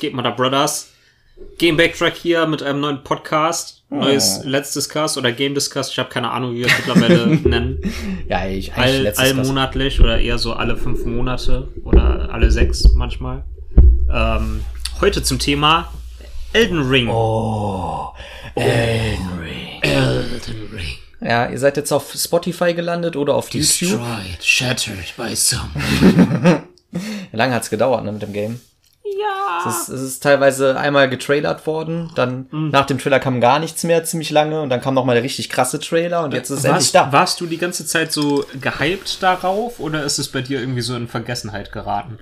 geht, Mother Brothers? Game Backtrack hier mit einem neuen Podcast. Neues Let's Discuss oder Game Discuss. Ich habe keine Ahnung, wie wir es mittlerweile nennen. Ja, ich All, Discuss. allmonatlich oder eher so alle fünf Monate oder alle sechs manchmal. Ähm, heute zum Thema Elden Ring. Oh, Elden Ring. Elden Ring. Ja, ihr seid jetzt auf Spotify gelandet oder auf YouTube. Destroyed, shattered by some. Lange hat's gedauert ne, mit dem Game. Ja. Es ist, es ist teilweise einmal getrailert worden, dann Mhm. nach dem Trailer kam gar nichts mehr ziemlich lange und dann kam noch mal der richtig krasse Trailer und jetzt ist es endlich warst, da. warst du die ganze Zeit so gehypt darauf oder ist es bei dir irgendwie so in Vergessenheit geraten?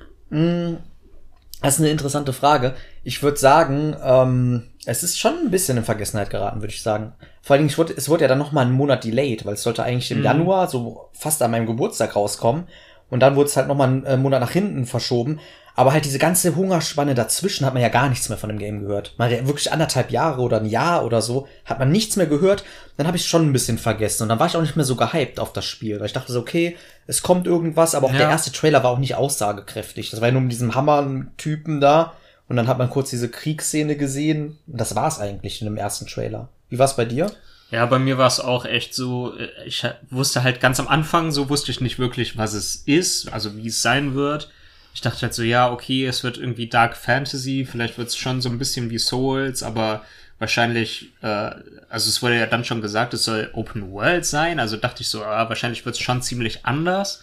Das ist eine interessante Frage. Ich würde sagen, ähm, es ist schon ein bisschen in Vergessenheit geraten, würde ich sagen. Vor allen Dingen, wurde, es wurde ja dann noch mal einen Monat delayed, weil es sollte eigentlich im Januar, so fast an meinem Geburtstag rauskommen. Und dann wurde es halt noch mal einen äh, Monat nach hinten verschoben. Aber halt diese ganze Hungerspanne dazwischen hat man ja gar nichts mehr von dem Game gehört. Man hat ja wirklich anderthalb Jahre oder ein Jahr oder so, hat man nichts mehr gehört. Dann habe ich schon ein bisschen vergessen. Und dann war ich auch nicht mehr so gehypt auf das Spiel. Weil ich dachte so, okay, es kommt irgendwas, aber auch Ja. der erste Trailer war auch nicht aussagekräftig. Das war ja nur mit diesem Hammer-Typen da. Und dann hat man kurz diese Kriegsszene gesehen. Und das war's eigentlich in dem ersten Trailer. Wie war's bei dir? Ja, bei mir war es auch echt so, äh, ich wusste halt ganz am Anfang, so wusste ich nicht wirklich, was es ist, also wie es sein wird. Ich dachte halt so, ja, okay, es wird irgendwie Dark Fantasy, vielleicht wird es schon so ein bisschen wie Souls, aber wahrscheinlich, äh, also es wurde ja dann schon gesagt, es soll Open World sein, also dachte ich so, ah, wahrscheinlich wird es schon ziemlich anders.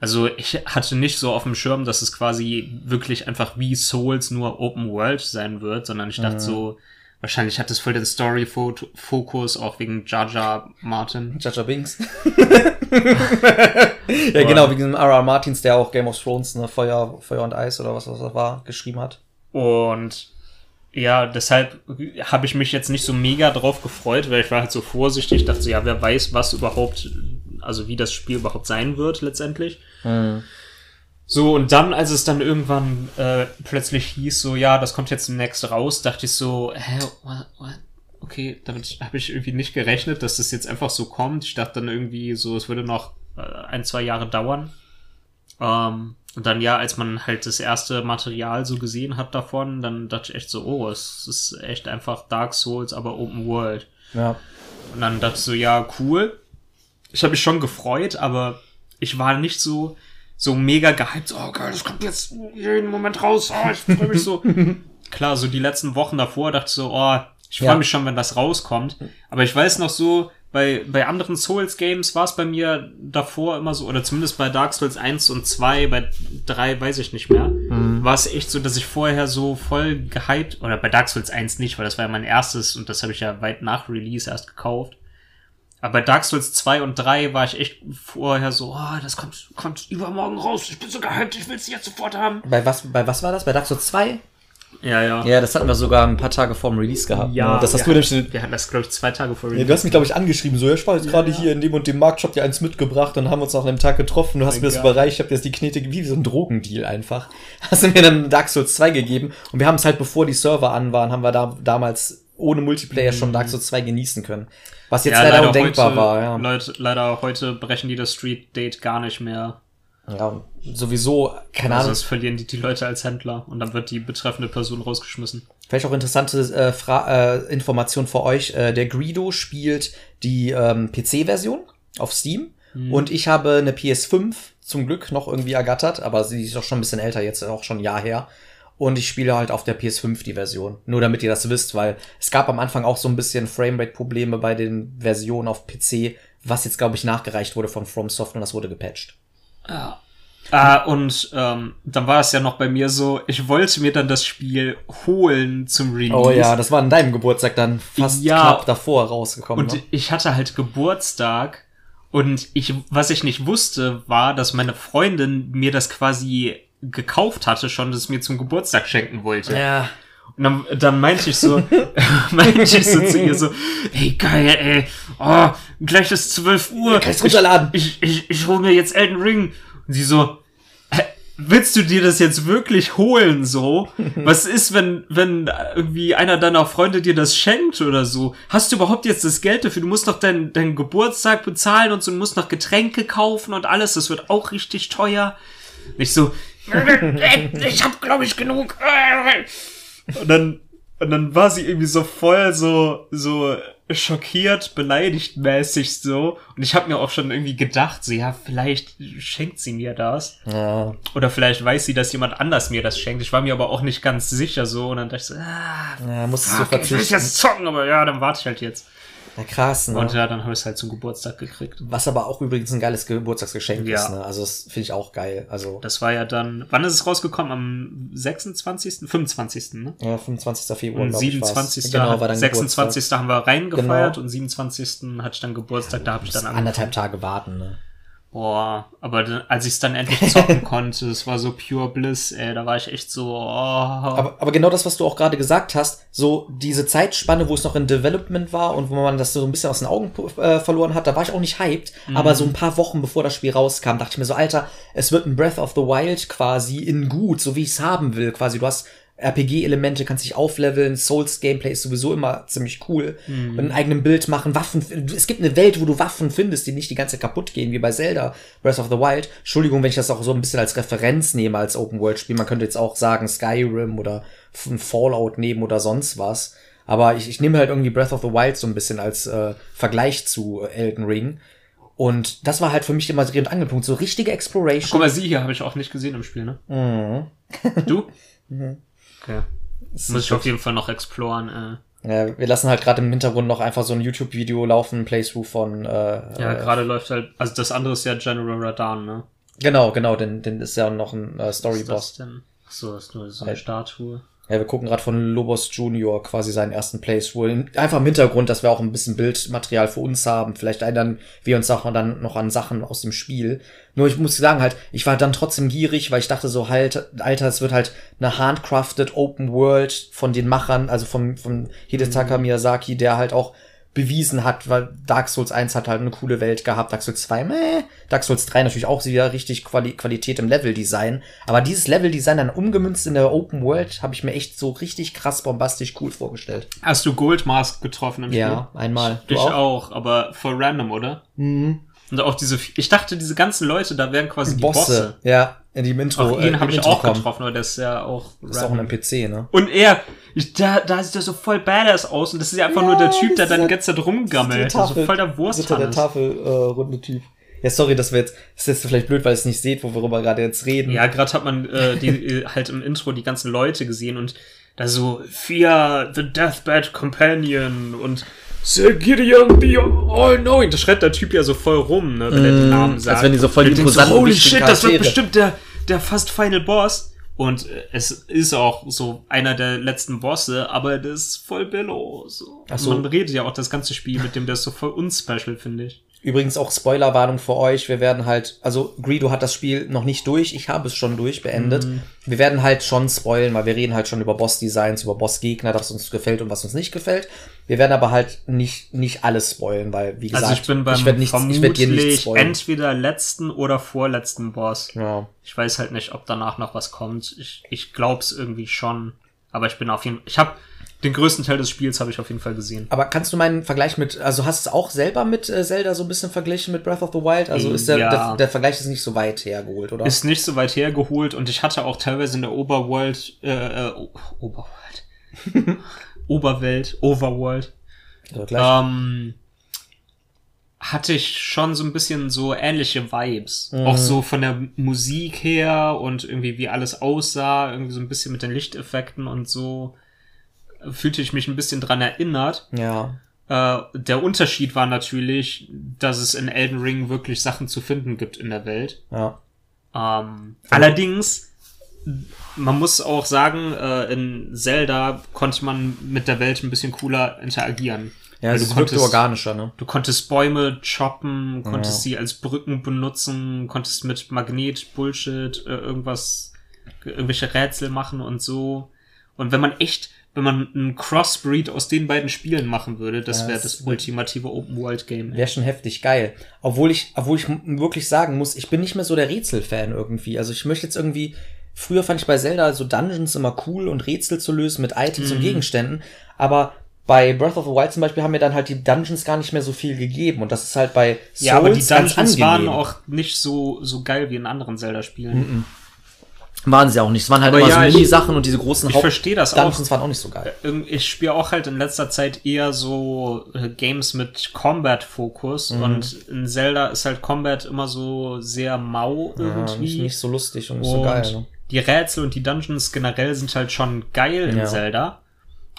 Also ich hatte nicht so auf dem Schirm, dass es quasi wirklich einfach wie Souls nur Open World sein wird, sondern ich dachte so, wahrscheinlich hat es voll den Story-Fokus, auch wegen Jar Martin. Jaja Binks. ja, genau, wegen dem R.R. Martins, der auch Game of Thrones, ne, Feuer, Feuer und Eis oder was das war, geschrieben hat. Und ja, deshalb habe ich mich jetzt nicht so mega drauf gefreut, weil ich war halt so vorsichtig, dachte so, ja, wer weiß, was überhaupt, also wie das Spiel überhaupt sein wird letztendlich. So, und dann, als es dann irgendwann äh, plötzlich hieß, so, ja, das kommt jetzt demnächst raus, dachte ich so, hä, what, what? Okay, damit habe ich irgendwie nicht gerechnet, dass das jetzt einfach so kommt. Ich dachte dann irgendwie so, es würde noch äh, ein, zwei Jahre dauern. Ähm, und dann ja, als man halt das erste Material so gesehen hat davon, dann dachte ich echt so, oh, es ist echt einfach Dark Souls, aber Open World. Ja. Und dann dachte ich so, ja, cool. Ich habe mich schon gefreut, aber ich war nicht so, so mega gehypt. so, Oh geil, das kommt jetzt jeden Moment raus. Oh, ich freue mich so. Klar, so die letzten Wochen davor dachte ich so, oh, ich freue Ja. mich schon, wenn das rauskommt. Aber ich weiß noch so, bei, bei anderen Souls-Games war es bei mir davor immer so, oder zumindest bei Dark Souls 1 und 2, bei 3 weiß ich nicht mehr, war es echt so, dass ich vorher so voll gehypt, oder bei Dark Souls 1 nicht, weil das war ja mein erstes und das habe ich ja weit nach Release erst gekauft. Aber bei Dark Souls 2 und 3 war ich echt vorher so, oh, das kommt, kommt übermorgen raus, ich bin so gehypt, ich will es jetzt sofort haben. Bei was, bei was war das? Bei Dark Souls 2? Ja, ja. Ja, das hatten wir sogar ein paar Tage vorm Release gehabt. ne? das hast du wir, hatten, wir hatten das, glaube ich, zwei Tage vor Ja, Release. du hast mich, glaube ich, angeschrieben, so, ja, ich war jetzt gerade hier in dem und dem Markt, ich hab dir eins mitgebracht und haben uns nach einem Tag getroffen, du hast mir das überreicht, ich hab dir das die Knete, wie so ein Drogendeal einfach. Hast du mir dann Dark Souls 2 gegeben und wir haben es halt, bevor die Server an waren, haben wir da damals ohne Multiplayer schon Dark Souls 2 genießen können. Was jetzt leider, undenkbar heute, war, ja. Leute, leider heute brechen die das Street Date gar nicht mehr. Ja, sowieso, keine Also Ahnung, das verlieren die, die Leute als Händler und dann wird die betreffende Person rausgeschmissen. Vielleicht auch interessante äh, Fra äh, Information für euch. Äh, der Greedo spielt die ähm, PC-Version auf Steam und ich habe eine PS5 zum Glück noch irgendwie ergattert, aber sie ist auch schon ein bisschen älter, jetzt auch schon ein Jahr her. Und ich spiele halt auf der PS5 die Version. Nur damit ihr das wisst, weil es gab am Anfang auch so ein bisschen Framerate-Probleme bei den Versionen auf PC, was jetzt, glaube ich, nachgereicht wurde von FromSoft und das wurde gepatcht. Ja. Ah, und ähm, dann war es ja noch bei mir so, ich wollte mir dann das Spiel holen zum Release. Oh ja, das war an deinem Geburtstag dann fast Ja. knapp davor rausgekommen. Und ne? ich hatte halt Geburtstag und ich, was ich nicht wusste, war, dass meine Freundin mir das quasi gekauft hatte, schon das mir zum Geburtstag schenken wollte. Ja. Und dann, dann meinte ich so, meinte ich so zu ihr so, ey geil, ey, oh, gleich ist 12 Uhr. Kannst runterladen. Ich, ich, ich, ich hole mir jetzt Elden Ring. Und sie so, "Hä, willst du dir das jetzt wirklich holen so? Was ist, wenn, wenn irgendwie einer deiner Freunde dir das schenkt oder so? Hast du überhaupt jetzt das Geld dafür? Du musst doch deinen deinen Geburtstag bezahlen und so, du musst noch Getränke kaufen und alles. Das wird auch richtig teuer. Nicht so, ich hab glaube ich genug. Und dann, und dann war sie irgendwie so voll so, so schockiert, beleidigt mäßig so. Und ich habe mir auch schon irgendwie gedacht, so, ja, vielleicht schenkt sie mir das. Ja. Oder vielleicht weiß sie, dass jemand anders mir das schenkt. Ich war mir aber auch nicht ganz sicher so. Und dann dachte ich so, ah, Ja, musstest du fuck, ich will verzichten. jetzt zocken, aber ja, dann warte ich halt jetzt. Ja, krass, ne? Und ja, dann habe ich es halt zum Geburtstag gekriegt. Was aber auch übrigens ein geiles Geburtstagsgeschenk Ja. ist, ne? Also das finde ich auch geil. Also Das war ja dann, wann ist es rausgekommen? Am 26., 25., ne? ja, 25. Februar, Und glaub ich, war's. 27. Genau, war dann 26. haben wir reingefeiert Genau. und 27. hatte ich dann Geburtstag, da habe ich dann Geburtstag. angefangen. Anderthalb Tage warten, ne? Boah, aber als ich es dann endlich zocken konnte, es war so pure Bliss, ey, da war ich echt so, oh. Aber, aber genau das, was du auch gerade gesagt hast, so diese Zeitspanne, wo es noch in Development war und wo man das so ein bisschen aus den Augen äh, verloren hat, da war ich auch nicht hyped. Aber so ein paar Wochen bevor das Spiel rauskam, dachte ich mir so, Alter, es wird ein Breath of the Wild quasi in gut, so wie ich es haben will. Quasi, du hast RPG-Elemente, kannst dich aufleveln, Souls-Gameplay ist sowieso immer ziemlich cool. Mit einem eigenen Bild machen, Waffen. Es gibt eine Welt, wo du Waffen findest, die nicht die ganze Zeit kaputt gehen, wie bei Zelda Breath of the Wild. Entschuldigung, wenn ich das auch so ein bisschen als Referenz nehme als Open-World-Spiel. Man könnte jetzt auch sagen Skyrim oder Fallout nehmen oder sonst was. Aber ich, ich nehme halt irgendwie Breath of the Wild so ein bisschen als äh, Vergleich zu äh, Elden Ring. Und das war halt für mich immer Dreh- und Angelpunkt. So richtige Exploration. Guck mal, sie hier habe ich auch nicht gesehen im Spiel, ne? Mhm. Du? Okay. Muss ich auf jeden Fall noch exploren, äh. Ja, wir lassen halt gerade im Hintergrund noch einfach so ein YouTube-Video laufen, ein Playthrough von. Äh, Ja, äh, gerade läuft halt, also das andere ist ja General Radan, ne? Genau, genau, denn, denn ist ja noch ein äh, Was ist Story-Boss. das denn? Achso, das ist nur so eine Halt. Statue. Ja, wir gucken gerade von Lobos Junior quasi seinen ersten Playthrough. In- Einfach im Hintergrund, dass wir auch ein bisschen Bildmaterial für uns haben. Vielleicht erinnern wir uns auch dann noch an Sachen aus dem Spiel. Nur ich muss sagen halt, ich war dann trotzdem gierig, weil ich dachte so halt, Alter, es wird halt eine handcrafted Open World von den Machern, also vom, vom Hidetaka Miyazaki, der halt auch bewiesen hat, weil Dark Souls 1 hat halt eine coole Welt gehabt, Dark Souls 2, meh, Dark Souls 3 natürlich auch wieder richtig Quali Qualität im Leveldesign, aber dieses Leveldesign dann umgemünzt in der Open World habe ich mir echt so richtig krass bombastisch cool vorgestellt. Hast du Goldmask getroffen im Ja, einmal. Spiel? Du Ich auch? auch? aber voll random, oder? Mhm. Und auch diese, ich dachte, diese ganzen Leute, da wären quasi die Bosse. Bosse. Ja, in dem Intro. Auch ihn äh, habe ich Intro auch kommen. getroffen, aber das ist ja auch ist auch ein NPC, ne? Und er, da, da sieht er so voll badass aus und das ist ja einfach Ja, nur der Typ, der dann ist die ganze Zeit rumgammelt. Also voll der Dieser der Wursthannes. Tafelrunde Typ. Ja, sorry, dass wir jetzt, das ist jetzt vielleicht blöd, weil ihr es nicht seht, wo wir worüber gerade jetzt reden. Ja, gerade hat man äh, die, äh, halt im Intro die ganzen Leute gesehen und da so Fear, the Deathbed Companion und Sir Gideon, the All-Knowing. Da schreit der Typ ja so voll rum, ne, wenn er die Namen sagt. Mm, wenn die so voll die denk so, imposanten, Holy shit, das wird Charaktere. bestimmt der, der fast Final Boss. Und es ist auch so einer der letzten Bosse, aber das ist voll billow. So. So. Man redet ja auch das ganze Spiel mit dem, der ist so voll unspecial, finde ich. Übrigens auch Spoilerwarnung für euch. Wir werden halt, also Greedo hat das Spiel noch nicht durch. Ich habe es schon durch, beendet. Mhm. Wir werden halt schon spoilen, weil wir reden halt schon über Boss-Designs, über Boss-Gegner, was uns gefällt und was uns nicht gefällt. Wir werden aber halt nicht, nicht alles spoilen, weil, wie gesagt, Also ich bin beim ich werde nichts, ich werd dir nichts spoilen. entweder letzten oder vorletzten Boss. Ja. Ich weiß halt nicht, ob danach noch was kommt. Ich, ich glaub's irgendwie schon. Aber ich bin auf jeden Fall. Ich habe den größten Teil des Spiels habe ich auf jeden Fall gesehen. Aber kannst du meinen Vergleich mit, also hast du es auch selber mit äh, Zelda so ein bisschen verglichen mit Breath of the Wild? Also ist der, Ja. der, der Vergleich ist nicht so weit hergeholt, oder? Ist nicht so weit hergeholt und ich hatte auch teilweise in der Oberworld, äh, äh, Oberworld, Oberwelt, Overworld, Also gleich. ähm, hatte ich schon so ein bisschen so ähnliche Vibes. Auch so von der Musik her und irgendwie wie alles aussah, irgendwie so ein bisschen mit den Lichteffekten und so fühlte ich mich ein bisschen dran erinnert. ja. Äh, der Unterschied war natürlich, dass es in Elden Ring wirklich Sachen zu finden gibt in der Welt. Ja. Ähm, allerdings, man muss auch sagen, äh, in Zelda konnte man mit der Welt ein bisschen cooler interagieren. Ja, es du konntest, organischer, ne? du konntest Bäume choppen, konntest sie als Brücken benutzen, konntest mit Magnet, Bullshit, äh, irgendwas, irgendwelche Rätsel machen und so. Und wenn man echt, wenn man ein Crossbreed aus den beiden Spielen machen würde, das Ja, wäre das das ultimative Open-World-Game. Wäre schon heftig geil. Obwohl ich, obwohl ich wirklich sagen muss, ich bin nicht mehr so der Rätselfan irgendwie. Also ich möchte jetzt irgendwie, früher fand ich bei Zelda so Dungeons immer cool und Rätsel zu lösen mit Items Mhm. und Gegenständen. Aber bei Breath of the Wild zum Beispiel haben mir dann halt die Dungeons gar nicht mehr so viel gegeben. Und das ist halt bei Souls Ja, aber die Dungeons waren auch nicht so, so geil wie in anderen Zelda-Spielen. Waren sie auch nicht. Es waren halt Aber immer ja, so Mini-Sachen und diese großen Ich verstehe das auch. Dungeons waren auch nicht so geil. Irgend- Ich spiele auch halt in letzter Zeit eher so äh, Games mit Combat-Fokus Mhm. und in Zelda ist halt Combat immer so sehr mau Ja, irgendwie. nicht, nicht so lustig und nicht und so geil. Ne? Die Rätsel und die Dungeons generell sind halt schon geil in Ja. Zelda.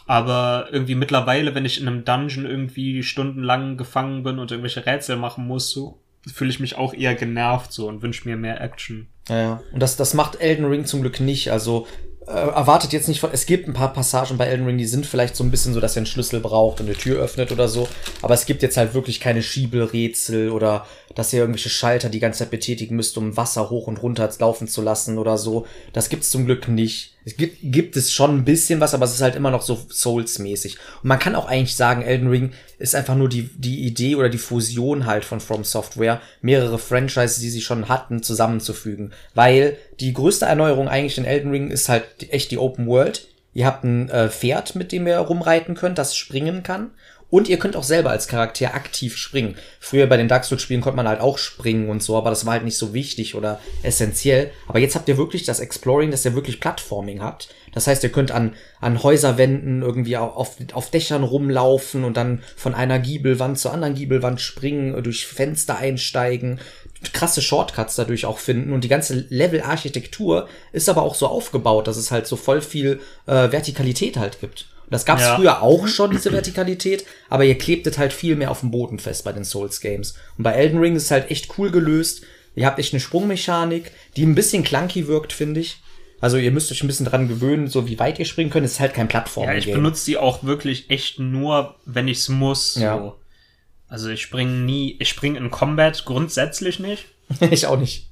Aber irgendwie mittlerweile, wenn ich in einem Dungeon irgendwie stundenlang gefangen bin und irgendwelche Rätsel machen muss, so fühle ich mich auch eher genervt so und wünsche mir mehr Action. Ja, ja. Und das, das macht Elden Ring zum Glück nicht. Also erwartet jetzt nicht von. Es gibt ein paar Passagen bei Elden Ring, die sind vielleicht so ein bisschen so, dass ihr einen Schlüssel braucht und eine Tür öffnet oder so. Aber es gibt jetzt halt wirklich keine Schiebelrätsel oder dass ihr irgendwelche Schalter die ganze Zeit betätigen müsst, um Wasser hoch und runter laufen zu lassen oder so. Das gibt's zum Glück nicht. Es gibt, gibt es schon ein bisschen was, aber es ist halt immer noch so Souls-mäßig. Und man kann auch eigentlich sagen, Elden Ring ist einfach nur die, die Idee oder die Fusion halt von From Software, mehrere Franchises, die sie schon hatten, zusammenzufügen. Weil die größte Erneuerung eigentlich in Elden Ring ist halt echt die Open World. Ihr habt ein äh, Pferd, mit dem ihr rumreiten könnt, das springen kann. Und ihr könnt auch selber als Charakter aktiv springen. Früher bei den Dark Souls Spielen konnte man halt auch springen und so, aber das war halt nicht so wichtig oder essentiell. Aber jetzt habt ihr wirklich das Exploring, dass ihr wirklich Plattforming habt. Das heißt, ihr könnt an, an Häuserwänden irgendwie au- auf, auf Dächern rumlaufen und dann von einer Giebelwand zur anderen Giebelwand springen, durch Fenster einsteigen, krasse Shortcuts dadurch auch finden und die ganze Level-Architektur ist aber auch so aufgebaut, dass es halt so voll viel äh, Vertikalität halt gibt. Das gab's Ja. früher auch schon, diese Vertikalität, aber ihr klebtet halt viel mehr auf dem Boden fest bei den Souls-Games. Und bei Elden Ring ist es halt echt cool gelöst. Ihr habt echt eine Sprungmechanik, die ein bisschen clunky wirkt, finde ich. Also ihr müsst euch ein bisschen dran gewöhnen, so wie weit ihr springen könnt. Es ist halt kein plattform Ja, ich benutze die auch wirklich echt nur, wenn ich's muss. So. Ja. Also ich springe nie, ich springe in Combat grundsätzlich nicht. ich auch nicht.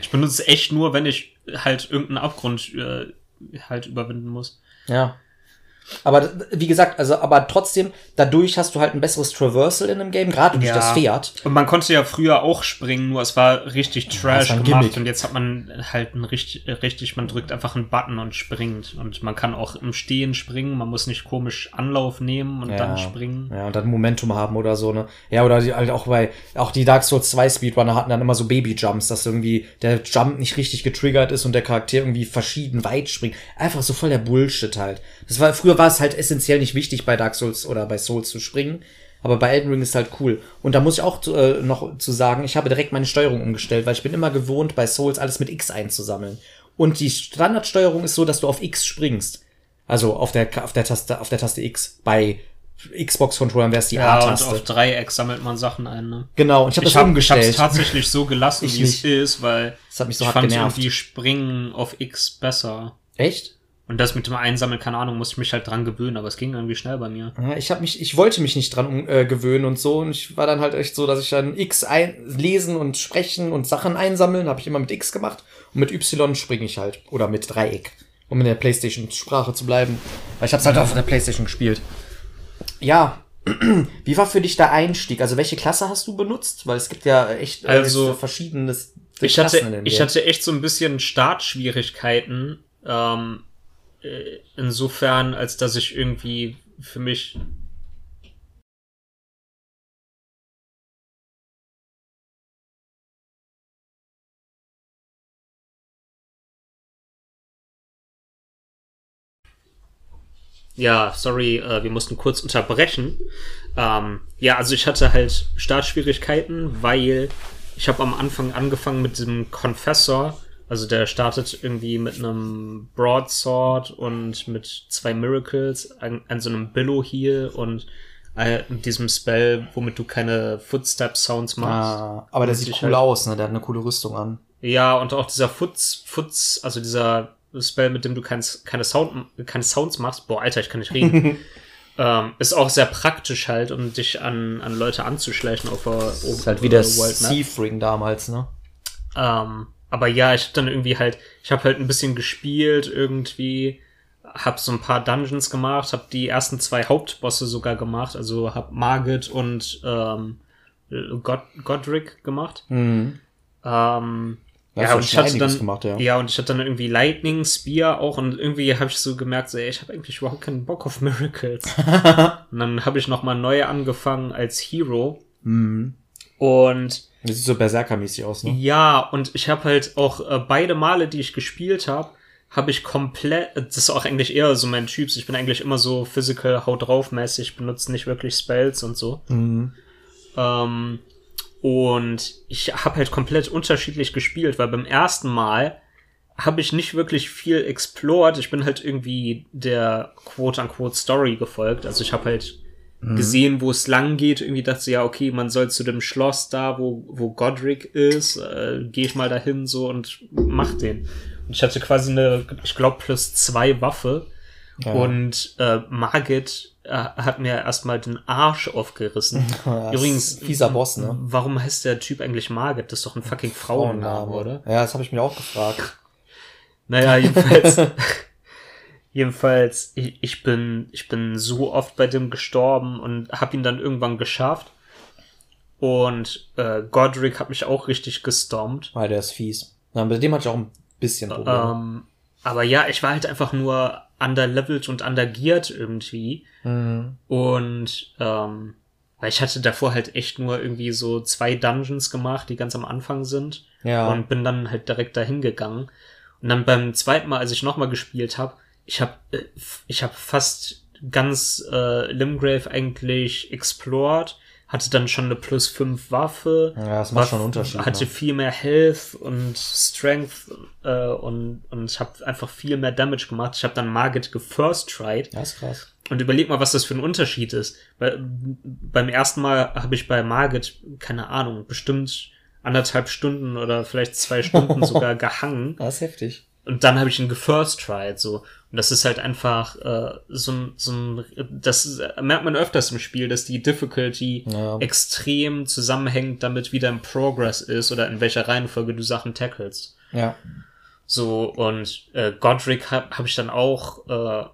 Ich benutze es echt nur, wenn ich halt irgendeinen Abgrund äh, halt überwinden muss. Ja. Aber wie gesagt, also aber trotzdem, dadurch hast du halt ein besseres Traversal in dem Game, gerade durch Ja. das Pferd. Und man konnte ja früher auch springen, nur es war richtig trash war gemacht Gimmick. und jetzt hat man halt ein richtig, richtig, man drückt einfach einen Button und springt. Und man kann auch im Stehen springen, man muss nicht komisch Anlauf nehmen und dann springen. Ja, und dann Momentum haben oder so, ne? Ja, oder die, halt auch bei, auch die Dark Souls 2 Speedrunner hatten dann immer so Baby-Jumps, dass irgendwie der Jump nicht richtig getriggert ist und der Charakter irgendwie verschieden weit springt. Einfach so voll der Bullshit halt. Das war, früher war es halt essentiell nicht wichtig bei Dark Souls oder bei Souls zu springen. Aber bei Elden Ring ist halt cool. Und da muss ich auch äh, noch zu sagen, ich habe direkt meine Steuerung umgestellt, weil ich bin immer gewohnt, bei Souls alles mit X einzusammeln. Und die Standardsteuerung ist so, dass du auf X springst. Also auf der, auf der Taste, auf der Taste X. Bei Xbox-Controllern wäre es die Ja, und A-Taste. auf Dreieck sammelt man Sachen ein, ne? Genau, und ich habe Ich das habe es umgestellt. tatsächlich so gelassen, Ich wie es ist, weil Das hat mich so ich hart fand genervt. irgendwie Springen auf X besser. Echt? Und das mit dem Einsammeln, keine Ahnung, musste ich mich halt dran gewöhnen, aber es ging irgendwie schnell bei mir. Ja, ich habe mich, ich wollte mich nicht dran äh, gewöhnen und so. Und ich war dann halt echt so, dass ich dann X ein lesen und sprechen und Sachen einsammeln, habe ich immer mit X gemacht. Und mit Y springe ich halt. Oder mit Dreieck. Um in der Playstation-Sprache zu bleiben. Weil ich hab's halt auf der Playstation gespielt. Ja. Wie war für dich der Einstieg? Also welche Klasse hast du benutzt? Weil es gibt ja echt äh, Also, verschiedenes Ich hatte, ich hatte echt so ein bisschen Startschwierigkeiten, ähm, äh, insofern, als dass ich irgendwie für mich Ja, sorry, äh, wir mussten kurz unterbrechen. Ähm, ja, also ich hatte halt Startschwierigkeiten, weil ich habe am Anfang angefangen mit diesem Confessor. Also der startet irgendwie mit einem Broadsword und mit zwei Miracles an, an so einem Billow Heal und äh, mit diesem Spell, womit du keine Footstep Sounds machst. Ah, aber der Und sieht cool halt- aus, ne? Der hat eine coole Rüstung an. Ja, und auch dieser Foots, Foots, also dieser Spell, mit dem du kein, keine, Sound, keine Sounds machst. Boah, Alter, ich kann nicht reden. ähm, ist auch sehr praktisch halt, um dich an, an Leute anzuschleichen auf der Das ist halt wie der Seafring damals, ne? Ähm, aber ja, ich hab dann irgendwie halt, ich habe halt ein bisschen gespielt irgendwie, hab so ein paar Dungeons gemacht, hab die ersten zwei Hauptbosse sogar gemacht, also hab Margit und ähm, God Godric gemacht. Mhm. Ähm, Ja, und ich hatte dann, gemacht, ja. ja, und ich hatte dann irgendwie Lightning Spear auch und irgendwie habe ich so gemerkt, so, ey, ich habe eigentlich überhaupt keinen Bock auf Miracles. und dann habe ich noch mal neu angefangen als Hero Mhm. und Das sieht so Berserker-mäßig aus, ne? Ja, und ich habe halt auch äh, beide Male, die ich gespielt habe, habe ich komplett, das ist auch eigentlich eher so mein Typ, ich bin eigentlich immer so physical, haut drauf mäßig, benutze nicht wirklich Spells und so. Mhm. Ähm, und ich habe halt komplett unterschiedlich gespielt, weil beim ersten Mal habe ich nicht wirklich viel explored. Ich bin halt irgendwie der quote-unquote Story gefolgt. Also ich habe halt Mhm. gesehen, wo es lang geht. Irgendwie dachte ich, ja, okay, man soll zu dem Schloss da, wo, wo Godric ist, äh, gehe ich mal dahin so und mach den. Und ich hatte quasi eine, ich glaube, plus zwei Waffe. Ja. Und äh, Margit äh, hat mir erstmal den Arsch aufgerissen. Das Übrigens, fieser Boss, ne? Warum heißt der Typ eigentlich Margit? Das ist doch ein fucking Frauenname, oder? Ja, das habe ich mir auch gefragt. Naja, jedenfalls. jedenfalls, ich, ich bin, ich bin so oft bei dem gestorben und hab ihn dann irgendwann geschafft. Und äh, Godric hat mich auch richtig gestompt. Weil der ist fies. Na, bei dem hatte ich auch ein bisschen Probleme. Ähm, aber ja, ich war halt einfach nur underlevelt und undergeared irgendwie. Mhm. Und ähm, weil ich hatte davor halt echt nur irgendwie so zwei Dungeons gemacht, die ganz am Anfang sind. Ja. Und bin dann halt direkt dahin gegangen. Und dann beim zweiten Mal, als ich nochmal gespielt habe, ich habe ich hab fast ganz äh, Limgrave eigentlich explored, hatte dann schon eine plus 5 Waffe. Ja, das macht schon einen Unterschied, Hatte ne? viel mehr Health und Strength äh, und, und ich habe einfach viel mehr Damage gemacht. Ich habe dann Margit gefirst tried. Ja, ist krass. Und überleg mal, was das für ein Unterschied ist. Bei, beim ersten Mal habe ich bei Margit, keine Ahnung, bestimmt anderthalb Stunden oder vielleicht zwei Stunden sogar gehangen. Das ist heftig. Und dann habe ich ihn gefirst tried, so. Und das ist halt einfach äh, so ein, so ein, das merkt man öfters im Spiel, dass die Difficulty Ja. extrem zusammenhängt damit, wie dein Progress ist oder in welcher Reihenfolge du Sachen tackelst. Ja. So, und äh, Godric habe hab ich dann auch, äh,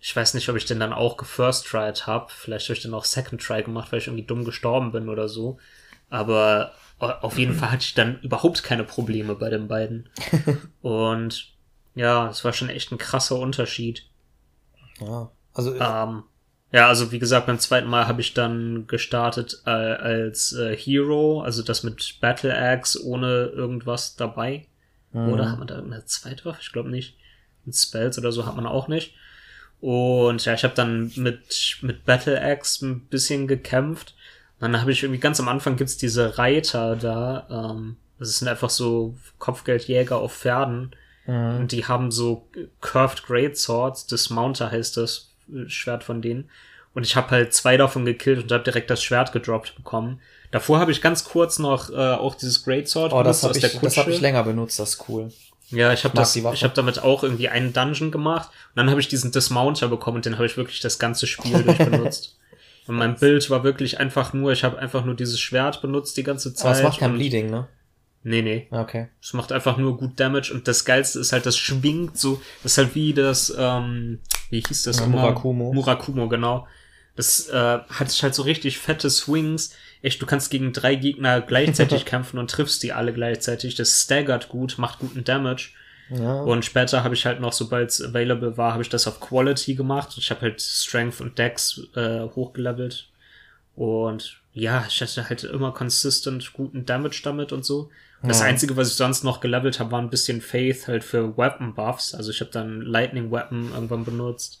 ich weiß nicht, ob ich den dann auch gefirst tried habe. Vielleicht habe ich den auch Second Try gemacht, weil ich irgendwie dumm gestorben bin oder so. Aber au- auf jeden Fall hatte ich dann überhaupt keine Probleme bei den beiden. und ja, es war schon echt ein krasser Unterschied. Ja. Also, Ähm, ja, also wie gesagt, beim zweiten Mal habe ich dann gestartet äh, als äh, Hero, also das mit Battle Axe ohne irgendwas dabei. Oder hat man da irgendeine zweite Waffe? Ich glaube nicht. Mit Spells oder so hat man auch nicht. Und ja, ich habe dann mit, mit Battle Axe ein bisschen gekämpft. Dann habe ich irgendwie ganz am Anfang gibt's diese Reiter da. Ähm, das sind einfach so Kopfgeldjäger auf Pferden. Mhm. Und die haben so Curved Great Swords. Dismounter heißt das äh, Schwert von denen. Und ich habe halt zwei davon gekillt und habe direkt das Schwert gedroppt bekommen. Davor habe ich ganz kurz noch äh, auch dieses Great Sword oh, das habe ich, das hab ich länger benutzt, das ist cool. ja, ich habe das, ich habe damit auch irgendwie einen Dungeon gemacht und dann habe ich diesen Dismounter bekommen und den habe ich wirklich das ganze Spiel durch benutzt. Und mein Bild war wirklich einfach nur, ich habe einfach nur dieses Schwert benutzt die ganze Zeit. Aber es macht kein Bleeding, ne? Nee, nee. Ja, Okay. Es macht einfach nur gut Damage und das Geilste ist halt, das schwingt so, das ist halt wie das, ähm, wie hieß das Ja? Murakumo. Murakumo, genau. Das äh, hat halt so richtig fette Swings. Echt, du kannst gegen drei Gegner gleichzeitig kämpfen und triffst die alle gleichzeitig. Das staggert gut, macht guten Damage. Ja. Und später habe ich halt noch, sobald es available war, habe ich das auf Quality gemacht. Ich habe halt Strength und Dex äh, hochgelevelt. Und ja, ich hatte halt immer consistent guten Damage damit und so. Das Ja. Einzige, was ich sonst noch gelevelt habe, war ein bisschen Faith halt für Weapon Buffs. Also ich habe dann Lightning Weapon irgendwann benutzt.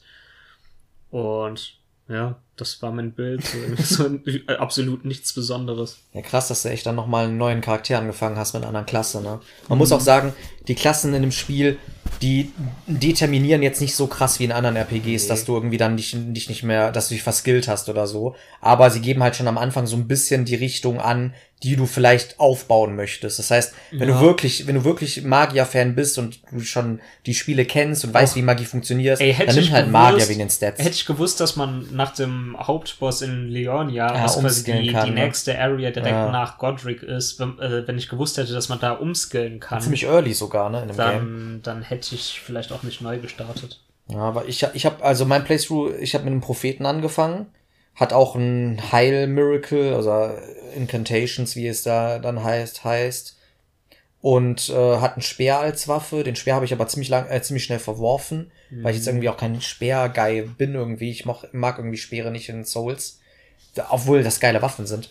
Und ja, das war mein Bild. So, so absolut nichts Besonderes. Ja, krass, dass du echt dann nochmal einen neuen Charakter angefangen hast mit einer anderen Klasse, ne? Man muss auch sagen, die Klassen in dem Spiel, die determinieren jetzt nicht so krass wie in anderen RPGs, dass du irgendwie dann dich, dich nicht mehr, dass du dich verskillt hast oder so. Aber sie geben halt schon am Anfang so ein bisschen die Richtung an, die du vielleicht aufbauen möchtest. Das heißt, wenn Ja. du wirklich, wenn du wirklich Magier-Fan bist und du schon die Spiele kennst und weißt, wie Magie funktioniert, Ey, dann nimm halt gewusst- Magier wegen den Stats. Hätte ich gewusst, dass man nach dem Hauptboss in Leonia, Ja, was quasi die, kann, die ne? nächste Area direkt Ja. nach Godric ist, wenn, äh, wenn ich gewusst hätte, dass man da umskillen kann, Ziemlich early sogar, ne, dem Game. dann, dann hätte ich vielleicht auch nicht neu gestartet. Ja, aber ich, ich habe also mein Playthrough, ich habe mit einem Propheten angefangen, hat auch ein Heil Miracle, also Incantations, wie es da dann heißt, heißt und äh, hat einen Speer als Waffe. Den Speer habe ich aber ziemlich lang, äh, ziemlich schnell verworfen, weil ich jetzt irgendwie auch kein Speer-Guy bin irgendwie. Ich mag, mag irgendwie Speere nicht in Souls, obwohl das geile Waffen sind.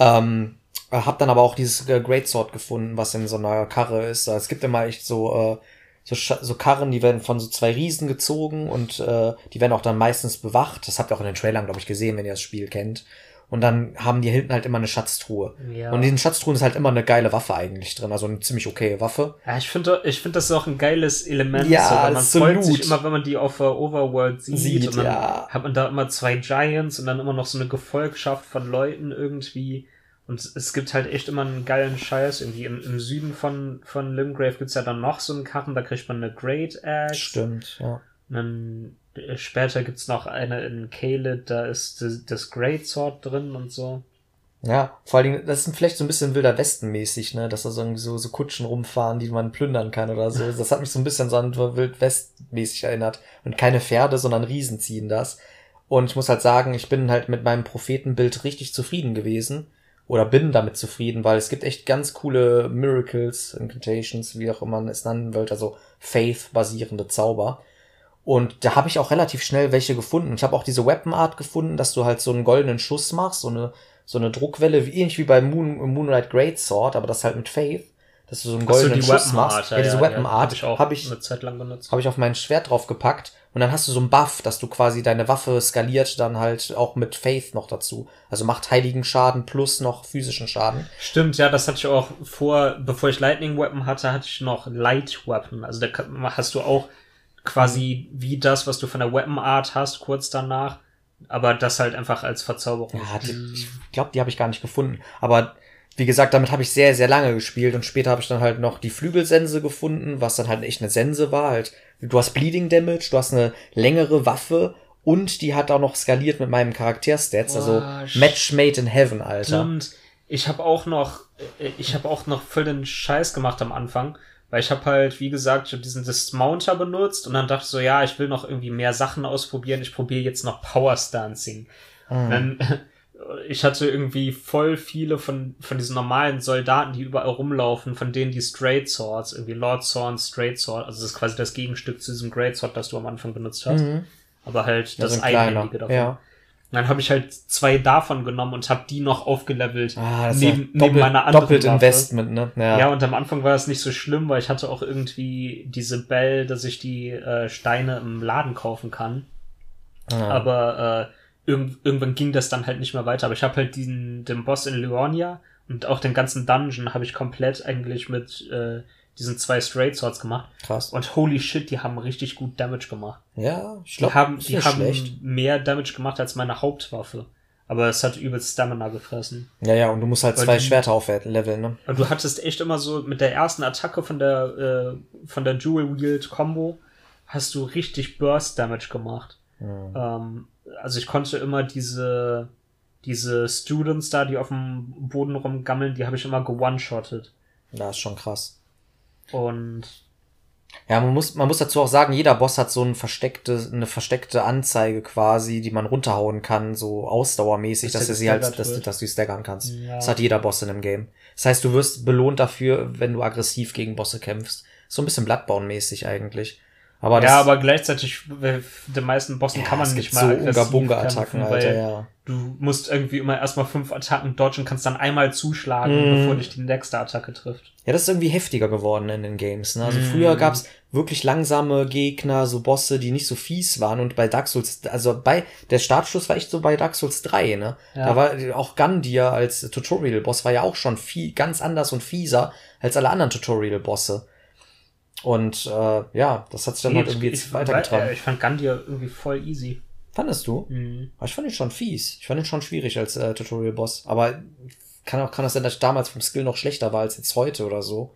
Ähm, äh, hab dann aber auch dieses äh, Great Sword gefunden, was in so einer Karre ist. Es gibt immer echt so, äh, so, so Karren, die werden von so zwei Riesen gezogen und äh, die werden auch dann meistens bewacht. Das habt ihr auch in den Trailern, glaube ich, gesehen, wenn ihr das Spiel kennt. Und dann haben die hinten halt immer eine Schatztruhe. Ja. Und in diesen Schatztruhen ist halt immer eine geile Waffe eigentlich drin, also eine ziemlich okaye Waffe. Ja, ich finde, ich finde, das ist auch ein geiles Element. Ja, so, man absolut. freut sich immer, wenn man die auf der Overworld sieht. Sieht, und dann ja. hat man da immer zwei Giants und dann immer noch so eine Gefolgschaft von Leuten irgendwie. Und es gibt halt echt immer einen geilen Scheiß. Irgendwie im, im Süden von, von Limgrave gibt's ja dann noch so einen Karren, da kriegt man eine Great Axe. Stimmt, ja. Und dann äh, später gibt's noch eine in Kaled, da ist das, das Great Sword drin und so. Ja, vor allen Dingen, das ist vielleicht so ein bisschen Wilder Westen mäßig, ne, dass da so, so, so Kutschen rumfahren, die man plündern kann oder so. Das hat mich so ein bisschen so an Wild West mäßig erinnert. Und keine Pferde, sondern Riesen ziehen das. Und ich muss halt sagen, ich bin halt mit meinem Prophetenbild richtig zufrieden gewesen. Oder bin damit zufrieden, weil es gibt echt ganz coole Miracles, Incantations, wie auch immer man es nennen will, also Faith-basierende Zauber. Und da habe ich auch relativ schnell welche gefunden. Ich habe auch diese Weapon Art gefunden, dass du halt so einen goldenen Schuss machst, so eine, so eine Druckwelle, wie, ähnlich wie bei Moon, Moonlight Great Sword, aber das halt mit Faith, dass du so einen Ach so, goldenen Schuss machst. Ja, diese Weapon Art Habe ich auch habe ich, eine Zeit lang benutzt. hab ich auf mein Schwert drauf gepackt und dann hast du so einen Buff, dass du quasi deine Waffe skaliert dann halt auch mit Faith noch dazu. Also macht heiligen Schaden plus noch physischen Schaden. Stimmt, ja, das hatte ich auch vor, bevor ich Lightning Weapon hatte, hatte ich noch Light Weapon. Also da hast du auch quasi wie das, was du von der Weapon Art hast, kurz danach, aber das halt einfach als Verzauberung. Ja, die, ich glaube, die habe ich gar nicht gefunden. Aber wie gesagt, damit habe ich sehr, sehr lange gespielt und später habe ich dann halt noch die Flügelsense gefunden, was dann halt echt eine Sense war. Halt, du hast Bleeding Damage, du hast eine längere Waffe und die hat auch noch skaliert mit meinem Charakterstats. Also Match made in Heaven, Alter. Stimmt. Ich habe auch noch, äh, ich habe auch noch voll den Scheiß gemacht am Anfang, weil ich habe halt, wie gesagt, ich habe diesen Dismounter benutzt und dann dachte ich so, ja, ich will noch irgendwie mehr Sachen ausprobieren. Ich probiere jetzt noch Power Stancing. Und Dann, ich hatte irgendwie voll viele von, von diesen normalen Soldaten, die überall rumlaufen, von denen die Straight Swords, irgendwie Lord Sword, Straight Sword, also das ist quasi das Gegenstück zu diesem Great Sword, das du am Anfang benutzt hast. Aber halt Ja, das so ein. Einhändige davon. Ja. Und dann habe ich halt zwei davon genommen und habe die noch aufgelevelt. Ah, neben, doppelt, neben meiner anderen doppelt Waffe. Investment, ne? Ja. Ja, und am Anfang war es nicht so schlimm, weil ich hatte auch irgendwie diese Bell, dass ich die äh, Steine im Laden kaufen kann. Ah. Aber äh, irgend, irgendwann ging das dann halt nicht mehr weiter. Aber ich habe halt diesen den Boss in Lyonia und auch den ganzen Dungeon habe ich komplett eigentlich mit äh, diesen zwei Straight Swords gemacht. Krass. Und holy shit, die haben richtig gut Damage gemacht. Ja, ich Die glaube, haben, die haben schlecht. mehr Damage gemacht als meine Hauptwaffe. Aber es hat übelst Stamina gefressen. Ja, ja, und du musst halt Weil zwei die- Schwerter aufleveln, ne? Und du hattest echt immer so mit der ersten Attacke von der, äh, von der Jewel Wield Combo hast du richtig Burst Damage gemacht. Hm. Ähm, also ich konnte immer diese, diese Students da, die auf dem Boden rumgammeln, die habe ich immer ge-one-shottet. Das ist schon krass. Und Ja, man muss, man muss dazu auch sagen, jeder Boss hat so ein versteckte, eine versteckte Anzeige quasi, die man runterhauen kann, so ausdauermäßig, Dass dass du sie halt, dass, du- wird. dass du sie staggern kannst. Ja. Das hat jeder Boss in dem Game. Das heißt, du wirst belohnt dafür, wenn du aggressiv gegen Bosse kämpfst. So ein bisschen Bloodborne-mäßig eigentlich. Aber ja, aber gleichzeitig, äh, den meisten Bossen ja, kann man es nicht mal so aggressiv Unga-Bunga-Attacken, kämpfen, Alter, weil ja. du musst irgendwie immer erstmal fünf Attacken dodgen, kannst dann einmal zuschlagen, Mhm. bevor dich die nächste Attacke trifft. Ja, das ist irgendwie heftiger geworden in den Games. Ne? Also Mm. früher gab's wirklich langsame Gegner, so Bosse, die nicht so fies waren. Und bei Dark Souls, also bei der Startschuss war echt so bei Dark Souls 3, ne? Ja. Da war auch Gandir als Tutorial-Boss war ja auch schon viel ganz anders und fieser als alle anderen Tutorial-Bosse. Und äh, ja, das hat sich dann halt irgendwie jetzt ich, weitergetragen. äh, ich fand Gandia irgendwie voll easy. Fandest du? Mhm. Aber ich fand ihn schon fies. Ich fand ihn schon schwierig als äh, Tutorial-Boss. Aber kann auch kann das sein, dass ich damals vom Skill noch schlechter war als jetzt heute oder so.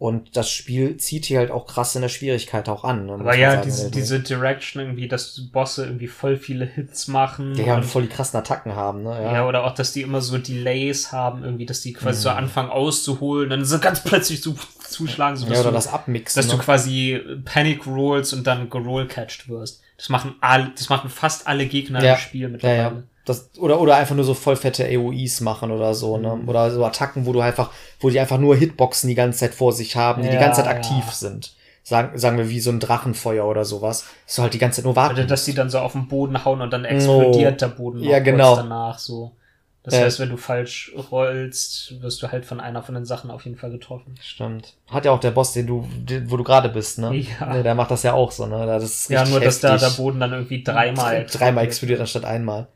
Und das Spiel zieht hier halt auch krass in der Schwierigkeit auch an. Ne, Aber ja, sagen, diese, also. diese Direction irgendwie, dass Bosse irgendwie voll viele Hits machen. Ja, und und, voll die krassen Attacken haben, ne? ja. Ja. oder auch, dass die immer so Delays haben, irgendwie, dass die quasi Mhm. so anfangen auszuholen, dann so ganz plötzlich so zuschlagen, so Ja, dass oder du, das Abmixen. dass du ne? quasi Panic Rolls und dann gerollcatcht wirst. Das machen alle, das machen fast alle Gegner Ja. im Spiel mittlerweile. ja. Das, oder, oder einfach nur so voll fette AOEs machen oder so, ne? Mhm. Oder so Attacken, wo du einfach, wo die einfach nur Hitboxen die ganze Zeit vor sich haben, die die Ja, ganze Zeit aktiv ja. sind. Sagen, sagen wir wie so ein Drachenfeuer oder sowas. Dass du halt die ganze Zeit nur warten Oder dass die dann so auf den Boden hauen und dann explodiert der Boden Ja, genau. kurz danach so. Das Ja. heißt, wenn du falsch rollst, wirst du halt von einer von den Sachen auf jeden Fall getroffen. Stimmt. Hat ja auch der Boss, den du, den, wo du gerade bist, ne? Ja. Ne, Der macht das ja auch so, ne? Das ist Ja, nur, dass da heftig. der Boden dann irgendwie dreimal dreimal explodiert anstatt einmal.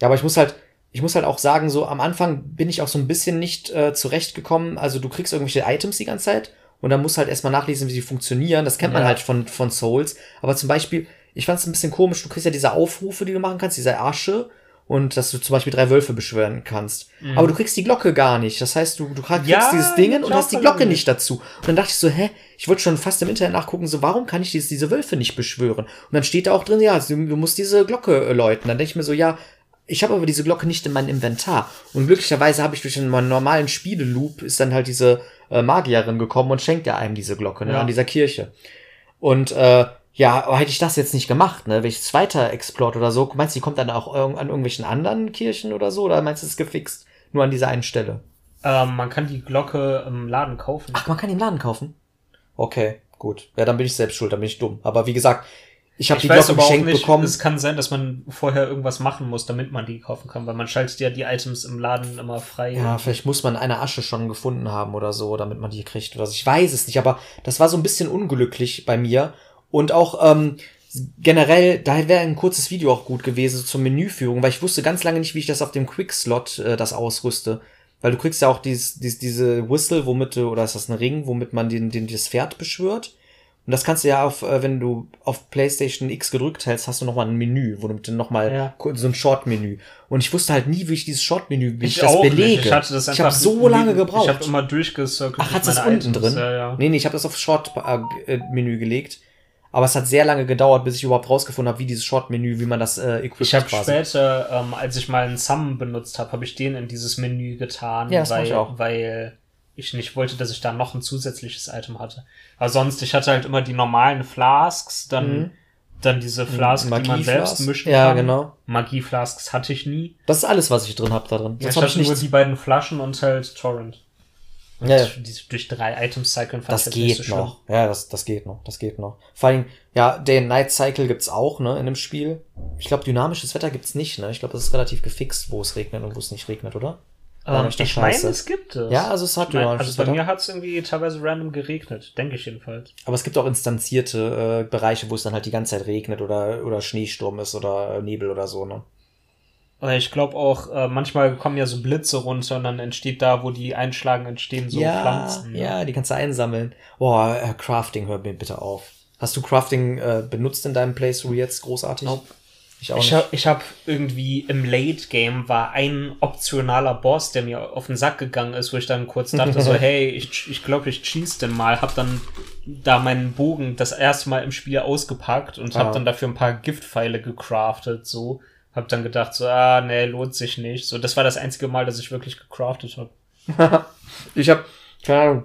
Ja, aber ich muss halt, ich muss halt auch sagen, so am Anfang bin ich auch so ein bisschen nicht äh, zurechtgekommen. Also du kriegst irgendwelche Items die ganze Zeit und dann musst halt erstmal nachlesen, wie sie funktionieren. Das kennt man Ja. halt von, von Souls. Aber zum Beispiel, ich fand es ein bisschen komisch, du kriegst ja diese Aufrufe, die du machen kannst, diese Asche. Und dass du zum Beispiel drei Wölfe beschwören kannst. Aber du kriegst die Glocke gar nicht. Das heißt, du, du kriegst Mhm. Ja, dieses Ding und hast die Glocke nicht dazu. Und dann dachte ich so, hä? Ich wollte schon fast im Internet nachgucken, so, warum kann ich diese, diese Wölfe nicht beschwören? Und dann steht da auch drin, ja, du, du musst diese Glocke äh, läuten. Dann denke ich mir so, ja, ich habe aber diese Glocke nicht in meinem Inventar. Und glücklicherweise habe ich durch einen normalen Spieleloop ist dann halt diese äh, Magierin gekommen und schenkt ja einem diese Glocke, ne, Ja. an dieser Kirche. Und äh, ja, aber hätte ich das jetzt nicht gemacht, ne, wenn ich es weiter explort oder so, meinst du, die kommt dann auch an irgendwelchen anderen Kirchen oder so? Oder meinst du, es ist gefixt? Nur an dieser einen Stelle? Ähm, man kann die Glocke im Laden kaufen. Ach, man kann die im Laden kaufen? Okay, gut. Ja, dann bin ich selbst schuld, dann bin ich dumm. Aber wie gesagt, ich habe die weiß Glocke aber auch geschenkt nicht, bekommen. es kann sein, dass man vorher irgendwas machen muss, damit man die kaufen kann, weil man schaltet ja die Items im Laden immer frei. Ja, vielleicht muss man eine Asche schon gefunden haben oder so, damit man die kriegt oder so. Ich weiß es nicht, aber das war so ein bisschen unglücklich bei mir. Und auch ähm, generell, da wäre ein kurzes Video auch gut gewesen so zur Menüführung, weil ich wusste ganz lange nicht, wie ich das auf dem Quick-Slot äh, das ausrüste. Weil du kriegst ja auch dieses, dieses, diese Whistle, womit du, oder ist das ein Ring, womit man den, den, das Pferd beschwört. Und das kannst du ja auf, äh, wenn du auf PlayStation X gedrückt hältst, hast du nochmal ein Menü, wo du dann nochmal Ja. so ein Short-Menü. Und ich wusste halt nie, wie ich dieses Short-Menü, wie ich, Ich das belege. nicht. Ich hatte das ich habe so lange gebraucht. Ich habe immer durchgecircelt. Ach, hat das unten Items. drin? Ja, ja. Nee, nee, ich habe das auf Short-Menü gelegt. Aber es hat sehr lange gedauert, bis ich überhaupt rausgefunden habe, wie dieses Short-Menü, wie man das äh, equipt Ich habe später, ähm, als ich mal einen Summon benutzt habe, habe ich den in dieses Menü getan, Ja, das weil, ich auch. weil ich nicht wollte, dass ich da noch ein zusätzliches Item hatte. Aber sonst, ich hatte halt immer die normalen Flasks, dann, Mhm. dann diese Flasks, die man selbst mischen Ja, kann. genau. Magie-Flasks hatte ich nie. Das ist alles, was ich drin habe da drin. Ja, ich hatte ich nur nichts. die beiden Flaschen und halt Torrent. Und Ja, ja. durch drei Items cyclen fand Das nicht geht so noch. Ja, das, das geht noch. Das geht noch. Vor allem, ja, den Night Cycle gibt's auch, ne, in dem Spiel. Ich glaube, dynamisches Wetter gibt's nicht, ne? Ich glaube, das ist relativ gefixt, wo es regnet und wo es nicht regnet, oder? Ähm, ich meine, es gibt es. Ja, also es hat ich mein, Also bei mir hat es irgendwie teilweise random geregnet, denke ich jedenfalls. Aber es gibt auch instanzierte äh, Bereiche, wo es dann halt die ganze Zeit regnet oder, oder Schneesturm ist oder äh, Nebel oder so, ne? Ich glaube auch, äh, manchmal kommen ja so Blitze runter und dann entsteht da, wo die einschlagen, entstehen so ja, Pflanzen. ne? ja, die kannst du einsammeln. Boah, äh, Crafting, hör mir bitte auf. Hast du Crafting äh, benutzt in deinem Playthrough jetzt großartig? Nope. Ich auch Ich nicht. habe ich hab irgendwie im Late Game war ein optionaler Boss, der mir auf den Sack gegangen ist, wo ich dann kurz dachte so, hey, ich, ich glaube, ich cheese den mal, hab dann da meinen Bogen das erste Mal im Spiel ausgepackt und hab Ah. dann dafür ein paar Giftpfeile gecraftet, so. Hab dann gedacht so, ah, nee, lohnt sich nicht. So, das war das einzige Mal, dass ich wirklich gecraftet habe. Ich habe, keine Ahnung,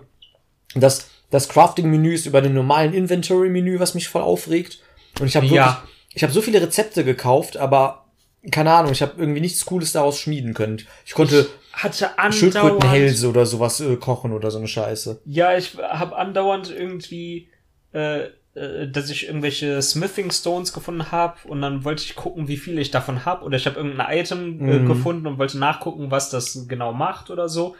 das, das Crafting-Menü ist über dem normalen Inventory-Menü, was mich voll aufregt. Und ich habe wirklich, Ja. Ich habe so viele Rezepte gekauft, aber keine Ahnung, ich habe irgendwie nichts Cooles daraus schmieden können. Ich konnte Hatte andauernd Schildkrötenhälse oder sowas äh, kochen oder so eine Scheiße. Ja, ich habe andauernd irgendwie, äh, äh, dass ich irgendwelche Smithing Stones gefunden habe und dann wollte ich gucken, wie viel ich davon habe oder ich habe irgendein Item äh, Mhm. gefunden und wollte nachgucken, was das genau macht oder so.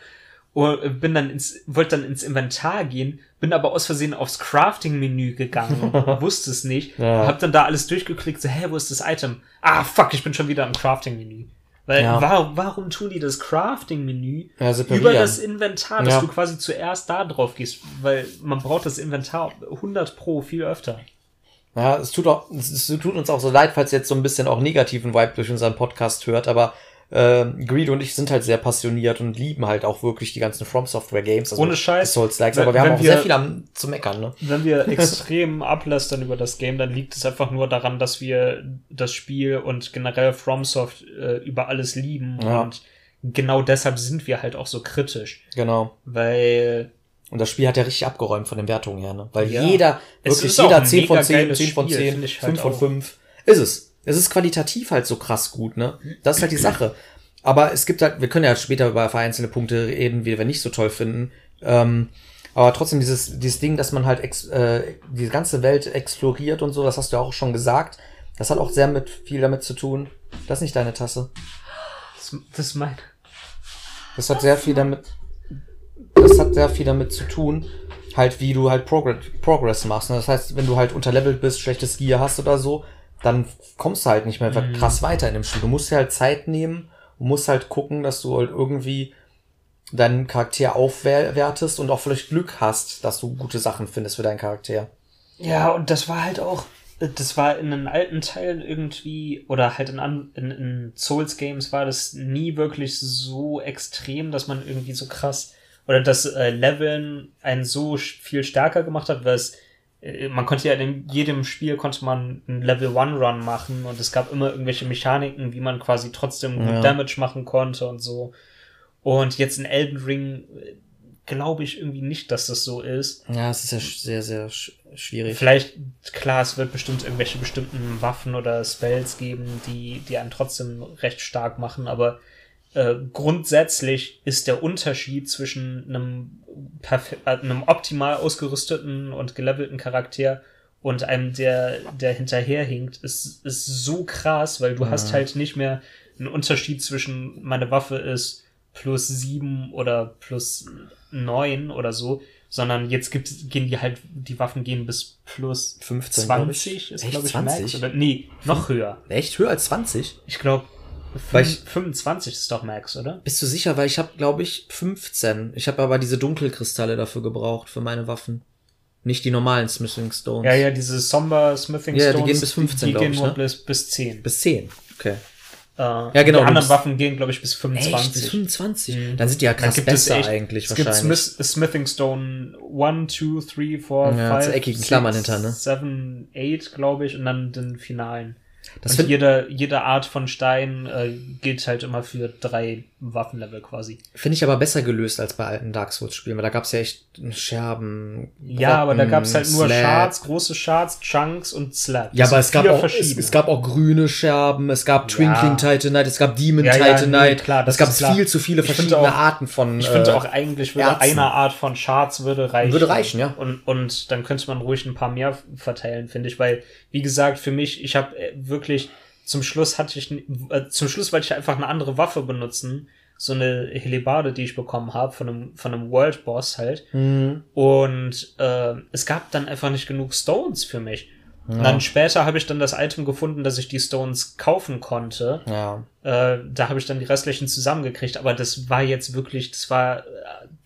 Und bin dann ins, wollte dann ins Inventar gehen, bin aber aus Versehen aufs Crafting-Menü gegangen wusste es nicht. Ja. Hab dann da alles durchgeklickt, so, hä, wo ist das Item? Ah, fuck, ich bin schon wieder im Crafting-Menü. Weil, Ja. warum, warum tun die das Crafting-Menü Ja, über das Inventar, dass du quasi zuerst da drauf gehst, weil man braucht das Inventar 100 pro viel öfter. Ja, es tut auch, es tut uns auch so leid, falls ihr jetzt so ein bisschen auch negativen Vibe durch unseren Podcast hört, aber äh, Greed und ich sind halt sehr passioniert und lieben halt auch wirklich die ganzen From Software Games. Also Ohne Scheiß. Souls Likes, Wenn- aber wir haben auch wir- sehr viel am, zu meckern, ne? Wenn wir extrem ablästern über das Game, dann liegt es einfach nur daran, dass wir das Spiel und generell FromSoft äh, über alles lieben Ja. und genau deshalb sind wir halt auch so kritisch, Genau. weil Und das Spiel hat ja richtig abgeräumt von den Wertungen her, ne? Weil Ja. jeder, wirklich jeder ein 10 von mega 10, geiles 10 von Spiel, 10, finde ich 5 halt von auch. 5. Ist es. Es ist qualitativ halt so krass gut, ne? Das ist halt die Sache. Aber es gibt halt, wir können ja später über einzelne Punkte reden, die wir nicht so toll finden. Ähm, aber trotzdem dieses, dieses Ding, dass man halt ex, äh, die ganze Welt exploriert und so, das hast du ja auch schon gesagt. Das hat auch sehr mit viel damit zu tun. Das ist nicht deine Tasse. Das, das ist mein. Das hat sehr viel damit. Das hat sehr viel damit zu tun, halt wie du halt Progress, Progress machst. Ne? Das heißt, wenn du halt unterlevelt bist, schlechtes Gear hast oder so, dann kommst du halt nicht mehr Mhm. krass weiter in dem Spiel. Du musst dir halt Zeit nehmen und musst halt gucken, dass du halt irgendwie deinen Charakter aufwertest und auch vielleicht Glück hast, dass du gute Sachen findest für deinen Charakter. Ja, und das war halt auch, das war in den alten Teilen irgendwie, oder halt in, in, in Souls-Games war das nie wirklich so extrem, dass man irgendwie so krass, oder das äh, Leveln einen so viel stärker gemacht hat, weil es, man konnte ja in jedem Spiel konnte man einen Level 1 Run machen und es gab immer irgendwelche Mechaniken, wie man quasi trotzdem gut Ja. Damage machen konnte und so. Und jetzt in Elden Ring äh, glaube ich irgendwie nicht, dass das so ist. Ja, es ist ja sehr, sehr sch schwierig. Vielleicht, klar, es wird bestimmt irgendwelche bestimmten Waffen oder Spells geben, die, die einen trotzdem recht stark machen, aber äh, grundsätzlich ist der Unterschied zwischen einem, äh, einem optimal ausgerüsteten und gelevelten Charakter und einem, der, der hinterherhinkt, ist, ist so krass, weil du hast halt nicht mehr einen Unterschied zwischen meine Waffe ist plus sieben oder plus neun oder so, sondern jetzt gibt, gehen die halt, die Waffen gehen bis plus 15, glaub ich. 20 ist, Echt, glaube ich, 20? Max. Oder, nee, noch höher. Echt höher als 20? Ich glaube, Weil ich- 25 ist doch Max, oder? Bist du sicher? Weil ich habe, glaube ich, 15. Ich habe aber diese Dunkelkristalle dafür gebraucht für meine Waffen. Nicht die normalen Smithing Stones. Ja, ja, diese Somber Smithing Ja, die Stones. gehen bis 15, Die glaub gehen ich, nur ne? bis, bis 10. Bis 10. Okay. Äh, ja, genau, Die anderen bist- Waffen gehen, glaube ich, bis Echt? 25. Bis 25? Mhm. Dann sind die ja krass gibt es besser echt, eigentlich es gibt wahrscheinlich. Smith, Smithing Stone 1, 2, 3, 4, Ja, 5, zu eckigen Klammern hinter, ne? 7, 8, glaube ich, und dann den finalen. Das und find- jede, jede Art von Stein äh, gilt halt immer für drei Waffenlevel quasi. Finde ich aber besser gelöst als bei alten Dark Souls Spielen, weil da gab's ja echt Scherben. Ja, aber da gab es halt nur Slab. Shards, große Shards, Chunks und Slabs. Ja, Das aber es gab, auch, es, es gab auch grüne Scherben, es gab Twinkling Titanite, es gab Demon Ja, ja, Titanite. nee, klar, das es gab viel zu viele Ich verschiedene auch- Arten von. Ich finde äh, auch eigentlich würde Erzen. eine Art von Charts würde reichen. Würde reichen, ja. Und, und dann könnte man ruhig ein paar mehr verteilen, finde ich, weil, wie gesagt, für mich, ich habe wirklich, zum Schluss hatte ich, äh, zum Schluss wollte ich einfach eine andere Waffe benutzen. So eine Hellebarde, die ich bekommen habe, von einem, von einem World Boss halt. Mhm. Und äh, es gab dann einfach nicht genug Stones für mich. Und dann später habe ich dann das Item gefunden, dass ich die Stones kaufen konnte. Ja. Äh, da habe ich dann die restlichen zusammengekriegt, aber das war jetzt wirklich, das war äh,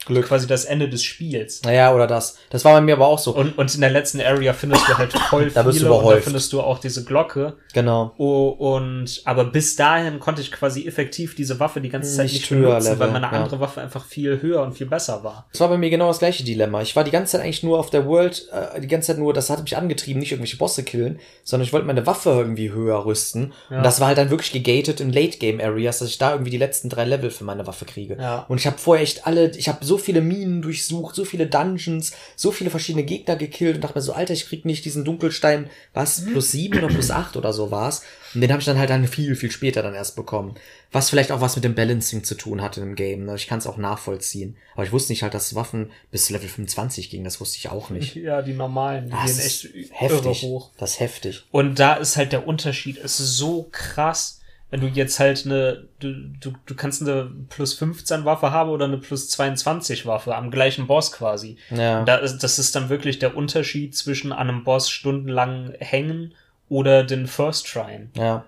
Glück. quasi das Ende des Spiels. Naja, oder das. Das war bei mir aber auch so. Und, und in der letzten Area findest du halt voll Da wirst du viele und da überhäuft. findest du auch diese Glocke. Genau. Oh, und aber bis dahin konnte ich quasi effektiv diese Waffe die ganze Zeit Nicht nicht, höher benutzen, weil leveln, meine ja. andere Waffe einfach viel höher und viel besser war. Das war bei mir genau das gleiche Dilemma. Ich war die ganze Zeit eigentlich nur auf der World, äh, die ganze Zeit nur, das hat mich angetrieben, nicht irgendwelche Bosse killen, sondern ich wollte meine Waffe irgendwie höher rüsten. Ja. Und das war halt dann wirklich gegated in Late-Game-Areas, dass ich da irgendwie die letzten drei Level für meine Waffe kriege. Ja. Und ich habe vorher echt alle, ich habe so viele Minen durchsucht, so viele Dungeons, so viele verschiedene Gegner gekillt und dachte mir so, Alter, ich krieg nicht diesen Dunkelstein, was, plus sieben oder plus acht oder so war's. Und den habe ich dann halt dann viel, viel später dann erst bekommen. Was vielleicht auch was mit dem Balancing zu tun hatte im Game. Ne? Ich kann es auch nachvollziehen. Aber ich wusste nicht halt, dass Waffen bis Level 25 gingen. Das wusste ich auch nicht. Ja, die normalen, die Das gehen echt irre heftig. hoch. Das ist heftig. Und da ist halt der Unterschied, es ist so krass, wenn du jetzt halt eine, du, du, du kannst eine plus 15 Waffe haben oder eine plus 22 Waffe am gleichen Boss quasi. Ja. Da ist, das ist dann wirklich der Unterschied zwischen an einem Boss stundenlang hängen oder den First Tryen. Ja.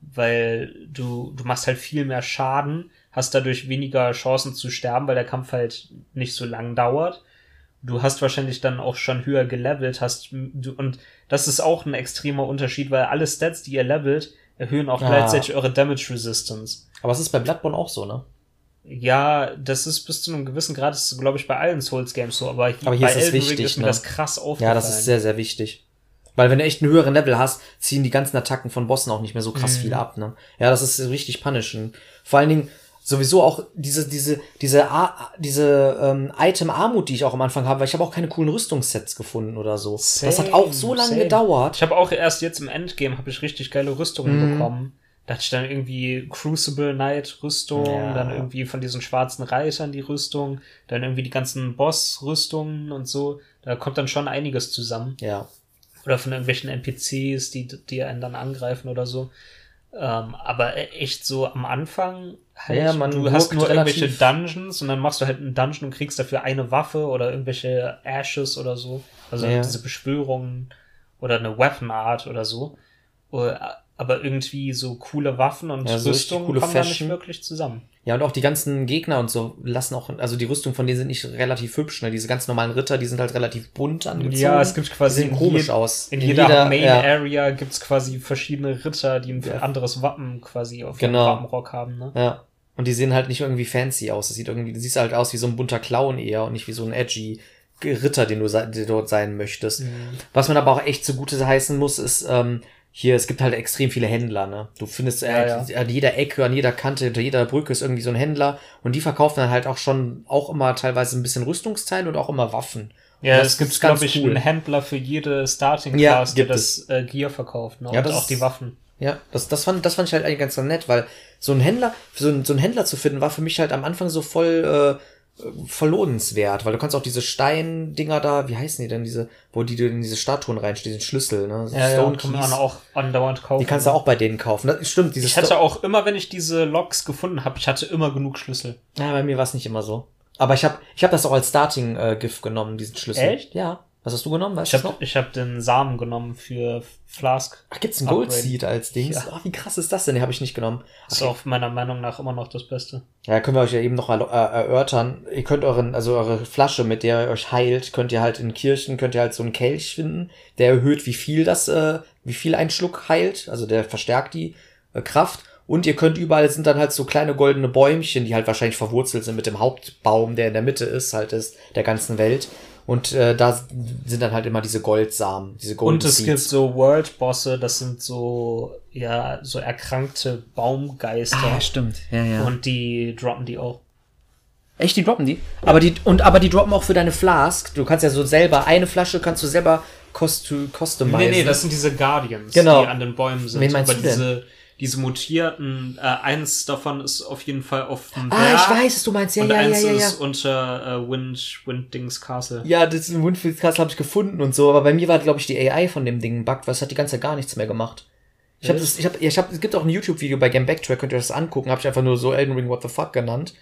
Weil du, du machst halt viel mehr Schaden, hast dadurch weniger Chancen zu sterben, weil der Kampf halt nicht so lang dauert. Du hast wahrscheinlich dann auch schon höher gelevelt, hast du, und das ist auch ein extremer Unterschied, weil alle Stats, die ihr levelt, erhöhen auch Ah. gleichzeitig eure Damage Resistance. Aber es ist bei Bloodborne auch so, ne? Ja, das ist bis zu einem gewissen Grad, das ist, glaube ich, bei allen Souls-Games so, aber, Aber hier ist es wichtig, ist mir ne? das krass aufgefallen. Ja, das ist sehr, sehr wichtig. Weil wenn du echt einen höheren Level hast, ziehen die ganzen Attacken von Bossen auch nicht mehr so krass Mhm. viel ab, ne? Ja, das ist richtig punishen. Vor allen Dingen sowieso auch diese, diese, diese, A diese ähm, Item-Armut, die ich auch am Anfang habe, weil ich habe auch keine coolen Rüstungssets gefunden oder so. das hat Same, auch so lange same. gedauert. Ich habe auch erst jetzt im Endgame habe ich richtig geile Rüstungen Mhm. bekommen. Da hatte ich dann irgendwie Crucible Knight Rüstung, Ja. dann irgendwie von diesen schwarzen Reitern die Rüstung, dann irgendwie die ganzen Boss-Rüstungen und so. Da kommt dann schon einiges zusammen. Ja. Oder von irgendwelchen NPCs, die, die einen dann angreifen oder so. Ähm, aber echt so am Anfang halt, Ja, man du hast nur irgendwelche Dungeons und dann machst du halt einen Dungeon und kriegst dafür eine Waffe oder irgendwelche Ashes oder so. Also Ja. diese Beschwörungen oder eine Weapon Art oder so. Oder- Aber irgendwie so coole Waffen und Ja, so Rüstungen coole kommen da nicht Fashion. wirklich zusammen. Ja, und auch die ganzen Gegner und so lassen auch, also die Rüstung von denen sind nicht relativ hübsch, ne? Diese ganz normalen Ritter, die sind halt relativ bunt angezogen. Ja, es gibt die quasi sehen in komisch aus. In, jeder, Main ja. Area gibt's quasi verschiedene Ritter, die ein Ja. anderes Wappen quasi auf Genau. dem Wappenrock haben. Ne? Ja. Und die sehen halt nicht irgendwie fancy aus. Das sieht irgendwie, du siehst halt aus wie so ein bunter Clown eher und nicht wie so ein edgy Ritter, den du se- der dort sein möchtest. Mhm. Was man aber auch echt zugute heißen muss, ist, ähm, hier, es gibt halt extrem viele Händler, ne? Du findest Ja, halt an jeder Ecke, an jeder Kante, hinter jeder Brücke ist irgendwie so ein Händler und die verkaufen dann halt auch schon auch immer teilweise ein bisschen Rüstungsteile und auch immer Waffen. Ja, es gibt, glaube ich, cool. einen Händler für jede Starting Ja, Class, der gibt das äh, Gear verkauft. Ne? Ja, und das auch die Waffen. Ja, das, das, fand, das fand ich halt eigentlich ganz nett, weil so ein Händler, so ein, so ein Händler zu finden, war für mich halt am Anfang so voll äh, verlohnenswert, weil du kannst auch diese Steindinger da, wie heißen die denn, diese, wo die du in diese Statuen reinstehst, diesen Schlüssel, ne? Ja, ja, Stone kann man auch andauernd kaufen. Die kannst du auch bei denen kaufen. Das stimmt, diese Ich hatte auch immer, wenn ich diese Logs gefunden habe, ich hatte immer genug Schlüssel. Ja, bei mir war es nicht immer so. Aber ich habe ich hab das auch als Starting-Gift genommen, diesen Schlüssel. Echt? Ja. Was hast du genommen? Weißt Ich habe hab den Samen genommen für Flask. Ach, gibt's ein Upgrade. Gold Seed als Dings? Ja. Ach, wie krass ist das denn? Den habe ich nicht genommen. Ist auch meiner Meinung nach immer noch das Beste. Ja, können wir euch ja eben noch erlo- äh, erörtern. Ihr könnt euren, also eure Flasche, mit der ihr euch heilt, könnt ihr halt in Kirchen, könnt ihr halt so einen Kelch finden, der erhöht, wie viel das, äh, wie viel ein Schluck heilt. Also der verstärkt die äh, Kraft. Und ihr könnt überall sind dann halt so kleine goldene Bäumchen, die halt wahrscheinlich verwurzelt sind mit dem Hauptbaum, der in der Mitte ist, halt ist der ganzen Welt. Und äh, da sind dann halt immer diese Goldsamen, diese Golden Und es Seeds. gibt so World-Bosse, das sind so, ja, so erkrankte Baumgeister. Ah, stimmt. Ja, ja. Und die droppen die auch. Echt, die droppen die? Aber die und aber die droppen auch für deine Flask. Du kannst ja so selber eine Flasche kannst du selber costu customizen. Nee, nee, das sind diese Guardians, Genau. die an den Bäumen sind. Wen meinst Aber du denn? diese, diese mutierten, äh, eins davon ist auf jeden Fall auf dem Ah, Berg. ich weiß, du meinst. Ja, und ja, ja, eins ja, ja. ist unter äh, Wind, Winddings Castle. Ja, das in Winfield Castle habe ich gefunden und so, aber bei mir war glaube ich die AI von dem Ding buggt, weil es hat die ganze Zeit gar nichts mehr gemacht. Ich habe das ich habe ich habe es gibt auch ein YouTube Video bei Game Backtrack, könnt ihr das angucken, habe ich einfach nur so Elden Ring What the fuck genannt.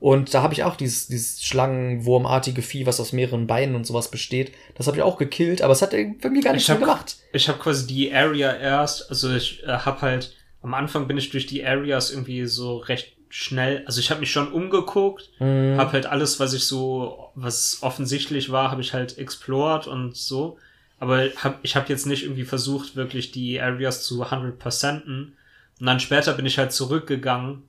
Und da habe ich auch dieses, dieses Schlangenwurmartige Vieh, was aus mehreren Beinen und sowas besteht. Das habe ich auch gekillt, aber es hat bei mir gar nichts Ich mehr hab- gemacht. Ich habe quasi die Area erst, also ich äh, habe halt, am Anfang bin ich durch die Areas irgendwie so recht schnell, also ich habe mich schon umgeguckt, Mhm. habe halt alles, was ich so, was offensichtlich war, habe ich halt explored und so. Aber hab, ich habe jetzt nicht irgendwie versucht, wirklich die Areas zu 100%en. Und dann später bin ich halt zurückgegangen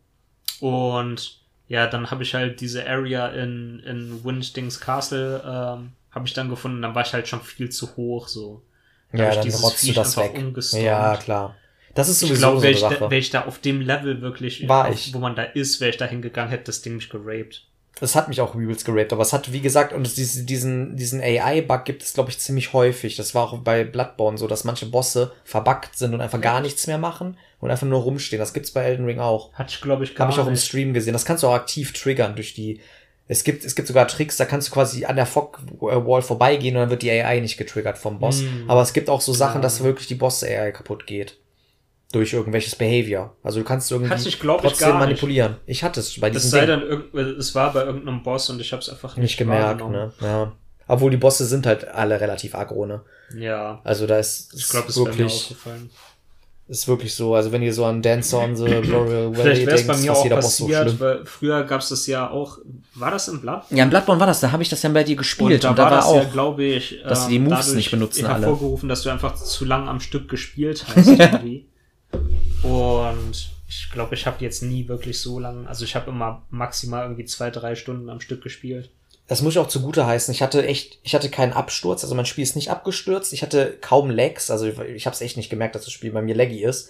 und ja, dann habe ich halt diese Area in, in Winddings Castle, ähm, habe ich dann gefunden. Dann war ich halt schon viel zu hoch, so. Da Ja, dann rotzt du das weg. umgestormt. Ja, klar. Das ist Ich sowieso glaube, so wäre eine ich, da, Sache. wär ich da auf dem Level wirklich, War ich. wo man da ist, wäre ich da hingegangen, hätte das Ding mich geraped. Es hat mich auch übelst geraped, aber es hat, wie gesagt, und es, diese- diesen, diesen AI-Bug gibt es, glaube ich, ziemlich häufig. Das war auch bei Bloodborne so, dass manche Bosse verbuggt sind und einfach gar nichts mehr machen und einfach nur rumstehen. Das gibt's bei Elden Ring auch. Hatte ich, glaube ich, gar Habe ich auch im. Stream gesehen. Das kannst du auch aktiv triggern durch die. Es gibt, es gibt sogar Tricks, da kannst du quasi an der Fog-Wall vorbeigehen und dann wird die AI nicht getriggert vom Boss. Mm. Aber es gibt auch so Sachen, Ja. dass wirklich die Boss-AI kaputt geht. Durch irgendwelches Behavior. Also du kannst irgendwie Hatte ich, glaub ich, trotzdem gar nicht. manipulieren. Ich hatte es bei Es diesem sei Ding. dann irgend, es war bei irgendeinem Boss und ich habe es einfach nicht, nicht gemerkt, ne? Ja. Obwohl die Bosse sind halt alle relativ aggro, ne? Ja, Also da ist, ich ist glaube, es mir wirklich, aufgefallen. ist wirklich so. Also wenn ihr so an Dancer on the Boreal Valley Vielleicht wäre es bei denkt, mir was auch jeder Boss so passiert, schlimm. weil früher gab es das ja auch, war das im Blatt? Ja, in Bloodborne war das, da habe ich das ja bei dir gespielt da und, da war das auch. ja, glaube ich, dass sie die ähm, Moves dadurch nicht benutzen alle. hervorgerufen, dass du einfach zu lang am Stück gespielt hast irgendwie. Und ich glaube, ich habe jetzt nie wirklich so lang, also ich habe immer maximal irgendwie zwei, drei Stunden am Stück gespielt. Das muss ich auch zugute heißen. Ich hatte echt, ich hatte keinen Absturz, also mein Spiel ist nicht abgestürzt. Ich hatte kaum Lags, also ich, ich habe es echt nicht gemerkt, dass das Spiel bei mir laggy ist.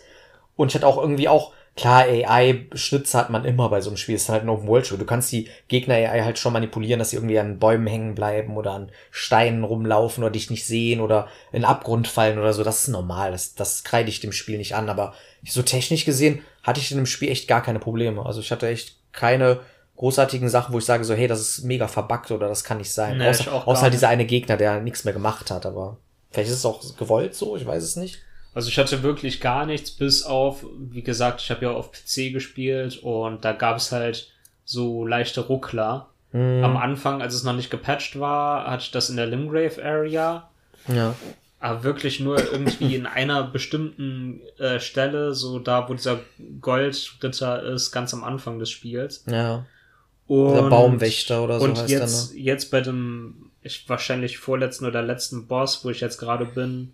Und ich hatte auch irgendwie auch, klar, AI-Schnitze hat man immer bei so einem Spiel. Es ist halt ein Open-World-Spiel. Du kannst die Gegner-AI halt schon manipulieren, dass sie irgendwie an Bäumen hängen bleiben oder an Steinen rumlaufen oder dich nicht sehen oder in Abgrund fallen oder so. Das ist normal. Das, das kreide ich dem Spiel nicht an. Aber so technisch gesehen hatte ich in dem Spiel echt gar keine Probleme. Also ich hatte echt keine großartigen Sachen, wo ich sage so, hey, das ist mega verbuggt oder das kann nicht sein. Nee, außer außer halt dieser eine Gegner, der nichts mehr gemacht hat, aber vielleicht ist es auch gewollt so, ich weiß es nicht. Also ich hatte wirklich gar nichts, bis auf, wie gesagt, ich habe ja auf PC gespielt und da gab es halt so leichte Ruckler. Mhm. Am Anfang, als es noch nicht gepatcht war, hatte ich das in der Limgrave Area. Ja. Aber wirklich nur irgendwie in einer bestimmten äh, Stelle, so da, wo dieser Goldritter ist, ganz am Anfang des Spiels. Ja. Und, Oder Baumwächter oder so und heißt jetzt, er, ne? jetzt bei dem, ich wahrscheinlich vorletzten oder letzten Boss, wo ich jetzt gerade bin,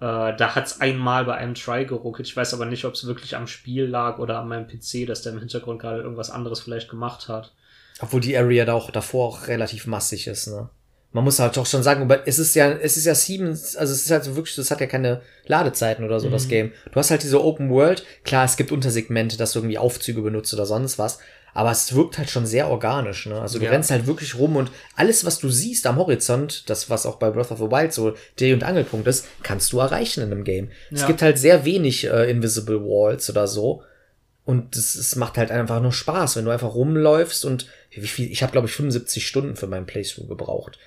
äh, da hat's einmal bei einem Try geruckelt. Ich weiß aber nicht, ob es wirklich am Spiel lag oder an meinem PC, dass der im Hintergrund gerade irgendwas anderes vielleicht gemacht hat. Obwohl die Area da auch davor auch relativ massig ist, ne? Man muss halt doch schon sagen, aber es ist ja, es ist ja Siemens, also es ist halt so wirklich, das hat ja keine Ladezeiten oder so, Mhm. das Game. Du hast halt diese Open World, klar, es gibt Untersegmente, dass du irgendwie Aufzüge benutzt oder sonst was, aber es wirkt halt schon sehr organisch, ne? Also du Ja. rennst halt wirklich rum und alles, was du siehst am Horizont, das, was auch bei Breath of the Wild so Dreh- und Angelpunkt ist, kannst du erreichen in einem Game. Es Ja. gibt halt sehr wenig äh, Invisible Walls oder so. Und es, es macht halt einfach nur Spaß, wenn du einfach rumläufst und wie viel, ich habe glaube ich 75 Stunden für meinen Playthrough gebraucht.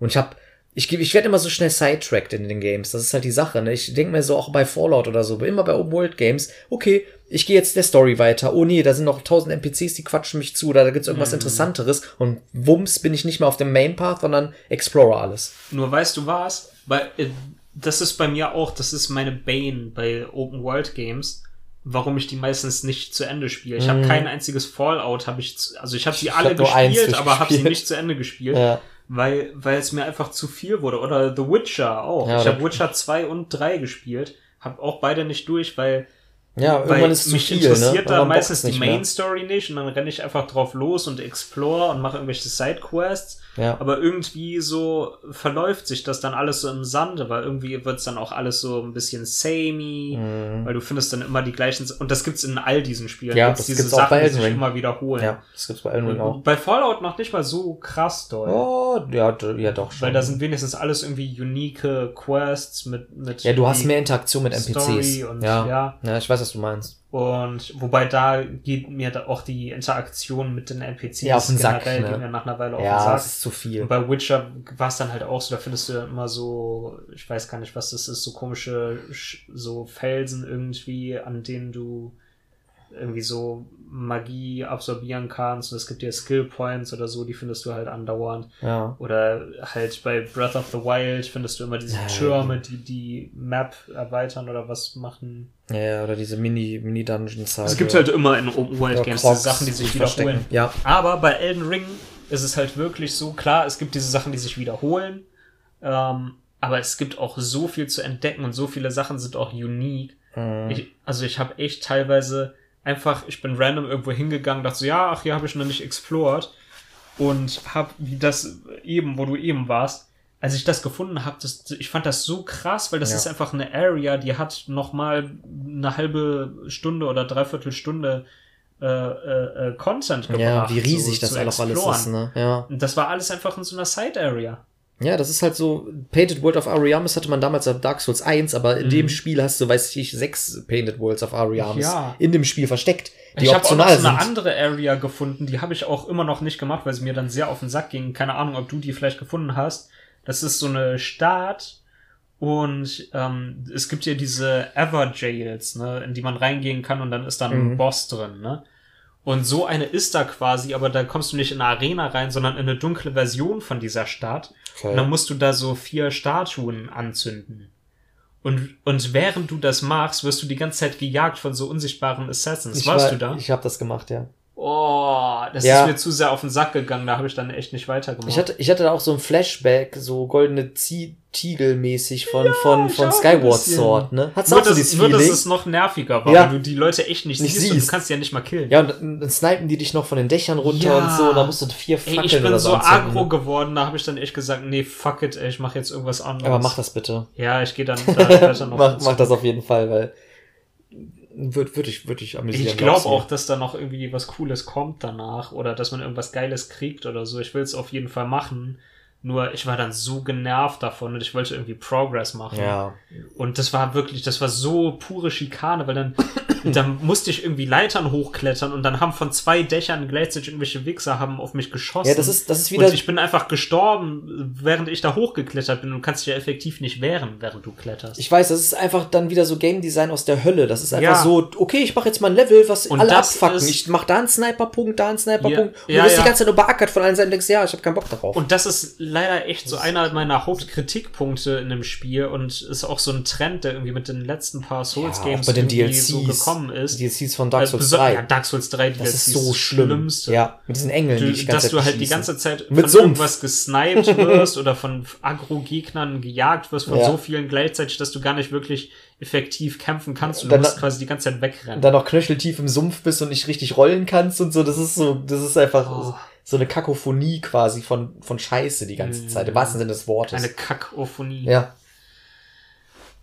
Und ich habe ich, ich werde immer so schnell sidetracked in den Games. Das ist halt die Sache. Ne? Ich denke mir so auch bei Fallout oder so, immer bei Open World Games, okay, ich gehe jetzt der Story weiter. Oh nee, da sind noch tausend NPCs, die quatschen mich zu, oder da gibt's irgendwas Interessanteres. Und wumms bin ich nicht mehr auf dem Main Path, sondern explore alles. Nur weißt du was? Weil äh, das ist bei mir auch, das ist meine Bane bei Open World Games, warum ich die meistens nicht zu Ende spiele. Ich habe kein einziges Fallout, habe ich, also ich habe sie alle hab nur eins gespielt, aber habe sie nicht zu Ende gespielt, Ja. weil weil es mir einfach zu viel wurde. Oder The Witcher auch. Ja, ich habe Witcher 2 und 3 gespielt, habe auch beide nicht durch, weil Ja, weil irgendwann ist es zu mich viel, interessiert ne? da meistens die. Main Story nicht und dann renne ich einfach drauf los und explore und mache irgendwelche Sidequests. Ja. Aber irgendwie so verläuft sich das dann alles so im Sande, weil irgendwie wird's dann auch alles so ein bisschen samey, weil du findest dann immer die gleichen und das gibt's in all diesen Spielen. Mhm. Ja, gibt's das diese gibt's auch Sachen, bei die Elden sich Ring. immer wiederholen. Ja, das gibt's bei Elden Ring auch. Bei Fallout noch nicht mal so krass doll. Oh, ja, ja doch schon. Weil da sind wenigstens alles irgendwie unique Quests mit, mit ja, du hast mehr Interaktion mit NPCs. Story und ja. ja. ja, ich weiß, was du meinst. Und wobei da geht mir da auch die Interaktion mit den NPCs Ja, auf den Sack, generell ne? geht mir nach einer Weile auf Ja, den Sack. das ist zu viel. Und bei Witcher war es dann halt auch so, da findest du ja immer so, ich weiß gar nicht, was das ist, so komische, Sch- so Felsen irgendwie, an denen du irgendwie so Magie absorbieren kannst. Und es gibt ja Skill Points oder so, die findest du halt andauernd. Ja. Oder halt bei Breath of the Wild findest du immer diese Ja, Türme, die die Map erweitern oder was machen. Ja, oder diese Mini, Mini-Dungeons halt. Es gibt halt immer in Open World Games Crocs, diese Sachen, die sich wiederholen. Ja. Aber bei Elden Ring ist es halt wirklich so, klar, es gibt diese Sachen, die sich wiederholen. Ähm, aber es gibt auch so viel zu entdecken und so viele Sachen sind auch unique. Mhm. Ich, also ich habe echt teilweise einfach, ich bin random irgendwo hingegangen, dachte so, ja, ach, hier habe ich noch nicht explored. Und hab, wie das eben, wo du eben warst, als ich das gefunden habe, ich fand das so krass, weil das Ja. ist einfach eine Area, die hat noch mal eine halbe Stunde oder dreiviertel Stunde äh, äh, äh, Content gebracht. Ja, wie riesig so, das auch alles ist, ne? Ja. Und das war alles einfach in so einer Side-Area. Ja, das ist halt so, Painted World of Ariamis hatte man damals auf Dark Souls 1, aber in dem Spiel hast du, weiß ich, sechs Painted Worlds of Ariamis Ja. in dem Spiel versteckt, die ich habe auch noch so eine andere Area gefunden, die habe ich auch immer noch nicht gemacht, weil sie mir dann sehr auf den Sack ging. Keine Ahnung, ob du die vielleicht gefunden hast. Das ist so eine Stadt und ähm, es gibt ja diese Ever Jails, ne, in die man reingehen kann und dann ist Mhm. ein Boss drin, ne? Und so eine ist da quasi, aber da kommst du nicht in eine Arena rein, sondern in eine dunkle Version von dieser Stadt. Okay. Und dann musst du da so vier Statuen anzünden. Und, und während du das machst, wirst du die ganze Zeit gejagt von so unsichtbaren Assassins. Ich Warst war- du da? Ich habe das gemacht, ja. Oh, das Ja. ist mir zu sehr auf den Sack gegangen, da habe ich dann echt nicht weitergemacht. Ich hatte, ich hatte da auch so ein Flashback, so goldene Zie Tiegel-mäßig von, von, ich von ein Skyward. Sword, ne? Hat's nur, auch so dass, dieses nur, dass Feeling? es noch nerviger war, Ja. weil du die Leute echt nicht, Nicht siehst, und siehst. du kannst die ja nicht mal killen. Ja, und dann, snipen die dich noch von den Dächern runter Ja. und so, da musst du vier Ey, Fackeln ich bin so aggro ne? geworden, da habe ich dann echt gesagt, nee, fuck it, ey, ich mache jetzt irgendwas anderes. Aber mach das bitte. Ja, ich gehe dann da mach, mach das auf jeden Fall, weil würde würd ich, würd ich amüsieren. Ich glaube auch, dass da noch irgendwie was Cooles kommt danach oder dass man irgendwas Geiles kriegt oder so. Ich will es auf jeden Fall machen. Nur ich war dann so genervt davon und ich wollte irgendwie Progress machen. Ja. Und das war wirklich, das war so pure Schikane, weil dann dann musste ich irgendwie Leitern hochklettern und dann haben von zwei Dächern gleichzeitig irgendwelche Wichser haben auf mich geschossen. Ja, das ist, das ist wieder. und ich bin einfach gestorben, während ich da hochgeklettert bin und kannst dich ja effektiv nicht wehren, während du kletterst. Ich weiß, das ist einfach dann wieder so Game Design aus der Hölle. Das ist einfach Ja. so, okay, ich mache jetzt mal ein Level, was Und alle das abfucken. ist- Ich mach da einen Sniperpunkt, da einen Sniperpunkt. Und Ja, du wirst ja. die ganze Zeit nur beackert von allen Seiten und denkst, ja, ich habe keinen Bock darauf. Und das ist leider echt so einer meiner Hauptkritikpunkte in dem Spiel und ist auch so ein Trend, der irgendwie mit den letzten paar Souls Games auch bei den irgendwie DLCs, so gekommen ist. Die DLCs von Dark Souls beso- 3. Ja, Dark Souls 3, die das ist so schlimm. Schlimmste. Ja, mit diesen Engeln, die Du, ich die ganze dass du Zeit halt die beschießen. ganze Zeit Mit von Sumpf. irgendwas gesniped wirst oder von Agro-Gegnern gejagt wirst, von Ja. so vielen gleichzeitig, dass du gar nicht wirklich effektiv kämpfen kannst und Dann- du musst quasi die ganze Zeit wegrennen. Und dann noch knöcheltief im Sumpf bist und nicht richtig rollen kannst und so. Das ist so, das ist einfach Oh. so eine Kakophonie quasi von, von Scheiße die ganze Zeit. Im wahrsten Sinne des Wortes. Eine Kakophonie. ja.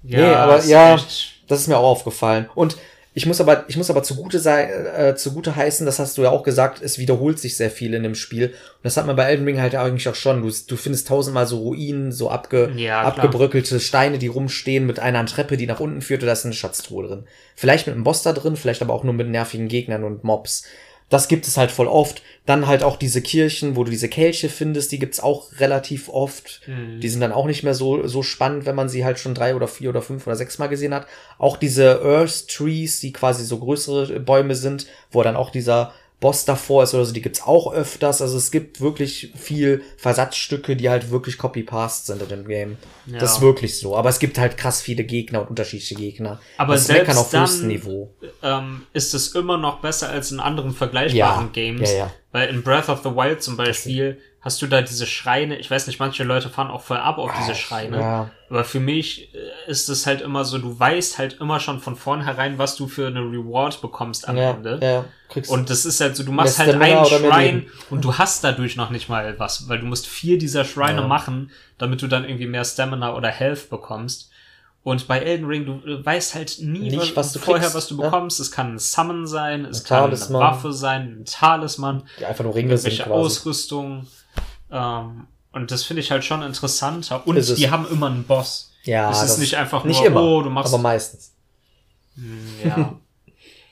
ja Nee, aber ja. echt- Das ist mir auch aufgefallen. Und ich muss aber, ich muss aber zugute sei, äh, zugute heißen, das hast du ja auch gesagt, es wiederholt sich sehr viel in dem Spiel. Und das hat man bei Elden Ring halt eigentlich auch schon. Du, du findest tausendmal so Ruinen, so abge, Ja, abgebröckelte Steine, die rumstehen mit einer Treppe, die nach unten führt, und da ist eine Schatztruhe drin. Vielleicht mit einem Boss da drin, vielleicht aber auch nur mit nervigen Gegnern und Mobs. Das gibt es halt voll oft. Dann halt auch diese Kirchen, wo du diese Kelche findest, die gibt's auch relativ oft. Mhm. Die sind dann auch nicht mehr so, so spannend, wenn man sie halt schon drei oder vier oder fünf oder sechs Mal gesehen hat. Auch diese Earth Trees, die quasi so größere Bäume sind, wo dann auch dieser Boss davor ist oder so, die gibt's auch öfters. Also es gibt wirklich viel Versatzstücke, die halt wirklich Copy-Paste sind in dem Game. Ja. Das ist wirklich so. Aber es gibt halt krass viele Gegner und unterschiedliche Gegner. Aber das selbst auf dann- höchstem Niveau. ähm, ist es immer noch besser als in anderen vergleichbaren Ja, Games. ja. Weil in Breath of the Wild zum Beispiel hast du da diese Schreine. Ich weiß nicht, manche Leute fahren auch voll ab auf diese Schreine. Ja. Aber für mich äh, ist es halt immer so, du weißt halt immer schon von vornherein, was du für eine Reward bekommst am Ja, Ende. ja, kriegst Und das ist halt so, du machst halt einen Schrein und du hast dadurch noch nicht mal was, weil du musst vier dieser Schreine machen, damit du dann irgendwie mehr Stamina oder Health bekommst. Und bei Elden Ring, du weißt halt nie Nicht, was du vorher, kriegst, was du ne? bekommst. Es kann ein Summon sein, es Ein kann eine Waffe sein, ein Talisman, die einfach nur Ringe sind quasi. Ausrüstung. Ähm, und das finde ich halt schon interessanter. Und die haben immer einen Boss. Ja, es ist nicht einfach nicht nur, immer, oh, du machst aber meistens. ja.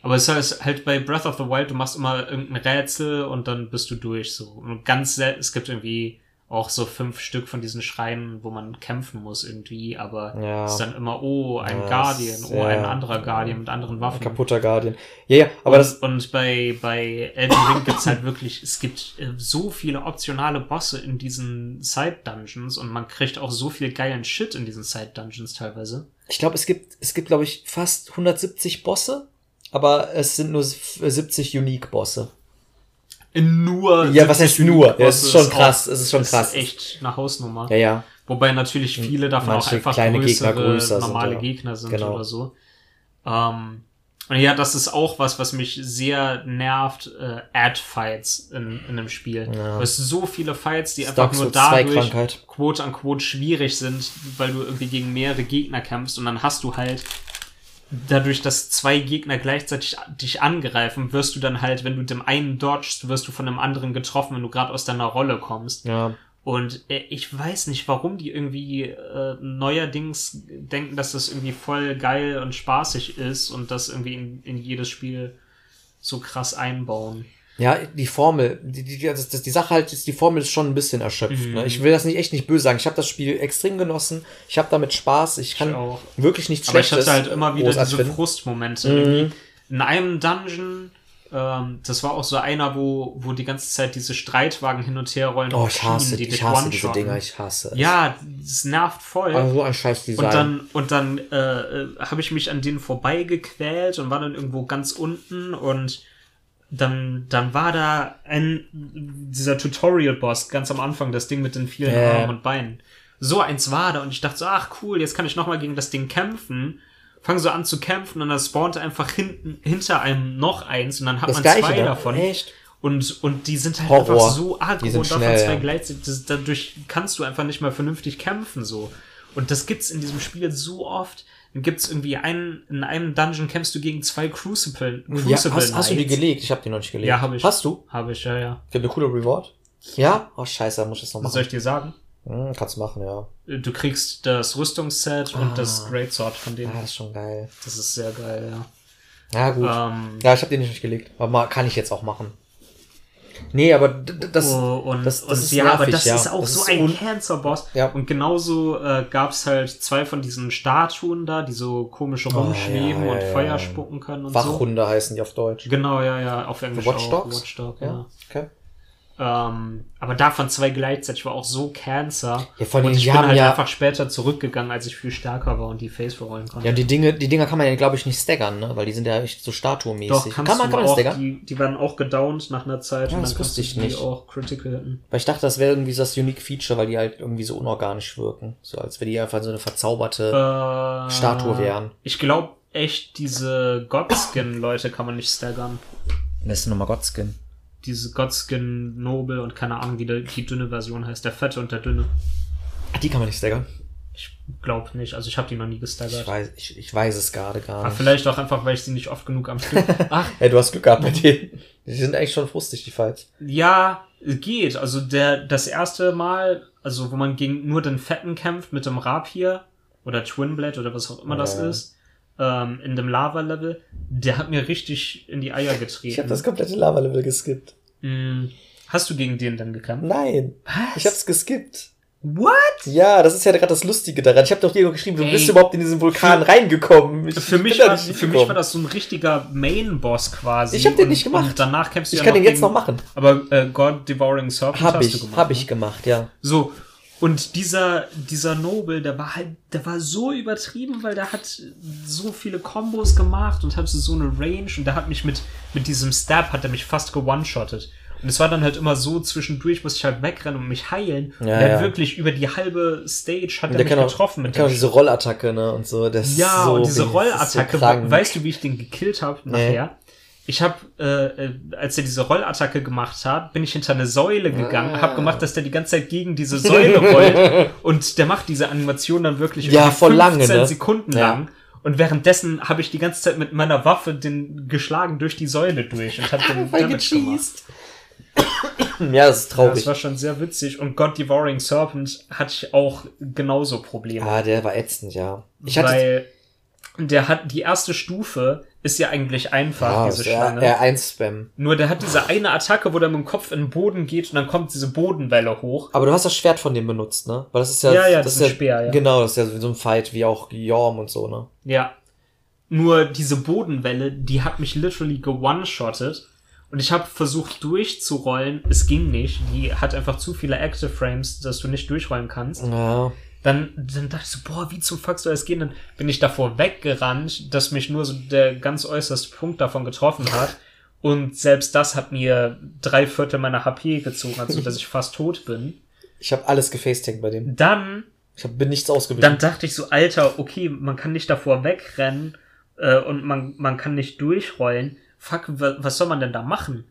Aber es ist halt bei Breath of the Wild, du machst immer irgendein Rätsel und dann bist du durch so. Und ganz selten, es gibt irgendwie auch so fünf Stück von diesen Schreinen, wo man kämpfen muss irgendwie, aber Ja. es ist dann immer, oh, ein Ja, Guardian, oh, ja. ein anderer Guardian mit anderen Waffen. Kaputter Guardian. Ja, ja, aber und, das, und bei, bei Elden Ring gibt's halt wirklich, es gibt äh, so viele optionale Bosse in diesen Side-Dungeons und man kriegt auch so viel geilen Shit in diesen Side-Dungeons teilweise. ich glaube, es gibt, es gibt, glaube ich, fast 170 Bosse, aber es sind nur 70 Unique-Bosse. In nur. Ja, was heißt 70 nur? Ja, es ist schon auch- krass, es ist schon krass. Ist echt eine Hausnummer. Ja, ja. Wobei natürlich viele davon auch Manche einfach kleine größere, Gegner größer sind, normale ja. Gegner sind Genau. oder so. Ähm, und ja, das ist auch was, was mich sehr nervt, äh, Ad-Fights in, in einem Spiel. Ja. Du hast so viele Fights, die Das einfach nur Souls 2 dadurch quote unquote schwierig sind, weil du irgendwie gegen mehrere Gegner kämpfst und dann hast du halt dadurch, dass zwei Gegner gleichzeitig dich angreifen, wirst du dann halt, wenn du dem einen dodgst, wirst du von dem anderen getroffen, wenn du gerade aus deiner Rolle kommst. Ja. Und äh, ich weiß nicht, warum die irgendwie äh, neuerdings denken, dass das irgendwie voll geil und spaßig ist und das irgendwie in, in jedes Spiel so krass einbauen. Ja, die Formel, die, die, das, das, die Sache halt ist, die Formel ist schon ein bisschen erschöpft. Mhm. Ne? Ich will das nicht echt nicht böse sagen. Ich habe das Spiel extrem genossen. Ich habe damit Spaß. Ich kann auch. wirklich nichts Aber ich Schlechtes. hatte halt immer wieder diese. Frustmomente. Mhm. In einem Dungeon, ähm, das war auch so einer, wo, wo die ganze Zeit diese Streitwagen hin und her rollen. Oh, ich hasse, die, ich hasse diese. Dinger. Ich hasse. es. Ja, das nervt voll. Aber so ein scheiß Design. Und dann, und dann äh, äh, habe ich mich an denen vorbeigequält und war dann irgendwo ganz unten und dann, dann war da ein dieser Tutorial-Boss ganz am Anfang, das Ding mit den vielen Ja. Armen und Beinen. So eins war da und ich dachte so, ach cool, jetzt kann ich nochmal gegen das Ding kämpfen. Fang so an zu kämpfen und dann spawnt einfach hinten, hinter einem noch eins und dann hat das man gleiche, zwei ne? davon. Echt? Und, und die sind halt Horror. einfach so aggro und davon schnell, zwei ja. gleichzeitig. Das, dadurch kannst du einfach nicht mehr vernünftig kämpfen, so. Und das gibt's in diesem Spiel so oft. Dann gibt's irgendwie einen, in einem Dungeon kämpfst du gegen zwei Crucible, Ja, Crucible hast, hast du die gelegt? Ich habe die noch nicht gelegt. Ja, hab ich. Hast du? Habe ich, ja, ja. Gibt eine coole Reward? Ja? Oh, scheiße, muss ich das noch Was machen. soll ich dir sagen? Hm, kannst machen, ja. Du kriegst das Rüstungsset und das Greatsword von denen. Ah, das ist schon geil. Das ist sehr geil, ja. Ja, gut. Ähm, ja, ich habe den nicht gelegt. Aber mal, kann ich jetzt auch machen. Nee, aber das, Oh, und, das, das und ist ja, nervig, aber das ja. ist auch Das so ist ein Cancer-Boss. Ja. Und genauso äh, gab es halt zwei von diesen Statuen da, die so komisch rumschweben Oh, ja, und Feuer spucken können und Wachhunde heißen die auf Deutsch. so. Genau, ja, ja, auf Englisch? Watchdog, ja. Ja, okay. Ähm, aber davon zwei gleichzeitig war auch so Cancer. Ja, vor allem, und ich die bin haben halt ja- einfach später zurückgegangen, als ich viel stärker war und die Face verrollen konnte. Ja, und die Dinge, die Dinger kann man ja, glaube ich, nicht staggern, ne? Weil die sind ja echt so statuenmäßig. Doch, kann man, kann man auch, staggern? die, die waren auch gedownt nach einer Zeit Ja, und das dann wusste ich die nicht. auch critical hitten. Weil ich dachte, das wäre irgendwie so das Unique Feature, weil die halt irgendwie so unorganisch wirken. So als wäre die einfach so eine verzauberte. Äh, Statue wären. Ich glaube echt, diese Godskin-Leute kann man nicht staggern. Das ist nochmal Godskin. Diese Godskin Noble und keine Ahnung, wie die, die dünne Version heißt. Der fette und der dünne. Die kann man nicht staggern. Ich glaube nicht. Also ich habe die noch nie Ich gestaggert. weiß, ich, ich weiß es gerade gar Aber nicht. vielleicht auch einfach, weil ich sie nicht oft genug am Stück. Ach, Hey, du hast Glück gehabt mit denen. Die sind eigentlich schon frustig, die Fights. Ja, geht. Also der, das erste Mal, also wo man gegen nur den Fetten kämpft mit dem Rapier oder Twinblade oder was auch immer das Ja. ist, ähm, in dem Lava-Level, der hat mir richtig in die Eier Ich getreten. habe das komplette Lava-Level geskippt. Mm, Hast du gegen den denn gekämpft? Nein, Was? ich hab's geskippt. What? Ja, das ist ja gerade das Lustige daran. Ich habe doch dir geschrieben, du Ey. bist überhaupt in diesen Vulkan reingekommen. Ich, Für ich mich, war, für mich war das so ein richtiger Main-Boss quasi. Ich hab den Und- nicht gemacht. Danach kämpfst du Ich ja kann den noch jetzt gegen, noch machen. Aber äh, God Devouring Serpent Hab hast ich, du gemacht. hab ne? ich gemacht, ja. So, und dieser, dieser Nobel, der war halt, der war so übertrieben, weil der hat so viele Kombos gemacht und hatte so eine Range und der hat mich mit, mit diesem Stab, hat er mich fast gewone-shottet. Und es war dann halt immer so, zwischendurch musste ich halt wegrennen und mich heilen. und Ja, er ja. hat wirklich über die halbe Stage hat Und er der mich auch, getroffen der mit dem diese Rollattacke, ne, und so. Das ja, so, und diese Rollattacke, so weißt du, wie ich den gekillt habe nachher? Ich habe, äh, äh, als er diese Rollattacke gemacht hat, bin ich hinter eine Säule gegangen, Ah. hab gemacht, dass der die ganze Zeit gegen diese Säule rollt und der macht diese Animation dann wirklich Ja, voll lange, 15 ne? Sekunden Ja. lang. Und währenddessen habe ich die ganze Zeit mit meiner Waffe den geschlagen durch die Säule durch und hab den Damage gemacht. ja, das ist Ja, traurig. das war schon sehr witzig. Und God Devouring Serpent hatte ich auch genauso Probleme. ah, der war ätzend, ja. Ich hatte, weil der hat die erste Stufe ist ja eigentlich einfach, ja, diese das R- Schlange. R1-Spam. Nur der hat diese eine Attacke, wo der mit dem Kopf in den Boden geht und dann kommt diese Bodenwelle hoch. Aber du hast das Schwert von dem benutzt, ne? Weil das ist ja, Ja, ja, das das ist ein Speer, ja. Genau, das ist ja so ein Fight wie auch Yorm und so, ne? Ja. Nur diese Bodenwelle, die hat mich literally gewone-shottet. Und ich habe versucht durchzurollen. Es ging nicht. Die hat einfach zu viele Active Frames, dass du nicht durchrollen kannst. Ja. Dann, dann dachte ich so, boah, wie zum Fuck soll das gehen? Dann bin ich davor weggerannt, dass mich nur so der ganz äußerste Punkt davon getroffen hat. Und selbst das hat mir drei Viertel meiner HP gezogen, also dass ich fast tot bin. Ich habe alles gefacetankt bei dem. Dann, Ich hab, bin nichts ausgewichen. dann dachte ich so, Alter, okay, man kann nicht davor wegrennen äh, und man, man kann nicht durchrollen. Fuck, wa- was soll man denn da machen?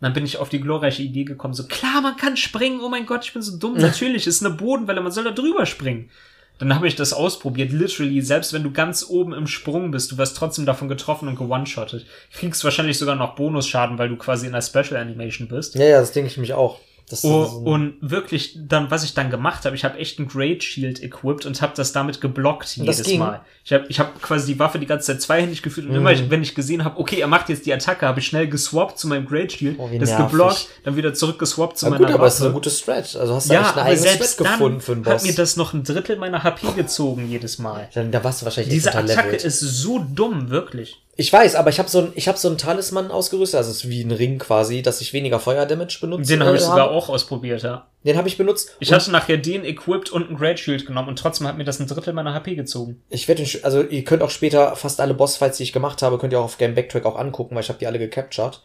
Dann bin ich auf die glorreiche Idee gekommen, so klar, man kann springen, oh mein Gott, ich bin so dumm, natürlich, ist eine Bodenwelle, man soll da drüber springen. Dann habe ich das ausprobiert, literally, selbst wenn du ganz oben im Sprung bist, du wirst trotzdem davon getroffen und gewone-shottet. Kriegst wahrscheinlich sogar noch Bonusschaden, weil du quasi in der Special Animation bist. ja, ja, das denke ich mich auch. Oh, so ein- und wirklich, dann, was ich dann gemacht habe, ich habe echt ein Great Shield equipped und habe das damit geblockt das jedes ging? Mal. Ich habe ich hab quasi die Waffe die ganze Zeit zweihändig geführt und immer, wenn ich gesehen habe, okay, er macht jetzt die Attacke, habe ich schnell geswappt zu meinem Great Shield, Oh, das nervig. geblockt, dann wieder zurück geswappt zu Na meiner gut, aber es ist Waffe. eine gute Stretch. Also hast du ja, eigentlich eine aber eigene selbst Stretch gefunden für einen Boss. hat mir das noch ein Drittel meiner HP gezogen jedes Mal. dann, da warst du wahrscheinlich Diese Attacke ist so dumm, wirklich. Ich weiß, aber ich habe so ein, ich habe so einen Talisman ausgerüstet, also es ist wie ein Ring quasi, dass ich weniger Feuerdamage benutze. Den habe ich sogar auch ausprobiert, ja. Den habe ich benutzt. Ich hatte nachher den equipped und ein Great Shield genommen und trotzdem hat mir das ein Drittel meiner HP gezogen. ich werde, also ihr könnt auch später fast alle Bossfights, die ich gemacht habe, könnt ihr auch auf Game Backtrack auch angucken, weil ich habe die alle gecaptured.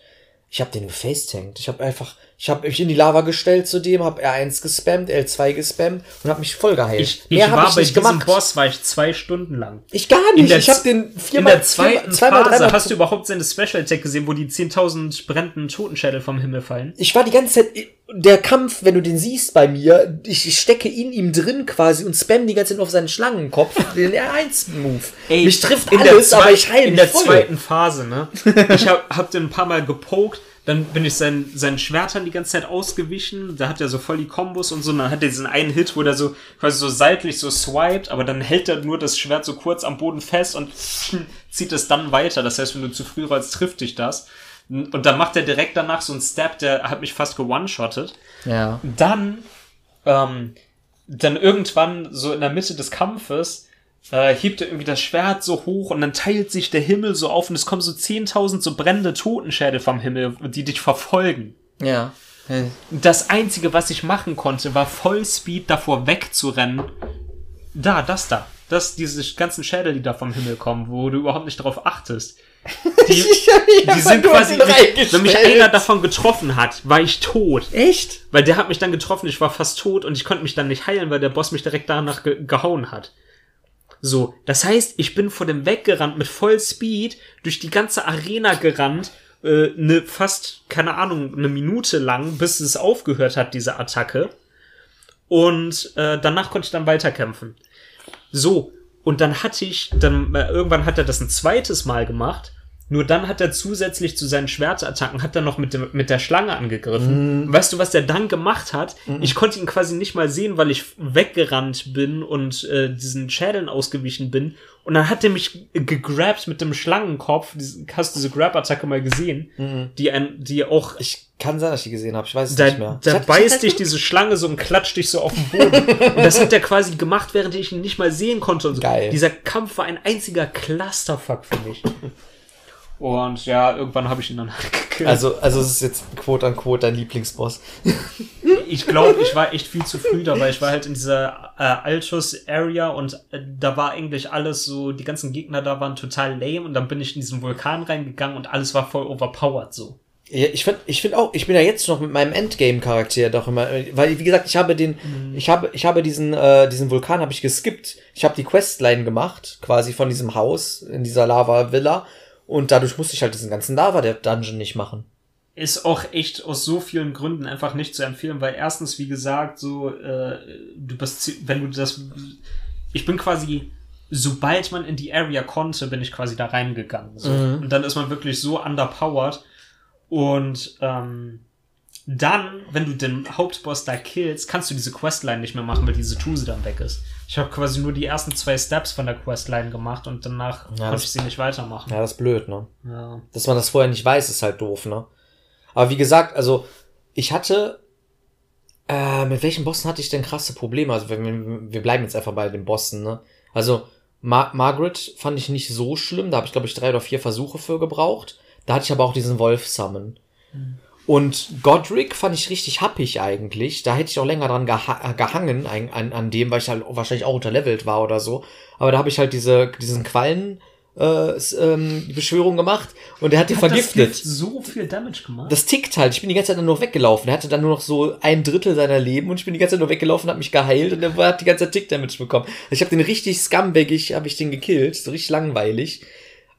Ich habe den gefacetankt. Ich habe einfach, ich habe mich in die Lava gestellt zu dem, habe R1 gespammt, L2 gespammt und habe mich voll geheilt. Ich, ich Mehr hab war bei nicht diesem Boss, war ich zwei Stunden lang. Ich gar In nicht. ich habe den In viermal, der zweiten viermal, zweimal, Phase dreimal. hast du überhaupt seine Special Attack gesehen, wo die 10.000 brennenden Totenschädel vom Himmel fallen? ich war die ganze Zeit, der Kampf, wenn du den siehst bei mir, ich, ich stecke in ihm drin quasi und spam die ganze Zeit auf seinen Schlangenkopf, den R1-Move. Mich trifft in alles, aber ich heile In der voll. zweiten Phase, ne? Ich hab, hab den ein paar Mal gepokt, dann bin ich sein, seinen Schwertern die ganze Zeit ausgewichen. Da hat er so voll die Kombos und so. Und dann hat er diesen einen Hit, wo der so quasi so seitlich so swiped, aber dann hält er nur das Schwert so kurz am Boden fest und zieht es dann weiter. Das heißt, wenn du zu früh rollst, trifft dich das. Und dann macht er direkt danach so einen Step, der hat mich fast gewone-shottet. Ja. Dann, ähm, dann irgendwann so in der Mitte des Kampfes äh, hebt er irgendwie das Schwert so hoch und dann teilt sich der Himmel so auf und es kommen so 10.000 so brennende Totenschädel vom Himmel, die dich verfolgen. Ja. Das Einzige, was ich machen konnte, war Vollspeed davor wegzurennen. Da, das da. Das, diese ganzen Schädel, die da vom Himmel kommen, wo du überhaupt nicht drauf achtest. Die, die sind quasi, mich, wenn mich einer davon getroffen hat, war ich tot. Echt? Weil der hat mich dann getroffen, ich war fast tot und ich konnte mich dann nicht heilen, weil der Boss mich direkt danach ge gehauen hat. So, das heißt, ich bin vor dem weggerannt mit Vollspeed durch die ganze Arena gerannt, äh, ne fast, keine Ahnung, eine Minute lang, bis es aufgehört hat, diese Attacke. Und äh, danach konnte ich dann weiterkämpfen. So, und dann hatte ich, dann äh, irgendwann hat er das ein zweites Mal gemacht. Nur dann hat er zusätzlich zu seinen Schwertattacken, hat er noch mit, dem, mit der Schlange angegriffen. Mm. Weißt du, was der dann gemacht hat? Mm. Ich konnte ihn quasi nicht mal sehen, weil ich weggerannt bin und äh, diesen Schädeln ausgewichen bin. Und dann hat er mich gegrabt mit dem Schlangenkopf. Hast du diese Grab-Attacke mal gesehen? Mm. Die, ein, die auch... Ich kann sein, dass ich die gesehen habe. Ich weiß es da, nicht mehr. Da beißt dich diese Schlange so und klatscht dich so auf den Boden. und das hat er quasi gemacht, während ich ihn nicht mal sehen konnte. Und so. Geil. Dieser Kampf war ein einziger Clusterfuck für mich. Und ja, irgendwann habe ich ihn dann gekillt. Also, also es ist jetzt quote unquote dein Lieblingsboss. ich glaube, ich war echt viel zu früh dabei. Ich war halt in dieser äh, Altus-Area und äh, da war eigentlich alles so, die ganzen Gegner da waren total lame und dann bin ich in diesen Vulkan reingegangen und alles war voll overpowered so. Ja, ich finde ich find auch, ich bin ja jetzt noch mit meinem Endgame-Charakter doch immer, weil wie gesagt, ich habe den, mhm. ich habe, ich habe diesen, äh, diesen Vulkan habe ich geskippt. Ich habe die Questline gemacht, quasi von diesem Haus in dieser Lava-Villa und dadurch musste ich halt diesen ganzen Lava der Dungeon nicht machen. Ist auch echt aus so vielen Gründen einfach nicht zu empfehlen, weil erstens, wie gesagt, so, äh, du bist, wenn du das, ich bin quasi, sobald man in die Area konnte, bin ich quasi da reingegangen. So. Mhm. Und dann ist man wirklich so underpowered. Und ähm, dann, wenn du den Hauptboss da killst, kannst du diese Questline nicht mehr machen, weil diese Tuse dann weg ist. Ich habe quasi nur die ersten zwei Steps von der Questline gemacht und danach ja, konnte ich sie nicht weitermachen. Ja, das ist blöd, ne? Ja. Dass man das vorher nicht weiß, ist halt doof, ne? Aber wie gesagt, also ich hatte äh, mit welchen Bossen hatte ich denn krasse Probleme? Also wir, wir bleiben jetzt einfach bei den Bossen, ne? Also Mar Margaret fand ich nicht so schlimm, da habe ich glaube ich drei oder vier Versuche für gebraucht. Da hatte ich aber auch diesen Wolf Summon. Mhm. Und Godric fand ich richtig happig eigentlich. Da hätte ich auch länger dran geha gehangen, an, an, an dem, weil ich halt wahrscheinlich auch unterlevelt war oder so. Aber da habe ich halt diese, diesen Quallen äh, ähm, Beschwörung gemacht und der hat, hat den vergiftet. Das so viel Damage gemacht. Das tickt halt. Ich bin die ganze Zeit dann nur weggelaufen. Er hatte dann nur noch so ein Drittel seiner Leben und ich bin die ganze Zeit nur weggelaufen, hat mich geheilt und er hat die ganze Zeit Tick-Damage bekommen. Also ich habe den richtig scumbagig, habe ich den gekillt. So richtig langweilig.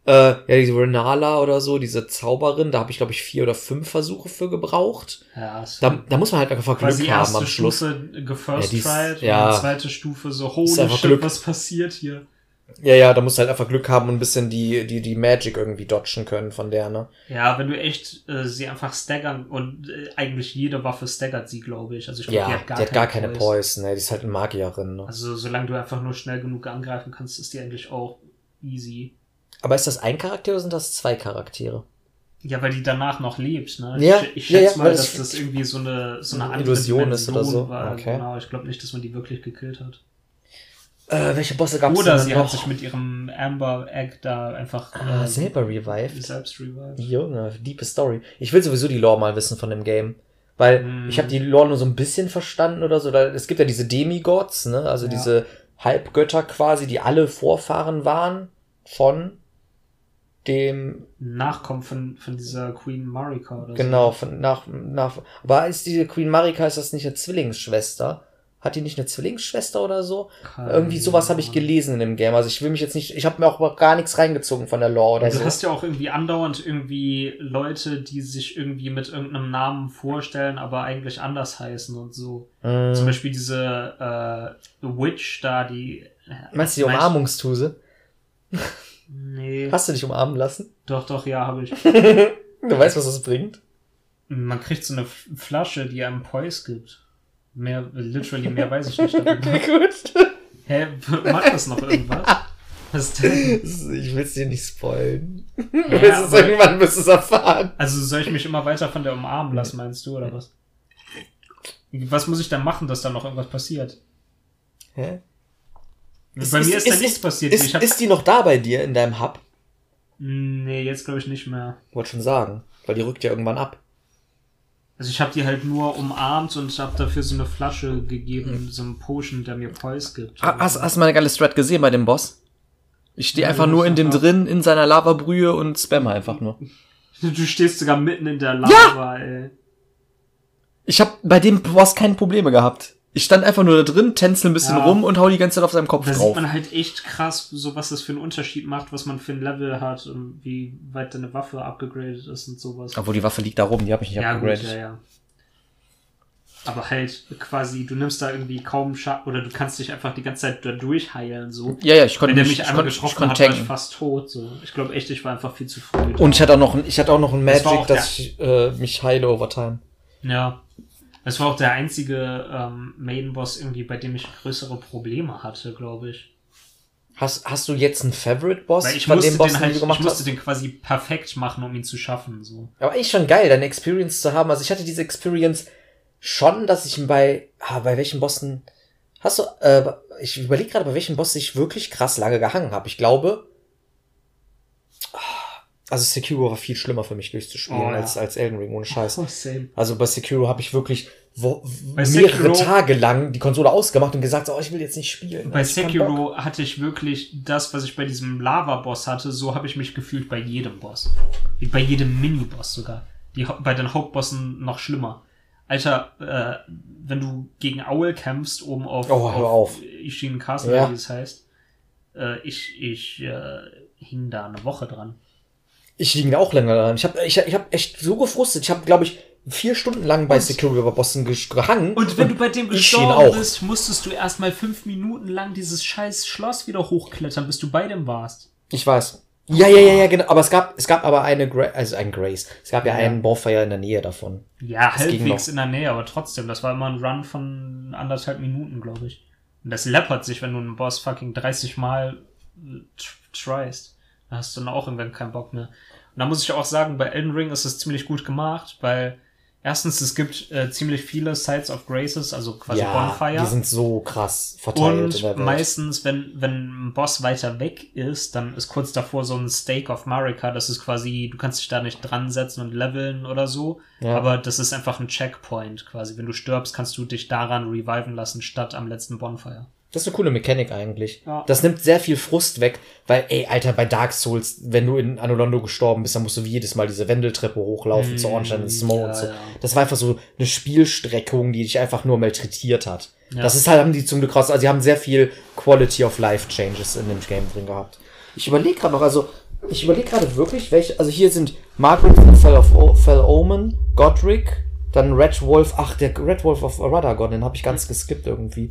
Äh, ja, diese Renala oder so, diese Zauberin, da habe ich, glaube ich, vier oder fünf Versuche für gebraucht. Ja, da, da muss man halt einfach Glück haben am Schluss. Stufe gefirst ja, ja, und zweite Stufe so, holy shit, Glück. was passiert hier? Ja, ja, da musst du halt einfach Glück haben und ein bisschen die, die, die Magic irgendwie dodgen können von der, ne? Ja, wenn du echt äh, sie einfach staggern und äh, eigentlich jede Waffe staggert sie, glaube ich. Also ich glaube, ja, die hat gar, die hat gar keine Poise ne? Die ist halt eine Magierin, ne? Also solange du einfach nur schnell genug angreifen kannst, ist die eigentlich auch easy. Aber ist das ein Charakter oder sind das zwei Charaktere? Ja, weil die danach noch lebt, ne? Ja, ich, ich schätze ja, ja, mal, dass das irgendwie so eine, so eine andere Illusion ist oder so. War. Okay. Genau, ich glaube nicht, dass man die wirklich gekillt hat. Äh, welche Bosse gab es Oder sie noch? hat sich mit ihrem Amber Egg da einfach ah, äh, selber revived. Selbst revived. Junge, deep Story. Ich will sowieso die Lore mal wissen von dem Game. Weil mm. ich habe die Lore nur so ein bisschen verstanden oder so. Es gibt ja diese Demigods, ne? Also ja. diese Halbgötter quasi, die alle Vorfahren waren von dem Nachkommen von, von dieser Queen Marika oder genau, so. von nach, nach aber ist diese Queen Marika ist das nicht eine Zwillingsschwester? Hat die nicht eine Zwillingsschwester oder so? Keine Irgendwie sowas habe ich gelesen in dem Game. Also ich will mich jetzt nicht, ich habe mir auch gar nichts reingezogen von der Lore oder du so. Du hast ja auch irgendwie andauernd irgendwie Leute, die sich irgendwie mit irgendeinem Namen vorstellen, aber eigentlich anders heißen und so. Mm. Zum Beispiel diese äh, Witch da, die. Meinst du die Umarmungstuse? Nee. Hast du dich umarmen lassen? Doch, doch, ja, habe ich. du weißt, was das bringt? Man kriegt so eine Flasche, die einem Poise gibt. Mehr, literally mehr weiß ich nicht. darüber. gut. Hä, macht das noch irgendwas? Was denn? Ich will es dir nicht spoilen. Ja, aber- irgendwann wirst du es erfahren. Also soll ich mich immer weiter von der umarmen lassen, meinst du, oder was? Was muss ich dann machen, dass da noch irgendwas passiert? Hä? Bei mir ist, da nichts passiert. Ist, ich hab, ist die noch da bei dir in deinem Hub? nee, jetzt glaube ich nicht mehr. Wollte schon sagen. Weil die rückt ja irgendwann ab. Also ich habe die halt nur umarmt und habe dafür so eine Flasche gegeben, so einen Potion, der mir Poise gibt. Ha- Hast, hast du mal eine geile Strat gesehen bei dem Boss? Ich stehe Ja, einfach nur in ist dem drin, in seiner Lavabrühe und spamme einfach nur. Du stehst sogar mitten in der Lava, ey. Ich habe bei dem Boss keine Probleme gehabt. Ich stand einfach nur da drin, tänzel ein bisschen Ja. rum und hau die ganze Zeit auf seinem Kopf Da sieht drauf. man halt echt krass, so was das für einen Unterschied macht, was man für ein Level hat und wie weit deine Waffe abgegradet ist und sowas. Obwohl die Waffe liegt da rum, die habe ich nicht Ja, gut, abgegradet. ja, ja. Aber halt quasi, du nimmst da irgendwie kaum Schaden oder du kannst dich einfach die ganze Zeit da durchheilen, so. Ja, ja, ich konnte Wenn der mich, ich einmal ich getroffen konnte hat, war ich fast tot, so. Ich glaube echt, ich war einfach viel zu früh. da. Und ich hatte auch noch, ein- ich hatte auch noch ein Das Magic, auch dass ich äh, mich heile over time. Ja. Das war auch der einzige ähm, Main-Boss irgendwie, bei dem ich größere Probleme hatte, glaube ich. Hast, hast du jetzt einen Favorite-Boss ich von musste dem Boss, den den halt, du ich gemacht musste hast? den quasi perfekt machen, um ihn zu schaffen, so. Aber eigentlich schon geil, deine Experience zu haben. Also ich hatte diese Experience schon, dass ich ihn bei, ah, bei welchen Bossen, hast du, äh, ich überlege gerade, bei welchem Boss ich wirklich krass lange gehangen habe. Ich glaube, also Sekiro war viel schlimmer für mich durchzuspielen Oh, ja. als, als Elden Ring, ohne Scheiß. Oh. Also bei Sekiro habe ich wirklich wo, mehrere Sekiro- Tage lang die Konsole ausgemacht und gesagt, so, oh, ich will jetzt nicht spielen. Bei. Sekiro hatte ich wirklich das, was ich bei diesem Lava-Boss hatte, so habe ich mich gefühlt bei jedem Boss. Wie bei jedem Mini-Boss sogar. Die, bei den Hauptbossen noch schlimmer. Alter, äh, wenn du gegen Owl kämpfst, oben auf, Oh, hör auf. Ishin Castle, Ja. wie es heißt, äh, ich, ich äh, hing da eine Woche dran. Ich liege auch länger daran. Ich habe ich, ich hab echt so gefrustet. Ich habe, glaube ich, vier Stunden lang bei Und- Sekiro über Bossen ge- gehangen. Und wenn du bei dem gestorben bist, musstest du erstmal fünf Minuten lang dieses scheiß Schloss wieder hochklettern, bis du bei dem warst. Ich weiß. Ja, ja, ja, ja, genau. Aber es gab, es gab aber eine, Gra also ein Grace. Es gab ja, Ja. einen Bonfire in der Nähe davon. Ja, Das halbwegs in der Nähe, aber trotzdem, das war immer ein Run von anderthalb Minuten, glaube ich. Und das läppert sich, wenn du einen Boss fucking 30 Mal äh, tr- tryst. Da hast du dann auch irgendwann keinen Bock mehr. Und da muss ich auch sagen, bei Elden Ring ist es ziemlich gut gemacht, weil erstens, es gibt äh, ziemlich viele Sites of Graces, also quasi ja, Bonfire. die sind so krass verteilt in der Und meistens, wenn, wenn ein Boss weiter weg ist, dann ist kurz davor so ein Stake of Marika. Das ist quasi, du kannst dich da nicht dran setzen und leveln oder so. Ja. Aber das ist einfach ein Checkpoint quasi. Wenn du stirbst, kannst du dich daran reviven lassen, statt am letzten Bonfire. Das ist eine coole Mechanik eigentlich. Ja. Das nimmt sehr viel Frust weg, weil, ey, Alter, bei Dark Souls, wenn du in Anolondo gestorben bist, dann musst du wie jedes Mal diese Wendeltreppe hochlaufen zu Ornstein and Smoke Mm, ja, und so. ja. Das war einfach so eine Spielstreckung, die dich einfach nur malträtiert hat. Ja. Das ist halt, haben die zum Glück raus, also die haben sehr viel Quality of Life Changes in dem Game drin gehabt. Ich überlege gerade noch, also, ich überlege gerade wirklich, welche, also hier sind Margaret von Fell, of o Fell Omen, Godric, dann Red Wolf, ach, der Red Wolf of Radagon, den habe ich ganz geskippt irgendwie.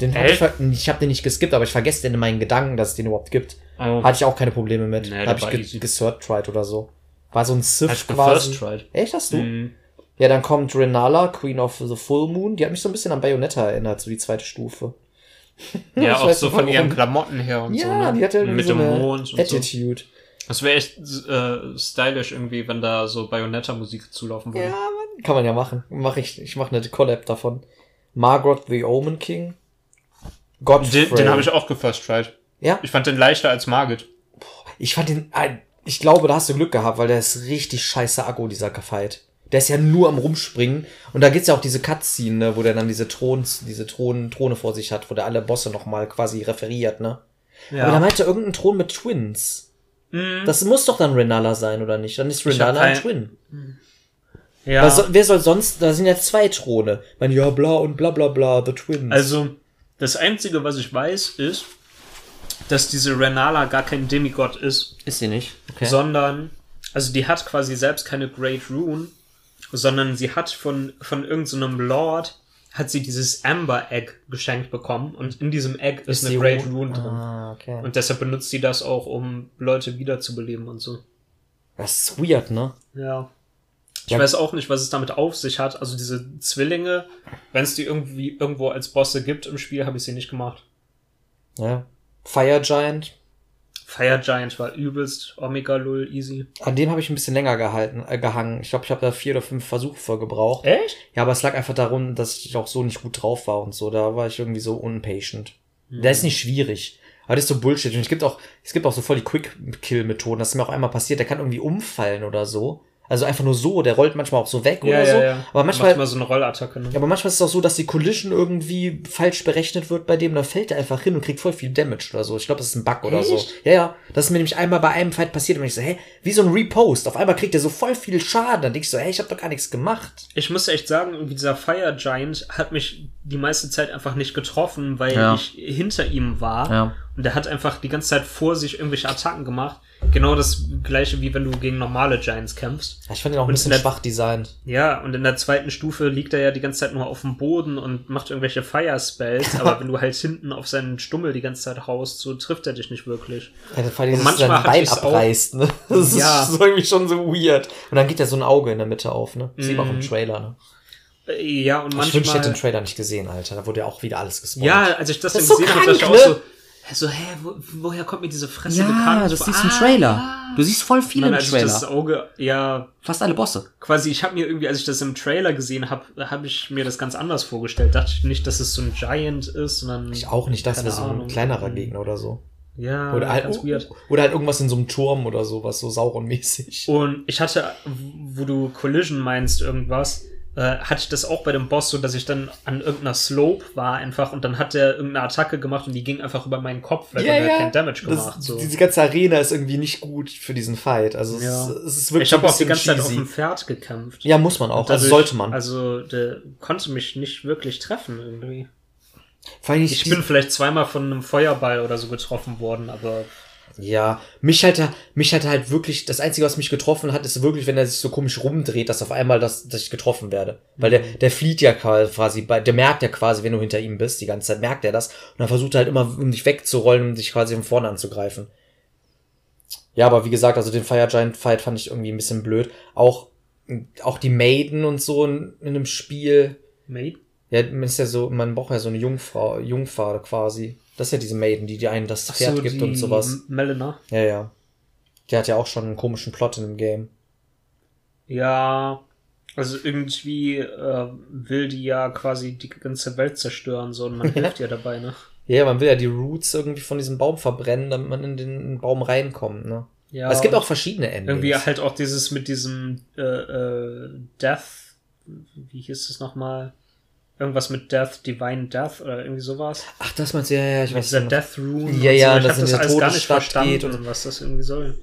Den hab ich, ver- ich habe den nicht geskippt, aber ich vergesse den in meinen Gedanken, dass es den überhaupt gibt. Oh. Hatte ich auch keine Probleme mit. Nee, der habe ich ge easy. gesurtried oder so. War so ein Sith Hast du quasi. gefirst tried? Echt, hast du? Mhm. Ja, dann kommt Renala, Queen of the Full Moon. Die hat mich so ein bisschen an Bayonetta erinnert, so die zweite Stufe. Ja, Ich auch weiß so nicht, von ihren. Klamotten her und so. Ja, Ne? die hatte irgendwie Mit so dem eine Mond und so. Attitude. Das wäre echt äh, stylisch irgendwie, wenn da so Bayonetta-Musik zulaufen würde. Ja, Mann. Kann man ja machen. Mach ich, ich mache eine Collab davon. Margot the Omen King. Godfrey. Den, den habe ich auch gefirst tried. Ja, Ich fand den leichter als Margit. ich fand den, ich glaube, da hast du Glück gehabt, weil der ist richtig scheiße Akku, dieser Fight. Der ist ja nur am rumspringen. Und da gibt's ja auch diese Cutscene, ne, wo der dann diese Throns, diese Thron, Throne vor sich hat, wo der alle Bosse nochmal quasi referiert, ne? Ja. Aber da meinte er irgendein Thron mit Twins. Mhm. Das muss doch dann Renala sein, oder nicht? Dann ist Renala ein Twin. ja. So, wer soll sonst, da sind ja zwei Throne. Man, ja, bla und bla bla bla, the Twins. Also, das Einzige, was ich weiß, ist, dass diese Renala gar kein Demigod ist, ist sie nicht. Okay. sondern, also die hat quasi selbst keine Great Rune, sondern sie hat von, von irgendeinem Lord, hat sie dieses Amber Egg geschenkt bekommen und in diesem Egg ist, eine die Great Rune- Rune drin. Ah, okay. Und deshalb benutzt sie das auch, um Leute wiederzubeleben und so. das ist weird, ne? Ja. Ich ja. weiß auch nicht, was es damit auf sich hat. Also diese Zwillinge, wenn es die irgendwie irgendwo als Bosse gibt im Spiel, habe ich sie nicht gemacht. Ja. Fire Giant. Fire Giant war übelst Omega Lull easy. An dem habe ich ein bisschen länger gehalten, äh, gehangen. Ich glaube, ich habe da vier oder fünf Versuche vor gebraucht. Echt? Ja, aber es lag einfach darum, dass ich auch so nicht gut drauf war und so. Da war ich irgendwie so unpatient. Mhm. Der ist nicht schwierig. Aber das ist so Bullshit. Und es gibt auch, es gibt auch so voll die Quick-Kill-Methoden. Das ist mir auch einmal passiert. Der kann irgendwie umfallen oder so. Also einfach nur so, der rollt manchmal auch so weg ja, oder ja, so. Ja. Aber manchmal. Macht so eine Rollattacke. Ne? Ja, aber manchmal ist es auch so, dass die Collision irgendwie falsch berechnet wird bei dem, dann fällt er einfach hin und kriegt voll viel Damage oder so. Ich glaube, das ist ein Bug oder Echt? so. Ja, ja. Das ist mir nämlich einmal bei einem Fight passiert und ich so, hä, wie so ein Repost. Auf einmal kriegt er so voll viel Schaden. Dann denk ich so, hey, ich habe doch gar nichts gemacht. Ich muss echt sagen, dieser Fire Giant hat mich die meiste Zeit einfach nicht getroffen, weil ja. ich hinter ihm war. Ja. Und der hat einfach die ganze Zeit vor sich irgendwelche Attacken gemacht. Genau das gleiche, wie wenn du gegen normale Giants kämpfst. Ich fand ihn auch ein bisschen der, schwach designt. Ja, und in der zweiten Stufe liegt er ja die ganze Zeit nur auf dem Boden und macht irgendwelche Fire Spells, aber wenn du halt hinten auf seinen Stummel die ganze Zeit haust, so trifft er dich nicht wirklich. Ja, vor allem, und manchmal sein Bein abreißt, ne? Das ja. ist irgendwie schon so weird. Und dann geht ja so ein Auge in der Mitte auf, ne? Das mm. sieht man auch im mhm. Trailer, ne? Ja, und manchmal. Ich wünschte, ich hätte den Trailer nicht gesehen, Alter. Da wurde ja auch wieder alles gespoilt. Ja, als ich das, das dann gesehen so habe, dachte ich auch so, so, hä, wo, woher kommt mir diese Fresse ja, bekannt? Ja, das siehst du im Trailer. Ah, du siehst voll viele Nein, im Trailer. das Auge, ja. Fast alle Bosse. Quasi, ich habe mir irgendwie, als ich das im Trailer gesehen habe, habe ich mir das ganz anders vorgestellt. Dachte ich nicht, dass es so ein Giant ist, sondern. Ich auch nicht, dass es so ein kleinerer Gegner oder so. Ja, oder halt, ganz weird. Oder halt irgendwas in so einem Turm oder sowas, so Sauron-mäßig. Und ich hatte, wo du Collision meinst, irgendwas, hatte ich das auch bei dem Boss so, dass ich dann an irgendeiner Slope war einfach und dann hat der irgendeine Attacke gemacht und die ging einfach über meinen Kopf, weil yeah, er ja. kein Damage gemacht. Das, so. Diese ganze Arena ist irgendwie nicht gut für diesen Fight. Also ja. es, es, ist wirklich. Ich habe auch die ganze cheesy. Zeit auf dem Pferd gekämpft. Ja, muss man auch. Dadurch, also sollte man. Also der konnte mich nicht wirklich treffen irgendwie. Ich, ich bin vielleicht zweimal von einem Feuerball oder so getroffen worden, aber ja, mich halt, mich halt halt wirklich, das Einzige, was mich getroffen hat, ist wirklich, wenn er sich so komisch rumdreht, dass auf einmal, das, dass ich getroffen werde. Weil der, der flieht ja quasi, der merkt ja quasi, wenn du hinter ihm bist, die ganze Zeit merkt er das. Und dann versucht er halt immer, um dich wegzurollen, um dich quasi von vorne anzugreifen. Ja, aber wie gesagt, also den Fire Giant Fight fand ich irgendwie ein bisschen blöd. Auch, auch die Maiden und so in, in einem Spiel. Maiden? Ja, man ist ja so, man braucht ja so eine Jungfrau, Jungfrau quasi. Das ist ja diese Maiden, die dir einen das Pferd so, gibt und sowas. Melina. Ja, ja. Die hat ja auch schon einen komischen Plot in dem Game. Ja, also irgendwie äh, will die ja quasi die ganze Welt zerstören, so und man hilft ihr dabei, ne? Ja, man will ja die Roots irgendwie von diesem Baum verbrennen, damit man in den Baum reinkommt, ne? Ja. Aber es gibt auch verschiedene Enden. Irgendwie halt auch dieses mit diesem äh, äh, Death, wie hieß es nochmal? Irgendwas mit Death, Divine Death oder irgendwie sowas. Ach, das meinst du, ja, ja, ich mit weiß dieser Death Rune. Ja, ja, so. Ich das, das alles gar nicht verstanden, geht und was das irgendwie soll.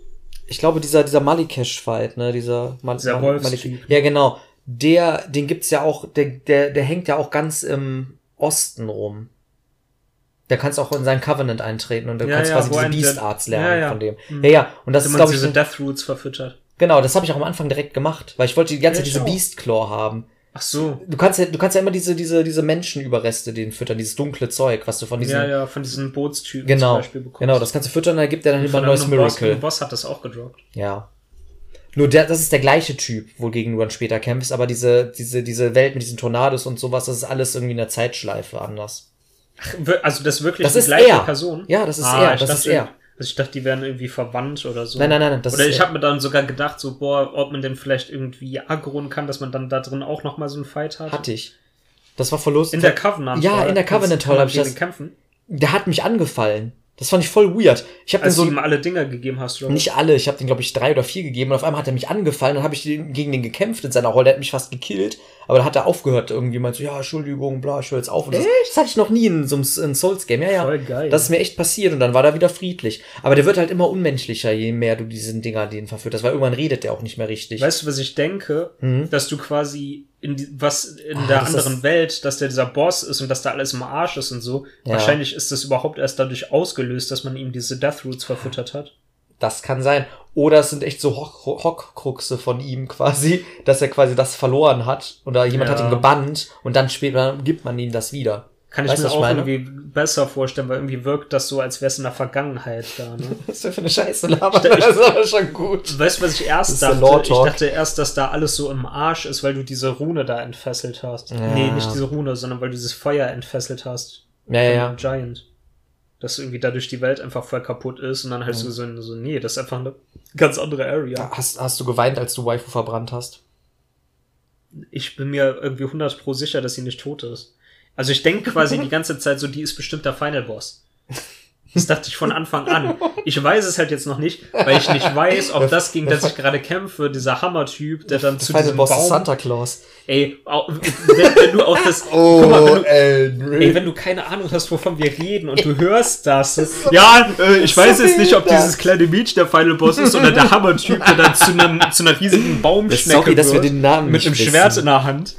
Ich glaube, dieser, dieser Malikesh-Fight, ne, dieser, Mal dieser Mal Malikesh. Ja, genau. Der, den gibt's ja auch, der, der, der hängt ja auch ganz im Osten rum. Der kannst auch in seinen Covenant eintreten und du ja, kannst ja, quasi diese Beast Arts lernen ja, ja. von dem. Mhm. Ja, ja. Und das ist, glaube ich. diese Death Roots verfüttert. Genau, das habe ich auch am Anfang direkt gemacht, weil ich wollte die ganze Zeit diese Beast Claw haben. Ach so. Du kannst ja, du kannst ja immer diese, diese, diese Menschenüberreste den füttern, dieses dunkle Zeug, was du von diesen. Ja, ja, von diesen Bootstypen genau, zum Beispiel bekommst. Genau, das kannst du füttern, dann gibt er dann immer ein neues Miracle. Der Boss hat das auch gedroppt. Ja. Nur der, das ist der gleiche Typ, wogegen du dann später kämpfst, aber diese, diese, diese Welt mit diesen Tornados und sowas, das ist alles irgendwie in der Zeitschleife anders. Ach, also das ist wirklich das die ist gleiche er. Person? Ja, das ist ah, er, das ist er. Also ich dachte, die wären irgendwie verwandt oder so. Nein, nein, nein. Das oder ich habe mir dann sogar gedacht, so, boah, ob man denn vielleicht irgendwie aggronen kann, dass man dann da drin auch nochmal so einen Fight hat. Hatte ich. Das war lustig. In der Covenant. Ja, in der Covenant Hall habe ich das. Kämpfen? Der hat mich angefallen. Das fand ich voll weird. Ich habe also so ihm alle Dinger gegeben hast, oder? Nicht alle, ich habe den glaube ich drei oder vier gegeben und auf einmal hat er mich angefallen, dann habe ich gegen den gekämpft in seiner Rolle, der hat mich fast gekillt, aber dann hat er aufgehört irgendwie meinte so, ja, Entschuldigung, bla, ich höre jetzt auf und das, das, hatte ich noch nie in so einem Souls Game. Ja, ja. Voll geil. Das ist mir echt passiert und dann war er wieder friedlich, aber der wird halt immer unmenschlicher, je mehr du diesen Dinger den verführst, weil irgendwann redet der auch nicht mehr richtig. Weißt du, was ich denke, mhm. dass du quasi in was in ah, der anderen Welt, dass der dieser Boss ist und dass da alles im Arsch ist und so. Ja. Wahrscheinlich ist das überhaupt erst dadurch ausgelöst, dass man ihm diese Death Roots verfüttert hat. Das kann sein. Oder es sind echt so Hockkruxe von ihm quasi, dass er quasi das verloren hat oder jemand ja. hat ihn gebannt und dann später gibt man ihm das wieder. Kann ich Weißt mir ich auch meine? irgendwie besser vorstellen, weil irgendwie wirkt das so, als wäre es in der Vergangenheit da. Ne? Was ist denn für eine Scheiße labern? Das ist aber schon gut. Weißt du, was ich erst dachte? Ich dachte erst, dass da alles so im Arsch ist, weil du diese Rune da entfesselt hast. Ja. Nee, nicht diese Rune, sondern weil du dieses Feuer entfesselt hast. Ja, ja, Giant. Dass irgendwie dadurch die Welt einfach voll kaputt ist und dann halt so, so, so, nee, das ist einfach eine ganz andere Area. Hast, hast du geweint, als du Waifu verbrannt hast? Ich bin mir irgendwie 100 pro sicher, dass sie nicht tot ist. Also ich denke quasi die ganze Zeit so, die ist bestimmt der Final Boss. Das dachte ich von Anfang an. Ich weiß es halt jetzt noch nicht, weil ich nicht weiß, ob das, gegen das ich gerade kämpfe, dieser Hammer-Typ, der dann zu Final diesem Boss ist Baum... Santa Claus. Ey, wenn, wenn du auch das... guck mal, wenn du, Ey, wenn du keine Ahnung hast, wovon wir reden und du hörst das. ja, äh, ich weiß jetzt nicht, ob dieses kleine Mädchen der Final Boss ist oder der Hammer-Typ, der dann zu, einem, zu einer riesigen Baumschnecke Sorry, dass wir wird, den Namen mit einem wissen. Schwert in der Hand.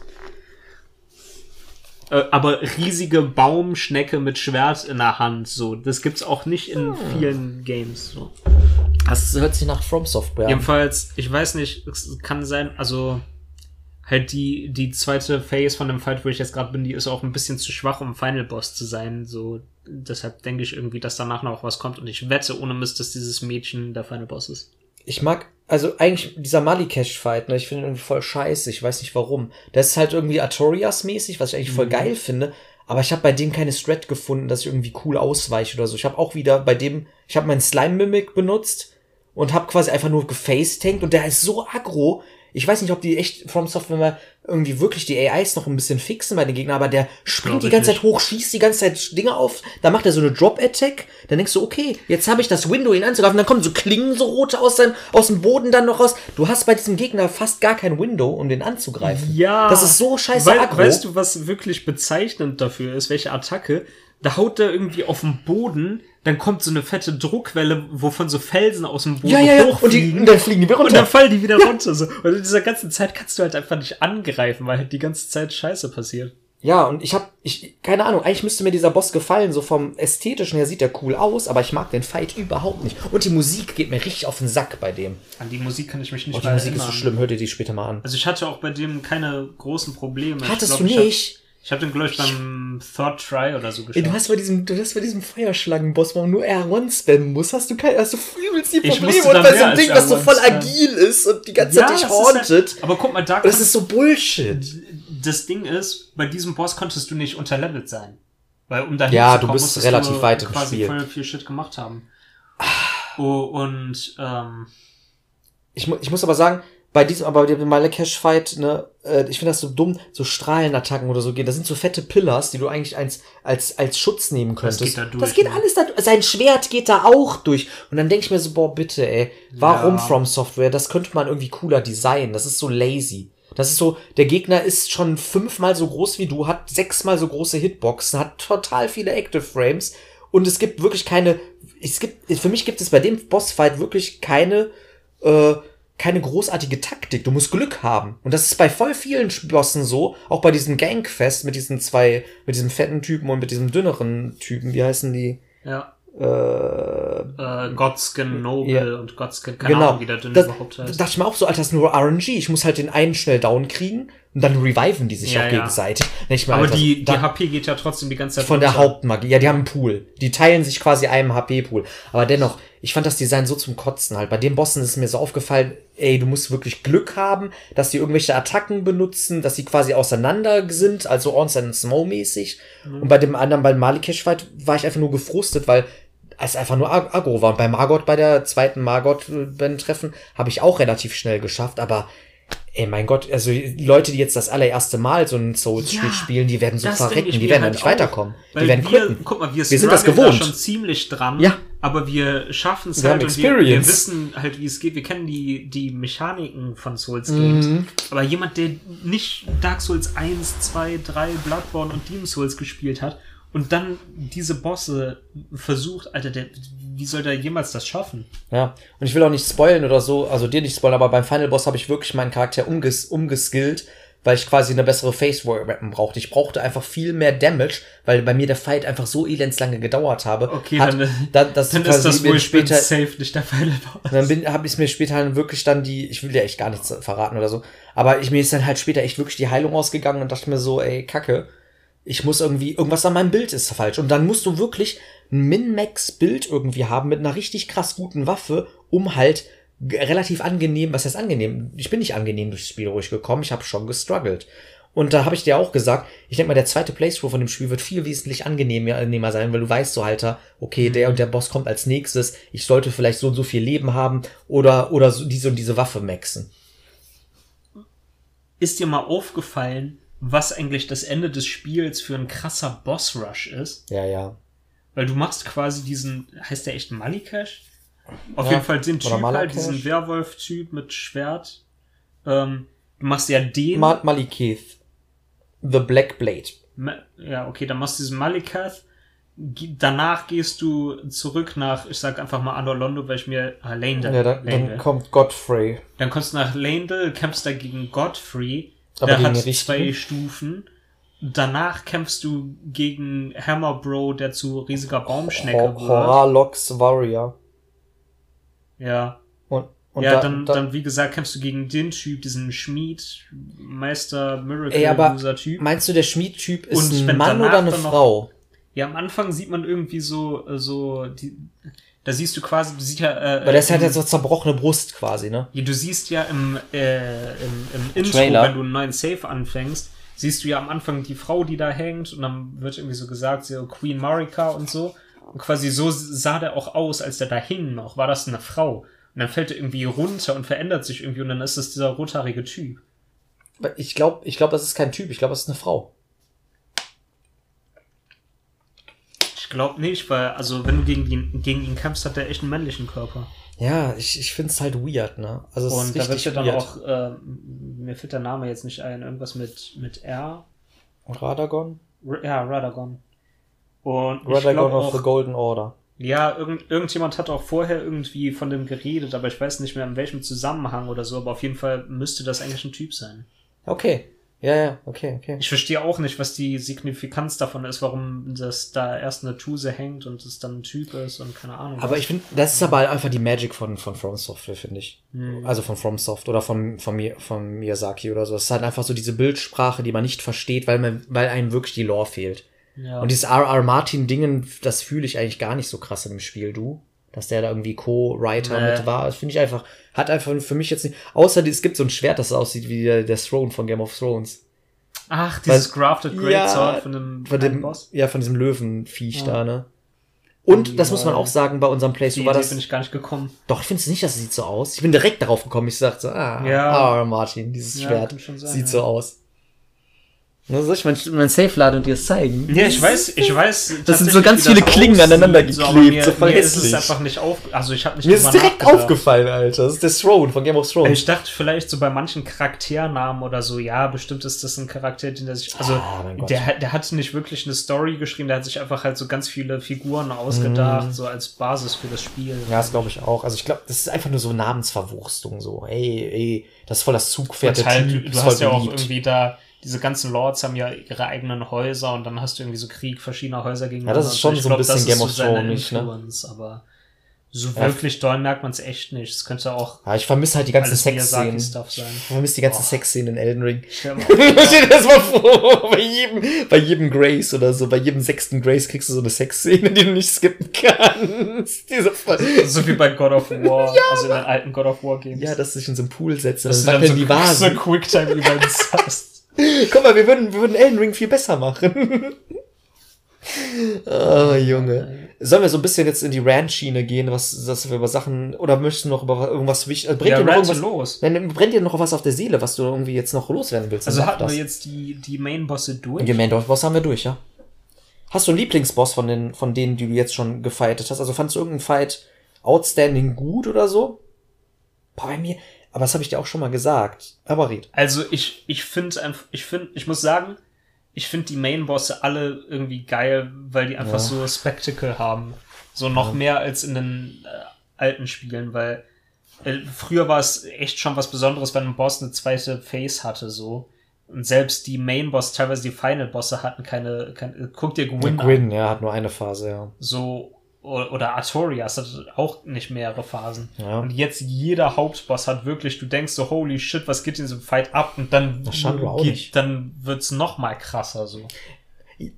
Äh, aber riesige Baumschnecke mit Schwert in der Hand, so. Das gibt's auch nicht in Hm. vielen Games, so. Das hört sich nach From Software an. Jedenfalls, ich weiß nicht, es kann sein, also halt die, die zweite Phase von dem Fight, wo ich jetzt gerade bin, die ist auch ein bisschen zu schwach, um Final Boss zu sein. So, deshalb denke ich irgendwie, dass danach noch was kommt und ich wette ohne Mist, dass dieses Mädchen der Final Boss ist. Ich mag, also eigentlich dieser Malikesh-Fight, ne, ich finde ihn irgendwie voll scheiße, ich weiß nicht warum. Das ist halt irgendwie Artorias-mäßig, was ich eigentlich voll geil finde, aber ich habe bei dem keine Strat gefunden, dass ich irgendwie cool ausweiche oder so. Ich habe auch wieder bei dem, ich habe meinen Slime-Mimic benutzt und habe quasi einfach nur gefacetankt und der ist so aggro. Ich weiß nicht, ob die echt From Software mal irgendwie wirklich die AIs noch ein bisschen fixen bei den Gegnern, aber der springt die ganze nicht. Zeit hoch, schießt die ganze Zeit Dinge auf, dann macht er so eine Drop-Attack, dann denkst du, okay, jetzt habe ich das Window, ihn anzugreifen, dann kommen so Klingen so rote aus, seinem, aus dem Boden dann noch raus. Du hast bei diesem Gegner fast gar kein Window, um den anzugreifen. Ja. Das ist so scheiße Wei aggro. Weißt du, was wirklich bezeichnend dafür ist, welche Attacke? Da haut der irgendwie auf den Boden, dann kommt so eine fette Druckwelle, wovon so Felsen aus dem Boden ja, ja, ja, und, die, hochfliegen. und dann fliegen die wieder Und runter. dann fallen die wieder runter. So. Und in dieser ganzen Zeit kannst du halt einfach nicht angreifen, weil halt die ganze Zeit Scheiße passiert. Ja, und ich hab, ich, keine Ahnung, eigentlich müsste mir dieser Boss gefallen, so vom ästhetischen her sieht er cool aus, aber ich mag den Fight überhaupt nicht. Und die Musik geht mir richtig auf den Sack bei dem. An die Musik kann ich mich nicht Oh, die Musik ist erinnern. so schlimm, hör dir die später mal an. Also ich hatte auch bei dem keine großen Probleme. Hattest glaub, du nicht? Ich habe den, glaube ich, beim Third Try oder so Ey, geschafft. du hast bei diesem, du hast bei diesem Feuerschlangenboss, wo man nur R1 spammen muss, hast du kein, hast du übelst die Probleme und bei so einem Ding, was so R1 voll spammen. agil ist und die ganze Zeit dich ist hauntet. halt, aber guck mal, da das ist so Bullshit. das Ding ist, bei diesem Boss konntest du nicht unterlevelt sein. Weil um dahin Ja, zu du kommen, bist musstest relativ du weit im quasi Spiel. voll viel Shit gemacht haben. Oh, und ähm, Ich, mu- ich muss aber sagen, bei diesem, aber bei dem Malakesh-Fight, ne, äh, ich finde das so dumm, so Strahlenattacken oder so gehen. Das sind so fette Pillars, die du eigentlich als, als, als Schutz nehmen könntest. geht da durch, das geht ne? alles da Sein Schwert geht da auch durch. Und dann denke ich mir so, boah, bitte, ey, warum Ja. From Software? Das könnte man irgendwie cooler designen. Das ist so lazy. Das ist so, der Gegner ist schon fünfmal so groß wie du, hat sechsmal so große Hitboxen, hat total viele Active Frames und es gibt wirklich keine, es gibt, für mich gibt es bei dem Bossfight wirklich keine, äh, keine großartige Taktik. Du musst Glück haben. Und das ist bei voll vielen Bossen so, auch bei diesem Gangfest mit diesen zwei, mit diesem fetten Typen und mit diesem dünneren Typen, wie heißen die? ja, Äh, äh, Godskin Noble Ja. und Godskin, keine genau. Ahnung, wie der dünn das, überhaupt da heißt. dachte ich mir auch so, Alter, das ist nur RNG. Ich muss halt den einen schnell down kriegen und dann reviven die sich Ja, auch ja. gegenseitig. Ich mir, Aber die, die da- HP geht ja trotzdem die ganze Zeit von der runter. Hauptmagie. Ja, die haben einen Pool. Die teilen sich quasi einem HP-Pool. Aber dennoch, ich fand das Design so zum Kotzen halt. Bei den Bossen ist mir so aufgefallen, ey, du musst wirklich Glück haben, dass die irgendwelche Attacken benutzen, dass sie quasi auseinander sind, also Ons and Snow mäßig. Mhm. Und bei dem anderen, bei Malikesh Fight, war ich einfach nur gefrustet, weil es einfach nur ag- aggro war. Und bei Margot, bei der zweiten Margot äh, habe ich auch relativ schnell geschafft, aber Ey, mein Gott, also Leute, die jetzt das allererste Mal so ein Souls-Spiel Ja, spielen, die werden so verrecken, die werden halt nicht auch, weiterkommen. Die werden wir, guck mal, wir, Wir sind das gewohnt. Da schon ziemlich dran. Ja. Aber wir schaffen es halt haben und wir, wir wissen halt, wie es geht. Wir kennen die, die Mechaniken von Souls Games. Mhm. Aber jemand, der nicht Dark Souls 1, 2, 3, Bloodborne und Demon Souls gespielt hat und dann diese Bosse versucht, Alter, der, wie soll der jemals das schaffen? Ja, und ich will auch nicht spoilen oder so, also dir nicht spoilen, aber beim Final Boss habe ich wirklich meinen Charakter umges umgeskillt, weil ich quasi eine bessere Face Weapon brauchte. Ich brauchte einfach viel mehr Damage, weil bei mir der Fight einfach so elends lange gedauert habe. Okay, hat, dann, dann, das dann ist das wohl später safe nicht der Final Boss. dann bin habe ich mir später dann wirklich dann die ich will ja echt gar nichts verraten oder so, aber ich mir ist dann halt später echt wirklich die Heilung ausgegangen und dachte mir so, ey, Kacke. Ich muss irgendwie, irgendwas an meinem Bild ist falsch. Und dann musst du wirklich ein Min-Max-Bild irgendwie haben mit einer richtig krass guten Waffe, um halt relativ angenehm, was heißt angenehm? Ich bin nicht angenehm durchs Spiel ruhig gekommen, ich habe schon gestruggelt. Und da habe ich dir auch gesagt, ich denke mal, der zweite Playthrough von dem Spiel wird viel wesentlich angenehmer angenehmer sein, weil du weißt so, Alter, okay, der und der Boss kommt als nächstes, ich sollte vielleicht so und so viel Leben haben oder, oder so diese und diese Waffe maxen. Ist dir mal aufgefallen, was eigentlich das Ende des Spiels für ein krasser Boss-Rush ist? Ja, ja. Weil du machst quasi diesen, heißt der echt Malikash? Auf Ja, jeden Fall den Typ halt, diesen Werwolf-Typ mit Schwert. Ähm, du machst ja den. Mal Maliketh. The Black Blade. Ma- ja, okay, dann machst du diesen Malikath. Danach gehst du zurück nach, ich sag einfach mal Andorlondo, weil ich mir, ah, Landel. Ja, dann, Landel. dann kommt Godfrey. Dann kommst du nach Landel, kämpfst da gegen Godfrey. Aber der hat zwei Stufen. Danach kämpfst du gegen Hammer Bro, der zu riesiger Baumschnecke Hor wird. Horalox Warrior. Ja. Und, und ja, da- dann, da- dann, wie gesagt, kämpfst du gegen den Typ, diesen Schmied, Meister, Miracle, Ey, aber Loser Typ. meinst du, der Schmiedtyp ist ein Mann oder eine dann noch- Frau? Ja, am Anfang sieht man irgendwie so, äh, so, die, da siehst du quasi, du siehst ja, äh, Weil das hat ja so zerbrochene Brust quasi, ne? Ja, du siehst ja im, äh, im, im Intro, Trailer. wenn du einen neuen Save anfängst, siehst du ja am Anfang die Frau, die da hängt und dann wird irgendwie so gesagt, so Queen Marika und so. Und quasi so sah der auch aus, als der da hing noch, war das eine Frau. Und dann fällt er irgendwie runter und verändert sich irgendwie und dann ist es dieser rothaarige Typ. Ich glaube, ich glaub, das ist kein Typ, ich glaube, das ist eine Frau. Ich glaube nicht, weil, also wenn du gegen ihn, gegen ihn kämpfst, hat der echt einen männlichen Körper. Ja, ich, ich finde es halt weird, ne? Also es ist und da wird ja dann weird. auch, äh, mir fällt der Name jetzt nicht ein, irgendwas mit, mit R. Radagon? R ja, Radagon. Und Radagon of auch, the Golden Order. Ja, irgend, irgendjemand hat auch vorher irgendwie von dem geredet, aber ich weiß nicht mehr in welchem Zusammenhang oder so, aber auf jeden Fall müsste das eigentlich ein Typ sein. Okay. Ja, ja, okay, okay. Ich verstehe auch nicht, was die Signifikanz davon ist, warum das da erst eine Tuse hängt und es dann ein Typ ist und keine Ahnung. Aber was. ich finde, das ist aber halt einfach die Magic von, von From Software, finde ich. Hm. Also von FromSoft oder von, von, Mi- von Miyazaki oder so. Es ist halt einfach so diese Bildsprache, die man nicht versteht, weil, man, weil einem wirklich die Lore fehlt. ja. Und dieses R.R. Martin-Dingen, das fühle ich eigentlich gar nicht so krass in dem Spiel, du. Dass der da irgendwie Co-Writer Nee. mit war. Das finde ich einfach, hat einfach für mich jetzt nicht. Außer es gibt so ein Schwert, das aussieht wie der, der Throne von Game of Thrones. Ach, dieses Weil- Grafted Great Ja, Sword von dem, Von dem, Boss. ja, von diesem Löwenviech Ja. da, ne? Und das muss man Ja. auch sagen, bei unserem Playthrough war das. bin ich gar nicht gekommen. Doch, findest du nicht, dass es sieht so aus? Ich bin direkt darauf gekommen. Ich sagte so, ah, Ja. R.R. Martin, dieses Ja, Schwert sieht ja. so aus. Na, soll ich mein, mein Safe laden und dir es zeigen? Ja, ich weiß, ich weiß. Das sind so ganz viele Klingen aneinander geklebt, mir, so mir ist es einfach nicht auf, also ich habe nicht Mir ist direkt aufgefallen, Alter. Das ist der Throne von Game of Thrones. Ich dachte vielleicht so bei manchen Charakternamen oder so, ja, bestimmt ist das ein Charakter, den der sich, also Gott. der, hat- der hat nicht wirklich eine Story geschrieben, der hat sich einfach halt so ganz viele Figuren ausgedacht, so als Basis für das Spiel. Mhm. Ja, das glaube ich auch. Also ich glaube, das ist einfach nur so Namensverwurstung. So, ey, ey, das ist voll das Zugpferd. Halt, du, hast ja auch irgendwie da, diese ganzen Lords haben ja ihre eigenen Häuser und dann hast du irgendwie so Krieg verschiedener Häuser gegeneinander. Ja, das ist und schon Ich so ein glaub, bisschen Game of Thrones, ne? Aber so Ja. wirklich doll merkt man es echt nicht. Es könnte auch Ja, ich vermisse halt die ganzen Sexszenen. Ich vermisse die ganzen Boah. Sexszenen in Elden Ring. Mal Stell das mal vor, bei jedem, bei jedem Grace oder so, bei jedem sechsten Grace kriegst du so eine Sexszene, die du nicht skippen kannst. Diese So wie bei God of War, also in den alten God of War Games. ja, dass du dich in so einen Pool setzt und dass dann du dann so, die Vasen. so Quicktime-Events hast. Guck mal, wir würden, wir würden Elden Ring viel besser machen. oh, Junge. Sollen wir so ein bisschen jetzt in die Rant-Schiene gehen, was, dass wir über Sachen, oder möchtest du noch über irgendwas wichtig, also brennt Ja, dir noch irgendwas, los. Wenn, brennt dir noch was auf der Seele, was du irgendwie jetzt noch loswerden willst? Also hatten wir das. jetzt die, die Main-Bosse durch. Ja, Main-Boss haben wir durch, ja. Hast du einen Lieblingsboss von den, von denen, die du jetzt schon gefightet hast? Also fandst du irgendeinen Fight outstanding gut oder so? Boah, bei mir, aber das habe ich dir auch schon mal gesagt. Aber red. Also ich, ich finde einfach, ich finde, ich muss sagen, ich finde die Main-Bosse alle irgendwie geil, weil die einfach Ja. so Spectacle haben. So noch mehr als in den äh, alten Spielen, weil äh, früher war es echt schon was Besonderes, wenn ein Boss eine zweite Face hatte, so. Und selbst die Main-Boss, teilweise die Final-Bosse hatten keine, keine guck dir Gwyn an. Gwyn, ja, hat nur eine Phase, ja. So, oder Artorias hat auch nicht mehrere Phasen. Ja. Und jetzt jeder Hauptboss hat wirklich, du denkst so, holy shit, was geht in diesem Fight ab? Und dann, geht, dann wird's noch mal krasser so.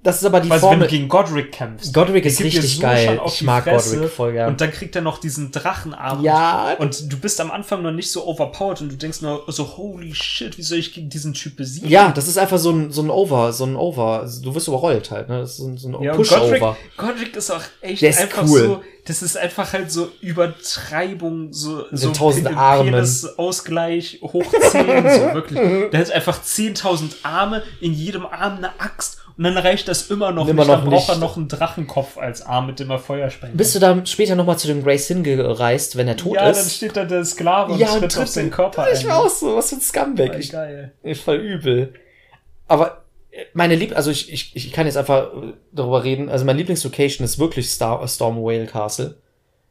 Das ist aber die wenn Formel. du gegen Godric kämpfst. Godric ist richtig so geil. Ich mag Fresse Godric voll gern. Und dann kriegt er noch diesen Drachenarm. Ja. Und du bist am Anfang noch nicht so overpowered und du denkst nur so, holy shit, wie soll ich gegen diesen Typ besiegen? Ja, das ist einfach so ein, so ein Over, so ein Over. Du wirst überrollt halt, ne? Das ist so ein, so ein Ja, Push-Over. Godric, Godric ist auch echt ist einfach cool. so, das ist einfach halt so Übertreibung, so, so tausend Pe- Armen. Penis-Ausgleich hoch 10, so wirklich. Der hat einfach 10.000 Arme, in jedem Arm eine Axt und dann reicht das immer noch Immer nicht. noch dann braucht er nicht. noch einen Drachenkopf als Arm, mit dem er Feuer sprengt. Bist du dann später nochmal zu dem Grace hingereist, wenn er tot ja, ist? dann steht da der Sklave und ja, tritt auf seinen Körper Ich ein. war auch so, was für ein Scumbag. Voll Ich, geil. ich voll übel. Aber meine Lieb, also ich, ich, ich kann jetzt einfach äh, darüber reden. Also meine Lieblingslocation ist wirklich Star Storm Whale Castle.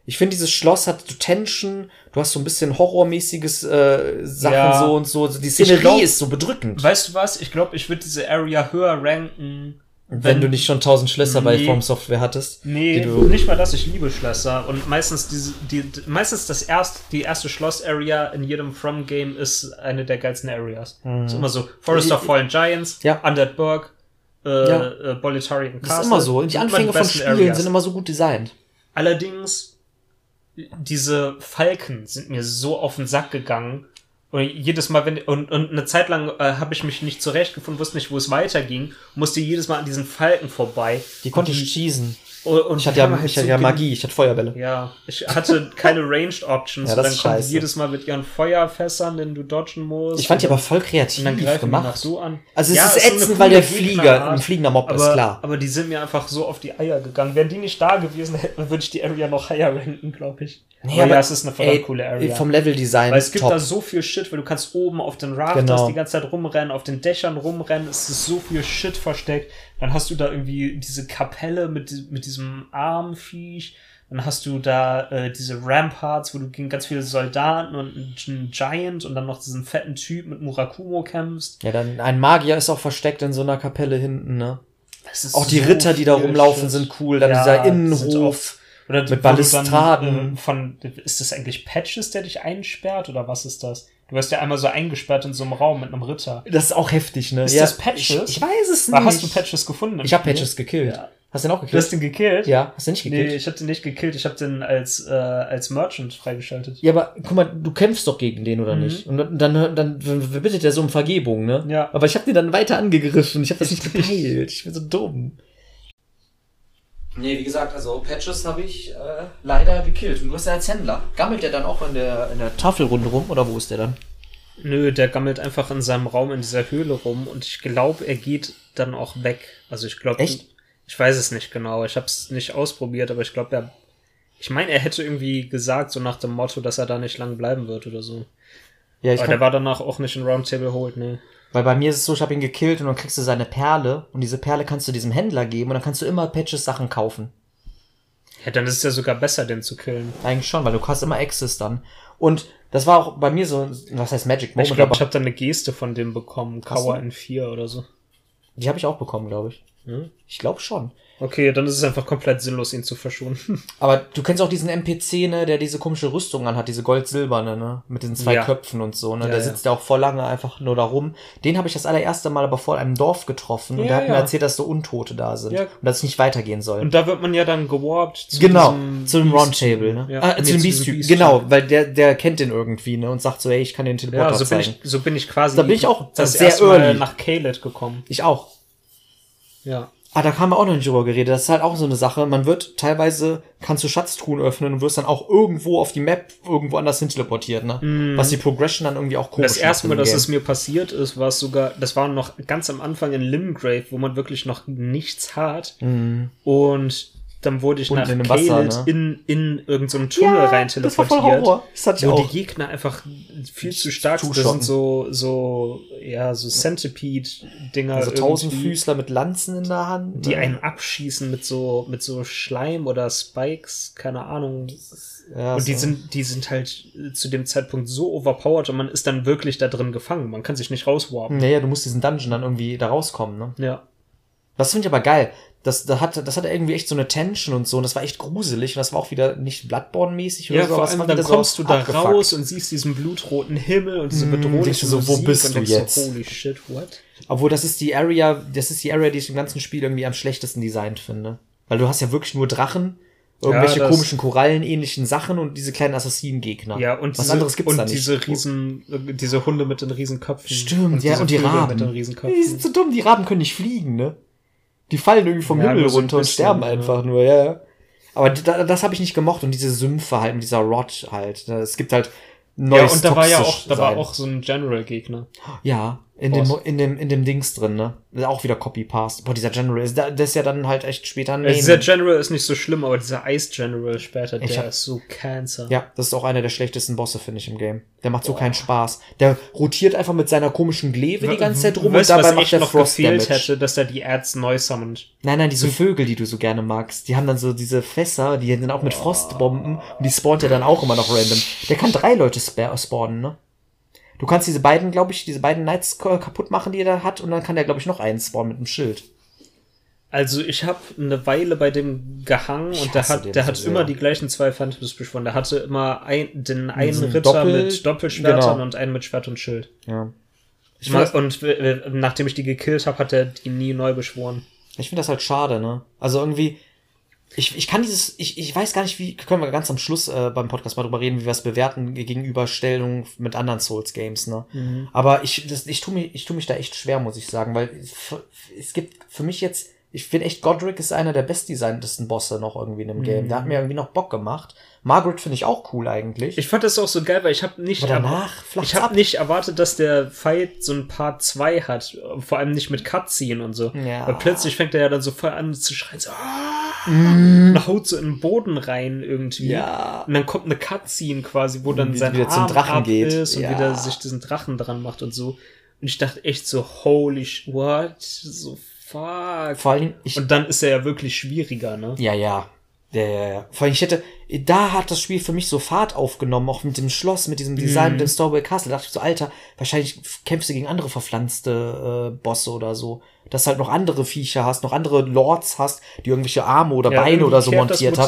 Ich finde, dieses Schloss hat so Tension, du hast so ein bisschen horrormäßiges äh, Sachen Ja. so und so. Die Szenerie glaub- ist so bedrückend. Weißt du was? Ich glaube, ich würde diese Area höher ranken. Wenn, du nicht schon tausend Schlösser bei Nee. From Software hattest. Nee, nicht mal das, ich liebe Schlösser. Und meistens diese, die, meistens das erst, die erste Schloss-Area in jedem From-Game ist eine der geilsten Areas. Ist immer so, Forest of Fallen Giants, Ja. Undead Burg, äh, Ja. äh, Bolitarian Castle. das ist immer so. Die Anfänge von Spielen Areas. sind immer so gut designt. Allerdings, diese Falken sind mir so auf den Sack gegangen. Und jedes Mal, wenn, und, und eine Zeit lang äh, habe ich mich nicht zurechtgefunden, wusste nicht, wo es weiterging, musste jedes Mal an diesen Falken vorbei. Die konnte ich cheesen. Und, und Ich hatte ja, halt ich hatte so ja Magie, ich hatte Feuerbälle. Ja, ich hatte keine Ranged Options. Ja, und das dann ist scheiße. jedes Mal mit ihren Feuerfässern, den du dodgen musst. Ich fand die aber voll kreativ und dann gemacht. so an. Also es Ja, ist so eine ätzend, weil der Flieger, ein fliegender Mob ist aber, klar. aber die sind mir einfach so auf die Eier gegangen. Wären die nicht da gewesen, hätten, würde ich die Area noch higher ranken, glaube ich. Nee, aber ja, es ist eine verdammt ey, coole Area. Vom Leveldesign Weil es gibt top. da so viel Shit, weil du kannst oben auf den Rafters Genau. die ganze Zeit rumrennen, auf den Dächern rumrennen, es ist so viel Shit versteckt. Dann hast du da irgendwie diese Kapelle mit, mit diesem Armviech. Dann hast du da äh, diese Ramparts, wo du gegen ganz viele Soldaten und einen Giant und dann noch diesen fetten Typ mit Murakumo kämpfst. ja, dann ein Magier ist auch versteckt in so einer Kapelle hinten, ne? Auch die so Ritter, die da rumlaufen, Shit. sind cool. Dann Ja, dieser Innenhof. Oder Mit wo du Balustraden. Dann, äh, von, ist das eigentlich Patches, der dich einsperrt oder was ist das? Du wirst ja einmal so eingesperrt in so einem Raum mit einem Ritter. Das ist auch heftig, ne? Ist das Patches? Ich, ich weiß es nicht. Aber hast du Patches gefunden? Ich habe? Patches gekillt. Ja. Hast du den auch Du gekillt? hast den gekillt? ja, hast du nicht gekillt? Nee, ich hab den nicht gekillt. Ich hab den als, äh, als Merchant freigeschaltet. Ja, aber guck mal, du kämpfst doch gegen den, oder Mhm. nicht? Und dann, dann, dann bittet er so um Vergebung, ne? Ja. Aber ich habe den dann weiter angegriffen. Ich habe das nicht gepeilt. Ich bin so dumm. Nee, wie gesagt, also Patches habe ich äh, leider gekillt. Und du hast ja als Händler. Gammelt der dann auch in der, in der Tafelrunde rum oder wo ist der dann? Nö, der gammelt einfach in seinem Raum in dieser Höhle rum und ich glaube, er geht dann auch weg. Also ich glaube, Echt? ich weiß es nicht genau. Ich habe es nicht ausprobiert, aber ich glaube, er. Ich meine, er hätte irgendwie gesagt, so nach dem Motto, dass er da nicht lang bleiben wird oder so. Ja, ich aber der war danach auch nicht in Roundtable Hold, nee. Weil bei mir ist es so, ich habe ihn gekillt und dann kriegst du seine Perle und diese Perle kannst du diesem Händler geben und dann kannst du immer Patches Sachen kaufen. Ja, dann ist es ja sogar besser, den zu killen. Eigentlich schon, weil du hast immer Access dann. Und das war auch bei mir so, was heißt Magic Moment, ich glaube, ich habe da eine Geste von dem bekommen. Du? in 4 oder so. die habe ich auch bekommen, glaube ich. Hm? Ich glaube schon. Okay, dann ist es einfach komplett sinnlos, ihn zu verschonen. Aber du kennst auch diesen NPC, ne, der diese komische Rüstung anhat, diese gold-silberne, ne, mit den zwei Ja. Köpfen und so, ne, Ja, der sitzt ja auch voll lange einfach nur da rum. Den habe ich das allererste Mal aber vor einem Dorf getroffen und Ja, der hat mir erzählt, dass so Untote da sind und dass es nicht weitergehen soll. Und da wird man ja dann gewarpt zu genau, diesem zu dem Beast- Roundtable, ne? Ja, ah, nee, zu dem Beast-Typ, Beast- genau, weil der, der kennt den irgendwie, ne, und sagt so, ey, ich kann den Teleporter Ja, so bin, zeigen. ich, so bin ich quasi Da bin ich auch das sehr early. nach Kaled gekommen. Ich auch. Ja. Ah, da haben wir auch noch nicht drüber geredet. Das ist halt auch so eine Sache. Man wird teilweise, kannst du Schatztruhen öffnen und wirst dann auch irgendwo auf die Map irgendwo anders hin teleportiert, ne? Was die Progression dann irgendwie auch komisch Das erste Mal, dass es mir passiert ist, war es sogar, das war noch ganz am Anfang in Limgrave, wo man wirklich noch nichts hat. Und dann wurde ich Und nach in dem Wasser, ne? in, in irgendeinen so Tunnel rein das war voll teleportiert. Horror. Das hatte ich wo auch. die Gegner einfach viel zu stark sind. Das sind so, so, ja, so Centipede-Dinger. Also Tausendfüßler mit Lanzen in der Hand. Die ne? einen abschießen mit so, mit so Schleim oder Spikes, keine Ahnung. ja, Und die so. sind, die sind halt zu dem Zeitpunkt so overpowered und man ist dann wirklich da drin gefangen. Man kann sich nicht rauswarpen. Naja, du musst diesen Dungeon dann irgendwie da rauskommen, ne? Ja. Das finde ich aber geil. Das, das, hatte, das hatte irgendwie echt so eine Tension und so. Und das war echt gruselig. Und das war auch wieder nicht Bloodborne-mäßig oder Ja, so. vor allem dann kommst du da abgefuckt. raus und siehst diesen blutroten Himmel und diese bedrohliche denkst du so, wo bist und du jetzt? So, Holy shit, what? Obwohl, das ist die Area, das ist die Area, die ich im ganzen Spiel irgendwie am schlechtesten designt finde. Weil du hast ja wirklich nur Drachen, irgendwelche das- komischen Korallenähnlichen Sachen und diese kleinen Assassinengegner. Ja, und was diese, anderes gibt's und da nicht. diese riesen, äh, diese Hunde mit den riesen Köpfen. Stimmt, ja, diese und die Vögel Raben. mit den Die sind so dumm, die Raben können nicht fliegen, ne? Die fallen irgendwie vom Ja, Himmel runter und sterben ja. einfach nur, ja. ja. Aber da, das habe ich nicht gemocht und diese Sümpfe halt, und dieser Rot halt. Es gibt halt Ja, neues und da war ja auch, da war auch so ein General-Gegner. Ja, in dem, in dem, in dem Dings drin, ne? Auch wieder Copy-Paste. Boah, dieser General ist, das ist ja dann halt echt später ein Äh. Dieser General ist nicht so schlimm, aber dieser Ice General später, Ich der hab- ist so Cancer. Ja, das ist auch einer der schlechtesten Bosse, finde ich, im Game. Der macht so keinen Spaß. Der rotiert einfach mit seiner komischen Gleve die ganze Zeit rum weißt, und dabei was macht er noch Frost gefehlt Damage. hätte, dass er die Ads neu summoned. Nein, nein, diese Vögel, die du so gerne magst, die haben dann so diese Fässer, die sind auch mit Frostbomben und die spawnt er dann auch immer noch random. Der kann drei Leute spa spawnen, ne? Du kannst diese beiden, glaube ich, diese beiden Knights kaputt machen, die er da hat und dann kann der, glaube ich, noch einen spawnen mit einem Schild. Also ich habe eine Weile bei dem gehangen und der hat, der so hat sehr. immer die gleichen zwei Phantoms beschworen. Der hatte immer ein, den einen Ritter Doppel- mit Doppelschwertern genau. und einen mit Schwert und Schild. Ja. Ich Ma- finde und äh, nachdem ich die gekillt habe, hat er die nie neu beschworen. ich find das halt schade, ne? Also irgendwie, ich, ich kann dieses, ich, ich weiß gar nicht, wie, können wir ganz am Schluss äh, beim Podcast mal drüber reden, wie wir es bewerten gegenüberstellung mit anderen Souls-Games, ne? Aber ich, das, ich tue mich, ich tu mich da echt schwer, muss ich sagen, weil es gibt für mich jetzt, ich finde echt, Godric ist einer der bestdesigntesten Bosse noch irgendwie in dem Game. Der hat mir irgendwie noch Bock gemacht. Margaret finde ich auch cool eigentlich. Ich fand das auch so geil, weil ich habe nicht, Aber danach ich habe ab. nicht erwartet, dass der Fight so ein Part 2 hat. Vor allem nicht mit Cutscene und so. Ja. Weil plötzlich fängt er ja dann so voll an zu schreien, so, ah, und haut so in den Boden rein irgendwie. Mm. Ja. Und dann kommt eine Cutscene quasi, wo dann sein wieder zum Arm Drachen ab geht. ist und Ja. wieder sich diesen Drachen dran macht und so. Und ich dachte echt so, holy what? So fuck. Vor allem, ich, Und dann ist er ja wirklich schwieriger, ne? Ja, ja. Ja, ja, ja. Vor allem, ich hätte, da hat das Spiel für mich so Fahrt aufgenommen, auch mit dem Schloss, mit diesem Design, mit dem Stowaway Castle. Da dachte ich so, Alter, wahrscheinlich kämpfst du gegen andere verpflanzte äh, Bosse oder so. Dass du halt noch andere Viecher hast, noch andere Lords hast, die irgendwelche Arme oder Ja, Beine oder so montiert haben.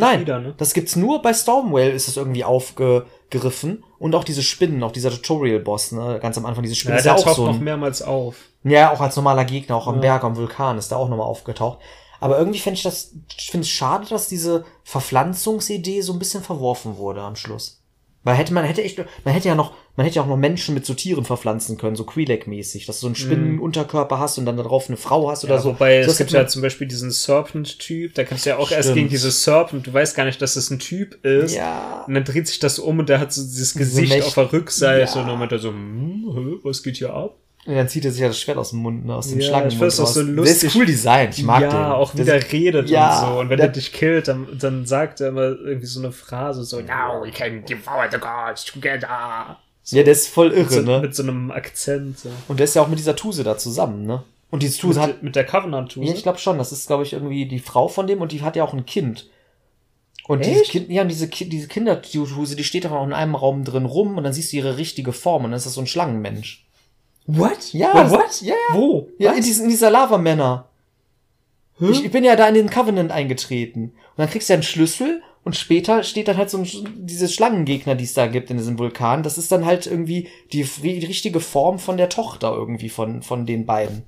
Nein, wieder, ne? das gibt's nur bei Stormwell ist es irgendwie aufgegriffen. Und auch diese Spinnen, auch dieser Tutorial-Boss, ne, ganz am Anfang, diese Spinnen Ja, ist ja auch so noch ein, mehrmals auf. ja, auch als normaler Gegner, auch am Berg, am Vulkan ist da auch nochmal aufgetaucht. Aber irgendwie finde ich das, finde es schade, dass diese Verpflanzungsidee so ein bisschen verworfen wurde am Schluss. Weil hätte man hätte echt, man hätte ja noch, man hätte ja auch noch Menschen mit so Tieren verpflanzen können, so Quilek-mäßig, dass du so einen Spinnenunterkörper hast und dann darauf eine Frau hast oder Ja, so. wobei so es gibt ja zum Beispiel diesen Serpent-Typ, da kannst du ja auch erst Stimmt. gegen dieses Serpent, du weißt gar nicht, dass es ein Typ ist. Ja. Und dann dreht sich das um und der hat so dieses Gesicht Mächt- auf der Rückseite Ja. und dann meint er so, hm, was geht hier ab? Und dann zieht er sich ja das Schwert aus dem Mund, ne, aus dem Ja, Schlangenmund auch raus. so lustig. ist cool designt, ich mag ja, den. auch wie Der redet ja, und so. Und wenn der- er dich killt, dann, dann sagt er immer irgendwie so eine Phrase so, now we can devour the gods together. Ja, der ist voll irre, So, ne? Mit so einem Akzent. So. Und der ist ja auch mit dieser Tuse da zusammen, ne? Und diese Tuse hat, Mit, mit der Covenant-Tuse. Ja, ich glaube schon. Das ist, glaube ich, irgendwie die Frau von dem und die hat ja auch ein Kind. Und Echt? dieses Kind, ja, diese, Ki- diese Kindertuse, die steht auch in einem Raum drin rum und dann siehst du ihre richtige Form und dann ist das so ein Schlangenmensch. What? Ja, What? das- what? ja, ja. Wo? Ja, Was? in, diesen, in dieser Lava-Männer. Ich, ich bin ja da in den Covenant eingetreten. Und dann kriegst du ja einen Schlüssel und später steht dann halt so ein, Sch- diese Schlangengegner, die es da gibt in diesem Vulkan. Das ist dann halt irgendwie die, die richtige Form von der Tochter irgendwie von, von den beiden.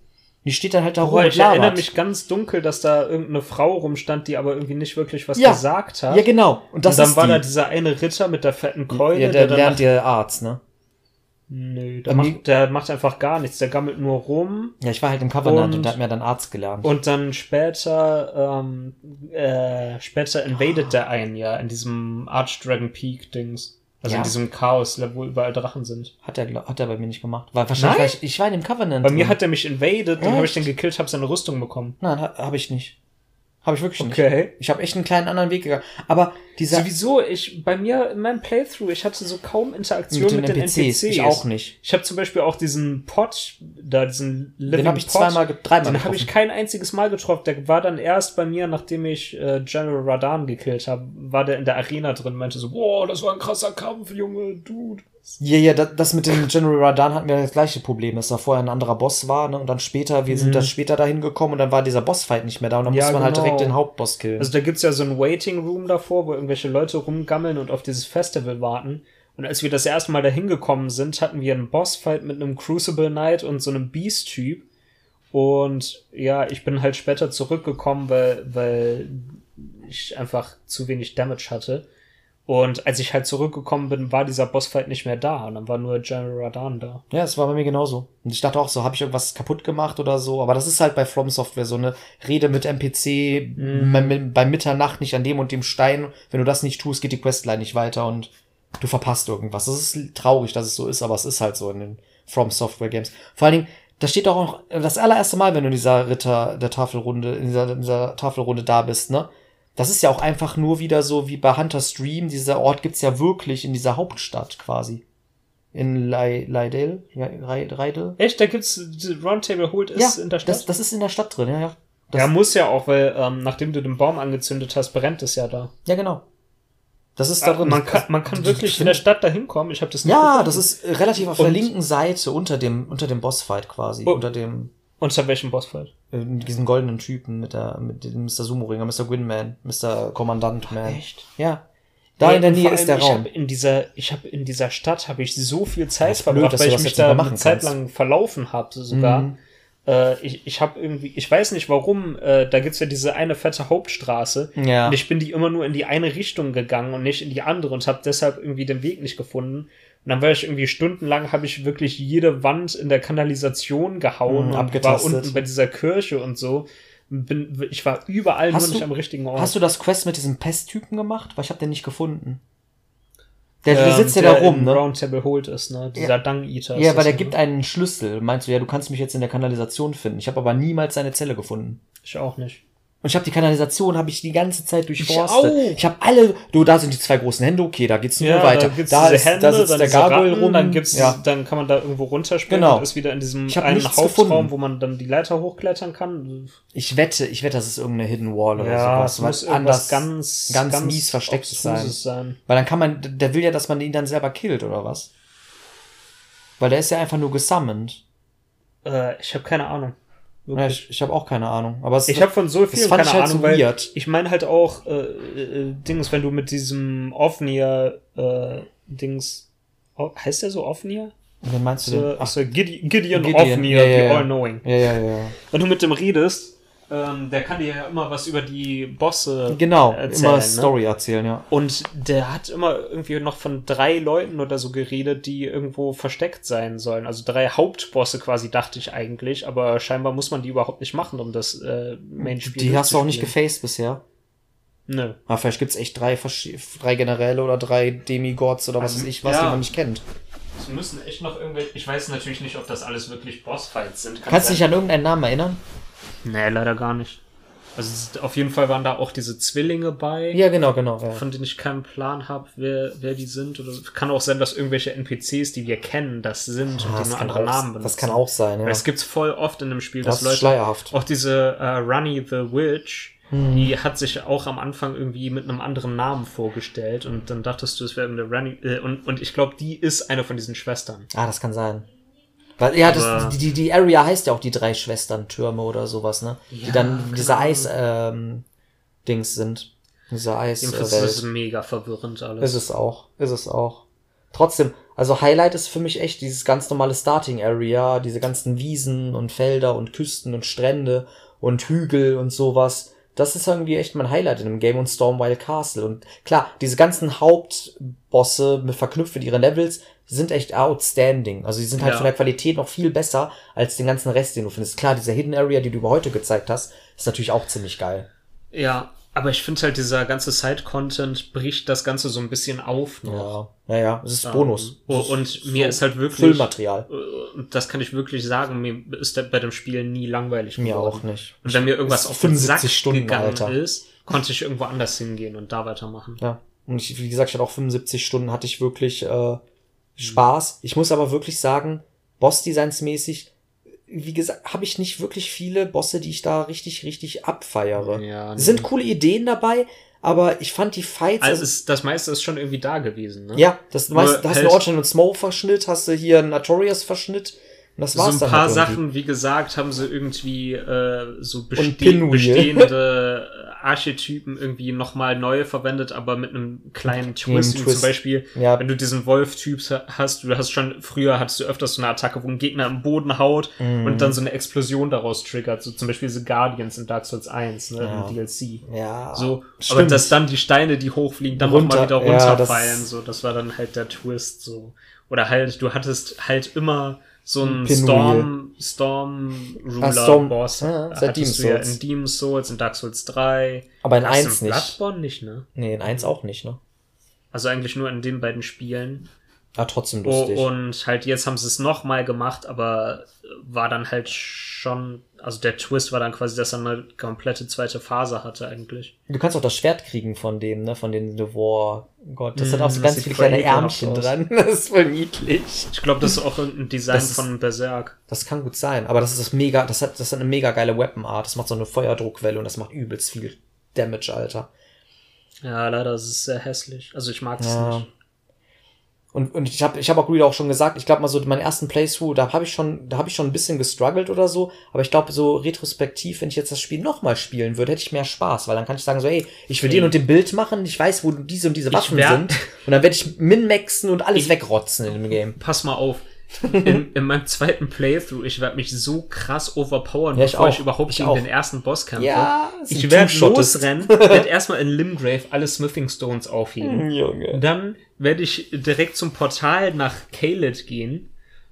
Die steht dann halt da rum Boah, und ich erinnere mich ganz dunkel, dass da irgendeine Frau rumstand, die aber irgendwie nicht wirklich was Ja. gesagt hat. Ja, genau. Und das und dann ist war die. da dieser eine Ritter mit der fetten Keule, ja, der, dann lernt der Arzt, ne? Nö, der macht, der macht einfach gar nichts, der gammelt nur rum. Ja, ich war halt im Covenant und, Und- der hat mir dann Arzt gelernt. Und dann später, ähm, äh, später invadet der einen ja in diesem Archdragon Peak Dings. Also Ja? in diesem Chaos, wo überall Drachen sind. hat er, hat er bei mir nicht gemacht. Weil wahrscheinlich, Nein? war ich, ich war in dem Covenant. Bei mir hat er mich invaded, dann habe ich den gekillt, habe seine Rüstung bekommen. Nein, ha, habe ich nicht. Habe ich wirklich nicht. Okay. Ich habe echt einen kleinen anderen Weg gegangen. Aber dieser Sowieso, ich, bei mir in meinem Playthrough, ich hatte so kaum Interaktion mit, den, NPCs. ich auch nicht. Ich habe zum Beispiel auch diesen Pot, da diesen Living Den habe ich Pot, zweimal, dreimal Den habe ich kein einziges Mal getroffen. Der war dann erst bei mir, nachdem ich äh, General Radan gekillt habe, war der in der Arena drin, meinte so, boah, das war ein krasser Kampf, Junge, Dude. Ja, ja, das, das mit dem General Radan hatten wir das gleiche Problem, dass da vorher ein anderer Boss war, ne? Und dann später, wir sind Mhm. da später dahin gekommen und dann war dieser Bossfight nicht mehr da und dann Ja, muss man halt genau. direkt den Hauptboss killen. Also da gibt's ja so ein Waiting Room davor, wo irgendwelche Leute rumgammeln und auf dieses Festival warten. Und als wir das erste Mal dahin gekommen sind, hatten wir einen Bossfight mit einem Crucible Knight und so einem Beast-Typ. Und ja, ich bin halt später zurückgekommen, weil, weil ich einfach zu wenig Damage hatte. Und als ich halt zurückgekommen bin, war dieser Bossfight nicht mehr da. Und dann war nur General Radan da. Ja, es war bei mir genauso. Und ich dachte auch so, habe ich irgendwas kaputt gemacht oder so. Aber das ist halt bei From Software so eine Rede mit NPC Mhm. bei, bei Mitternacht nicht an dem und dem Stein. Wenn du das nicht tust, geht die Questline nicht weiter und du verpasst irgendwas. Das ist traurig, dass es so ist, aber es ist halt so in den From Software Games. Vor allen Dingen, da steht auch noch das allererste Mal, wenn du in dieser Ritter der Tafelrunde, in dieser, in dieser Tafelrunde da bist, ne? Das ist ja auch einfach nur wieder so wie bei Hunter Stream. Dieser Ort gibt's ja wirklich in dieser Hauptstadt quasi. In Lei- Leidel? Ja, Reidel? Echt? Da gibt's Roundtable Hold ist in der Stadt? Das, das ist in der Stadt drin, ja, ja. Das, ja, muss ja auch, weil ähm, nachdem du den Baum angezündet hast, brennt es ja da. ja, genau. Das ist da drin. Man kann, man kann wirklich in der Stadt dahin kommen. Ich habe das nicht Ja, gefunden. das ist äh, relativ auf der Und- linken Seite unter dem, unter dem Bossfight quasi. Oh. Unter dem, Unter welchem Bossfight? Äh, diesen goldenen Typen mit der, mit dem Mr. Sumo-Ringer, Mr. Gwynman, Mr. Kommandant Man. Echt? Ja. Da in der Nähe ist der allem, ich Raum. hab in dieser, ich habe in dieser Stadt habe ich so viel Das Zeit blöd, verbracht, dass weil ich das mich da eine Zeit lang verlaufen habe sogar. Mhm. Äh, ich ich habe irgendwie, ich weiß nicht warum, äh, da gibt's ja diese eine fette Hauptstraße. Ja. Und ich bin die immer nur in die eine Richtung gegangen und nicht in die andere und habe deshalb irgendwie den Weg nicht gefunden. Und dann war ich irgendwie stundenlang, habe ich wirklich jede Wand in der Kanalisation gehauen Mhm, und war unten bei dieser Kirche und so. Bin, ich war überall Hast nur nicht du- am richtigen Ort. Hast du das Quest mit diesem Pesttypen gemacht? Weil ich habe den nicht gefunden. Der, Ähm, sitzt ja der da rum, ne? Roundtable Hold ist, ne? Dieser Dung Eater. Ja, weil der ne? gibt einen Schlüssel. Meinst du, ja, du kannst mich jetzt in der Kanalisation finden. Ich habe aber niemals seine Zelle gefunden. Ich auch nicht. Und ich habe die Kanalisation habe ich die ganze Zeit durchforstet. auch. Ich habe alle, du, da sind die zwei großen Hände, okay, da geht's nur weiter. Da, da, ist, Hände, da sitzt dann der Gargoyle rum. dann gibt's, ja. dann kann man da irgendwo runterspringen Genau. und ist wieder in diesem Ich einen Hauptraum, gefunden. wo man dann die Leiter hochklettern kann. Ich wette, ich wette, das ist irgendeine Hidden Wall oder Ja, sowas. muss was irgendwas ganz, ganz mies verstecktes Obstruses sein. Weil dann kann man, der will ja, dass man ihn dann selber killt, oder was? Weil der ist ja einfach nur gesummoned. Äh, ich habe keine Ahnung. Ja, ich ich habe auch keine Ahnung. Aber es, Ich habe von so fand keine ich halt Ahnung, so weil weird. ich meine halt auch äh, äh, Dings, wenn du mit diesem Offnier äh, Dings oh, heißt der so Offnier? Wen meinst du So, denn? Ach, so Gideon, Gideon, Gideon, Offnier, ja, ja, the ja. All-Knowing. ja, ja, ja. Wenn du mit dem redest, ähm, der kann dir ja immer was über die Bosse Genau, erzählen. immer ne? Story erzählen, ja. Und der hat immer irgendwie noch von drei Leuten oder so geredet, die irgendwo versteckt sein sollen. Also drei Hauptbosse quasi, dachte ich eigentlich. Aber scheinbar muss man die überhaupt nicht machen, um das äh, Main-Spiel Die hast du auch nicht gefaced bisher. Nö. Aber vielleicht gibt's echt drei, drei Generäle oder drei Demigods oder was Also, weiß ich, was, ja. die man nicht kennt. Es müssen echt noch irgendwelche. Ich weiß natürlich nicht, ob das alles wirklich Bossfights sind. Kann Kannst du dich an irgendeinen Namen erinnern? Nee, leider gar nicht. Also es auf jeden Fall waren da auch diese Zwillinge bei. Ja, genau, genau. Ja. von denen ich keinen Plan habe, wer, wer die sind. Oder kann auch sein, dass irgendwelche NPCs, die wir kennen, das sind und Ah, die nur andere Namen auch, benutzen. das kann auch sein, ja. Weil es gibt's voll oft in dem Spiel, Das dass Leute. schleierhaft. Auch diese äh, Runny the Witch, Hm. die hat sich auch am Anfang irgendwie mit einem anderen Namen vorgestellt und dann dachtest du, es wäre eine Runny. Äh, und, und ich glaube, die ist eine von diesen Schwestern. Ah, das kann sein. Weil, ja, das, die, die, die Area heißt ja auch die drei Schwestern-Türme oder sowas, ne? die Ja, dann genau. diese Eis, ähm, Dings sind. Diese Jedenfalls ist es Eiswelt. mega verwirrend alles. Ist es auch. Ist es auch. Trotzdem, also Highlight ist für mich echt dieses ganz normale Starting Area, diese ganzen Wiesen und Felder und Küsten und Strände und Hügel und sowas. Das ist irgendwie echt mein Highlight in dem Game und Stormwild Castle. Und klar, diese ganzen Hauptbosse mit verknüpft mit ihren Levels sind echt outstanding. Also die sind halt Ja. von der Qualität noch viel besser als den ganzen Rest, den du findest. Klar, diese Hidden Area, die du über heute gezeigt hast, ist natürlich auch ziemlich geil. Ja, aber ich finde halt, dieser ganze Side-Content bricht das Ganze so ein bisschen auf noch. Ja, ja, ja. Es ist Bonus. Ähm, Es ist und mir ist halt wirklich. Füllmaterial. äh, Und das kann ich wirklich sagen, mir ist bei dem Spiel nie langweilig Mir geworden. auch nicht. Und wenn mir irgendwas auf ist den 75 Sack Stunden, gegangen Alter. ist, konnte ich irgendwo anders hingehen und da weitermachen. Ja. Und ich, wie gesagt, ich hatte auch 75 Stunden, hatte ich wirklich äh, Spaß. Ich muss aber wirklich sagen, Boss-Designs-mäßig, wie gesagt, habe ich nicht wirklich viele Bosse, die ich da richtig, richtig abfeiere. Ja, Es sind coole Ideen dabei, aber ich fand die Fights. Also ist, das meiste ist schon irgendwie da gewesen, ne? ja, das, weißt, da hast du halt- Origin und Smoke-Verschnitt, hast du hier einen Artorias-Verschnitt. Und das war's so ein paar halt. Sachen, wie gesagt, haben sie irgendwie äh, so beste bestehende Archetypen irgendwie nochmal neu verwendet, aber mit einem kleinen Twist. Twist. Zum Beispiel, Ja. wenn du diesen Wolf-Typ hast, du hast schon, früher hattest du öfters so eine Attacke, wo ein Gegner im Boden haut Mhm. und dann so eine Explosion daraus triggert. So zum Beispiel diese Guardians in Dark Souls 1, ne, Ja. im DLC. Ja, So, aber stimmt. dass dann die Steine, die hochfliegen, dann nochmal wieder ja, runterfallen, das- so, das war dann halt der Twist, so. Oder halt, du hattest halt immer so Pinwheel. Storm, Storm Ruler Ah, Storm- Boss. ja, seit Demon's du ja Souls. in Demon's Souls, in Dark Souls 3. Aber in Hast du 1 nicht. Bloodborne nicht, ne? Nee, in 1 auch nicht, ne? Also eigentlich nur in den beiden Spielen. Ah, trotzdem Oh, lustig. und halt jetzt haben sie es nochmal gemacht, aber war dann halt schon, also der Twist war dann quasi, dass er eine komplette zweite Phase hatte eigentlich. Du kannst auch das Schwert kriegen von dem, ne? Von dem The War Gott. Das Mm, hat auch so das ganz viele kleine Ärmchen dran. Das ist voll niedlich. Ich glaube, das ist auch ein Design Das ist- von Berserk. Das kann gut sein, aber das ist das mega, das hat, das hat eine mega geile Weapon Art. Das macht so eine Feuerdruckwelle und das macht übelst viel Damage, Alter. Ja, leider ist es sehr hässlich. Also ich mag es Ja. nicht. Und, und ich habe ich hab auch Greed auch schon gesagt, ich glaube mal so meinen ersten Playthrough, da habe ich schon, da habe ich schon ein bisschen gestruggelt oder so, aber ich glaube so retrospektiv, wenn ich jetzt das Spiel nochmal spielen würde, hätte ich mehr Spaß, weil dann kann ich sagen so, ey, ich will Ey. den und den Bild machen, ich weiß, wo diese und diese Waffen sind und dann werde ich min-maxen und alles Ich- wegrotzen in dem Game. Pass mal auf. In, in meinem zweiten Playthrough, ich werde mich so krass overpowern, Ja, ich bevor auch. ich überhaupt Ich gegen auch. den ersten Boss kämpfe. Ja, ich werde losrennen, werde erstmal in Limgrave alle Smithing Stones aufheben. Junge. Dann werde ich direkt zum Portal nach Caelid gehen,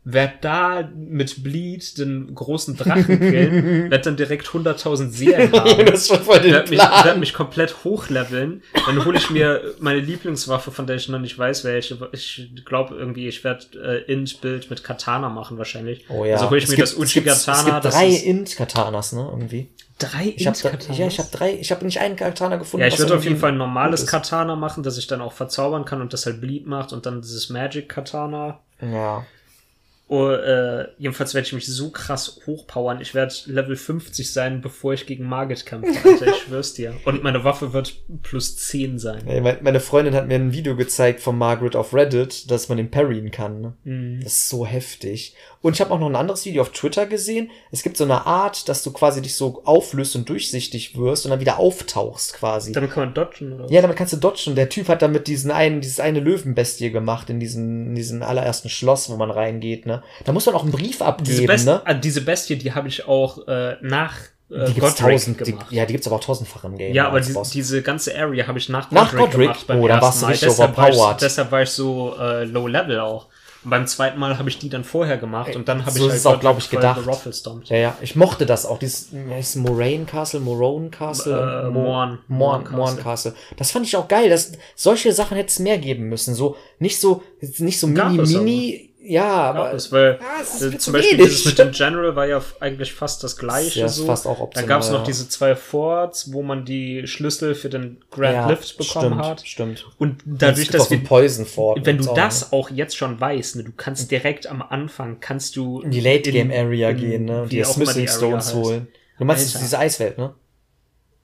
werde da mit Bleed den großen Drachen killen, werde dann direkt 100.000 Seelen haben. das schon voll den werde mich, Plan. werd mich komplett hochleveln. Dann hole ich mir meine Lieblingswaffe, von der ich noch nicht weiß, welche. Ich glaube irgendwie, ich werde äh, Int-Bild mit Katana machen wahrscheinlich. Oh ja. Also hole ich Es mir gibt- das es gibt- Uchi-Katana. Es gibt drei Int-Katanas, ne, irgendwie. drei Ich habe Int-Katanas? ja, ich habe drei, ich habe nicht einen Katana gefunden. Ja, ich würde auf jeden Fall ein normales. Katana machen, das ich dann auch verzaubern kann und das halt Bleed macht und dann dieses Magic Katana. Ja. Oh, äh, jedenfalls werde ich mich so krass hochpowern. Ich werde Level 50 sein, bevor ich gegen Margit kämpfe, Alter. Ich schwör's dir. Und meine Waffe wird plus 10 sein. Ey, mein- Meine Freundin hat mir ein Video gezeigt von Margaret auf Reddit, dass man den parryen kann. ne? Mhm. Das ist so heftig. Und ich habe auch noch ein anderes Video auf Twitter gesehen. Es gibt so eine Art, dass du quasi dich so auflöst und durchsichtig wirst und dann wieder auftauchst quasi. Damit kann man dodgen, oder? Ja, damit kannst du dodgen. Der Typ hat damit diesen einen, dieses eine Löwenbestie gemacht in diesem, in diesem allerersten Schloss, wo man reingeht, ne? Da muss man auch einen Brief Diese, abgeben, Best ne? ah, diese Bestie, die habe ich auch äh, nach äh, Die Godric tausend, die, ja, die gibt's aber auch tausendfach im Game. Ja, aber die, diese ganze Area habe ich nach Nach Godric, gemacht beim Oh, ersten warst du Mal. richtig Deshalb war, ich, overpowered. deshalb war ich so äh, low level auch. Und beim zweiten Mal habe ich die dann vorher gemacht und dann habe so ich ist halt es auch, Godric glaub ich, gedacht. Ja, ja, ich mochte das auch. Dieses, heißt Moraine Castle, Morone Castle, Äh, Mo- Morn. Morn, Morn Castle. Das fand ich auch geil. Das, solche Sachen hätte es mehr geben müssen. So, nicht so, nicht so Gab mini, mini, ja, Ja, aber. das, weil Ja, es ist äh, zum zu Beispiel dieses mit dem General war ja eigentlich fast das gleiche. Ja, so. fast auch Dann optional, gab es noch ja. diese zwei Forts, wo man die Schlüssel für den Grand ja, Lift bekommen stimmt, hat. Stimmt. Und dadurch, dass auch wir Poison Fort. wenn du so, das ne? auch jetzt schon weißt, ne, du kannst direkt am Anfang, kannst du in die Late Game Area in- gehen, ne? Die auch Smithing die Area Stones holen. Du meinst Alter. diese Eiswelt, ne?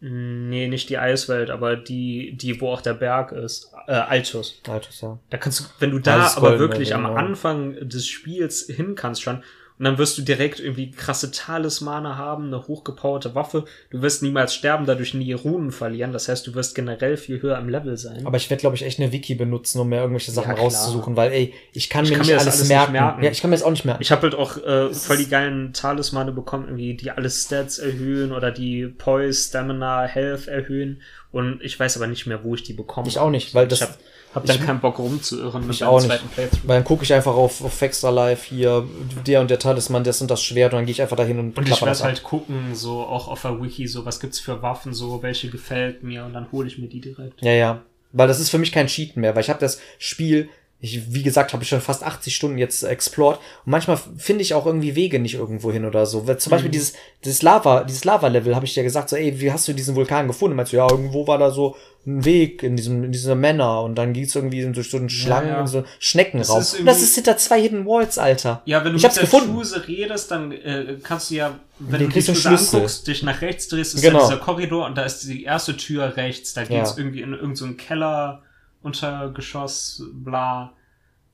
Nee, nicht die Eiswelt, aber die, die, wo auch der Berg ist. Äh, Altus. Altus, ja. Da kannst du, wenn du da aber wirklich am genau. Anfang des Spiels hin kannst schon, und dann wirst du direkt irgendwie krasse Talismane haben, eine hochgepowerte Waffe. Du wirst niemals sterben, dadurch nie Runen verlieren. Das heißt, du wirst generell viel höher im Level sein. Aber ich werde, glaube ich, echt eine Wiki benutzen, um mir irgendwelche Sachen Ja, rauszusuchen, weil, ey, ich kann Ich mir kann nicht mir das alles, alles nicht merken. merken. Ja, ich kann mir das auch nicht merken. Ich habe halt auch äh, voll die geilen Talismane bekommen, irgendwie, die alle Stats erhöhen oder die Poise, Stamina, Health erhöhen. Und ich weiß aber nicht mehr, wo ich die bekomme. Ich auch nicht, weil das- hab, dann ich- keinen Bock rumzuirren mit Ich meinem auch nicht. zweiten Playthrough. Weil dann gucke ich einfach auf, auf Extra Live hier, der und der Talisman, das und das Schwert und dann gehe ich einfach dahin und, Und ich werde halt gucken, so auch auf der Wiki, so was gibt's für Waffen, so welche gefällt mir und dann hole ich mir die direkt. Ja, ja. Weil das ist für mich kein Cheaten mehr, weil ich habe das Spiel Ich, wie gesagt, habe ich schon fast 80 Stunden jetzt explored. Und manchmal finde ich auch irgendwie Wege nicht irgendwo hin oder so. Weil Zum Beispiel Mhm. dieses, dieses Lava, dieses Lava-Level habe ich dir gesagt, so, ey, wie hast du diesen Vulkan gefunden? Meinst du, ja, irgendwo war da so ein Weg in diesem, in dieser Männer und dann geht's irgendwie durch so einen Schlangen, ja. in so einen Schneckenraum. Das ist das ist hinter zwei Hidden Walls, Alter. Ja, wenn du ich mit der gefunden. Chuse redest, dann äh, kannst du ja, wenn du die du einen Chuse Schlüssel. anguckst, dich nach rechts drehst, ist Genau. ja dieser Korridor und da ist die erste Tür rechts. Da geht's Ja. irgendwie in irgendeinen so Keller, Untergeschoss, bla.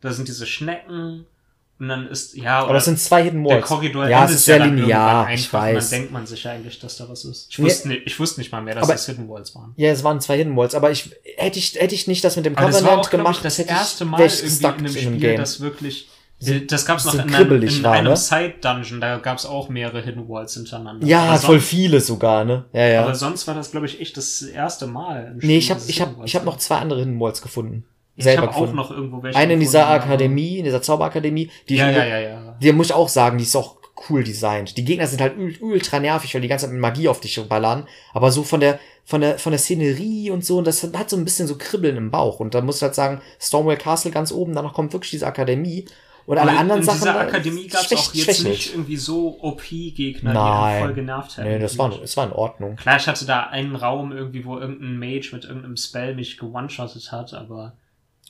Da sind diese Schnecken und dann ist, ja, Aber das sind zwei Hidden der Walls. Korridor ja, es ist sehr dann irgendwann linear, ich einfach und weiß. dann denkt man sich ja eigentlich, dass da was ist. Ich wusste, nicht, ich wusste nicht mal mehr, dass Aber- das Hidden Walls waren. Ja, es waren zwei Hidden Walls, aber ich hätte ich hätte ich nicht das mit dem Covenant glaub gemacht, ich, das hätte erste ich, Mal ich irgendwie in einem in Spiel, einem Game. das wirklich. Das gab's noch so in einem, in war, einem ne? Side-Dungeon, da gab's auch mehrere Hidden Walls hintereinander. ja, Aber voll sonst- viele sogar, ne? Ja, ja. Aber sonst war das, glaube ich, echt das erste Mal. Im nee, ich Spiel, habe ich Hidden ich habe Walls noch zwei andere Hidden Walls gefunden. Ich Selber habe auch gefunden. noch irgendwo welche. Eine in dieser Akademie, in dieser Zauberakademie, die Ja, ja, ja, ja. Die muss ich auch sagen, die ist auch cool designt. Die Gegner sind halt ul- ultra nervig, weil die ganze Zeit mit Magie auf dich ballern. Aber so von der, von der, von der Szenerie und so, und das hat so ein bisschen so Kribbeln im Bauch. Und da muss ich halt sagen, Stormwell Castle ganz oben, danach kommt wirklich diese Akademie. Und alle anderen in Sachen. dieser da Akademie gab's schwäch- auch jetzt nicht irgendwie so OP-Gegner, die einen voll genervt hätten. Nee, das war, das war in Ordnung. Klar, ich hatte da einen Raum irgendwie, wo irgendein Mage mit irgendeinem Spell mich gewone-shottet hat, aber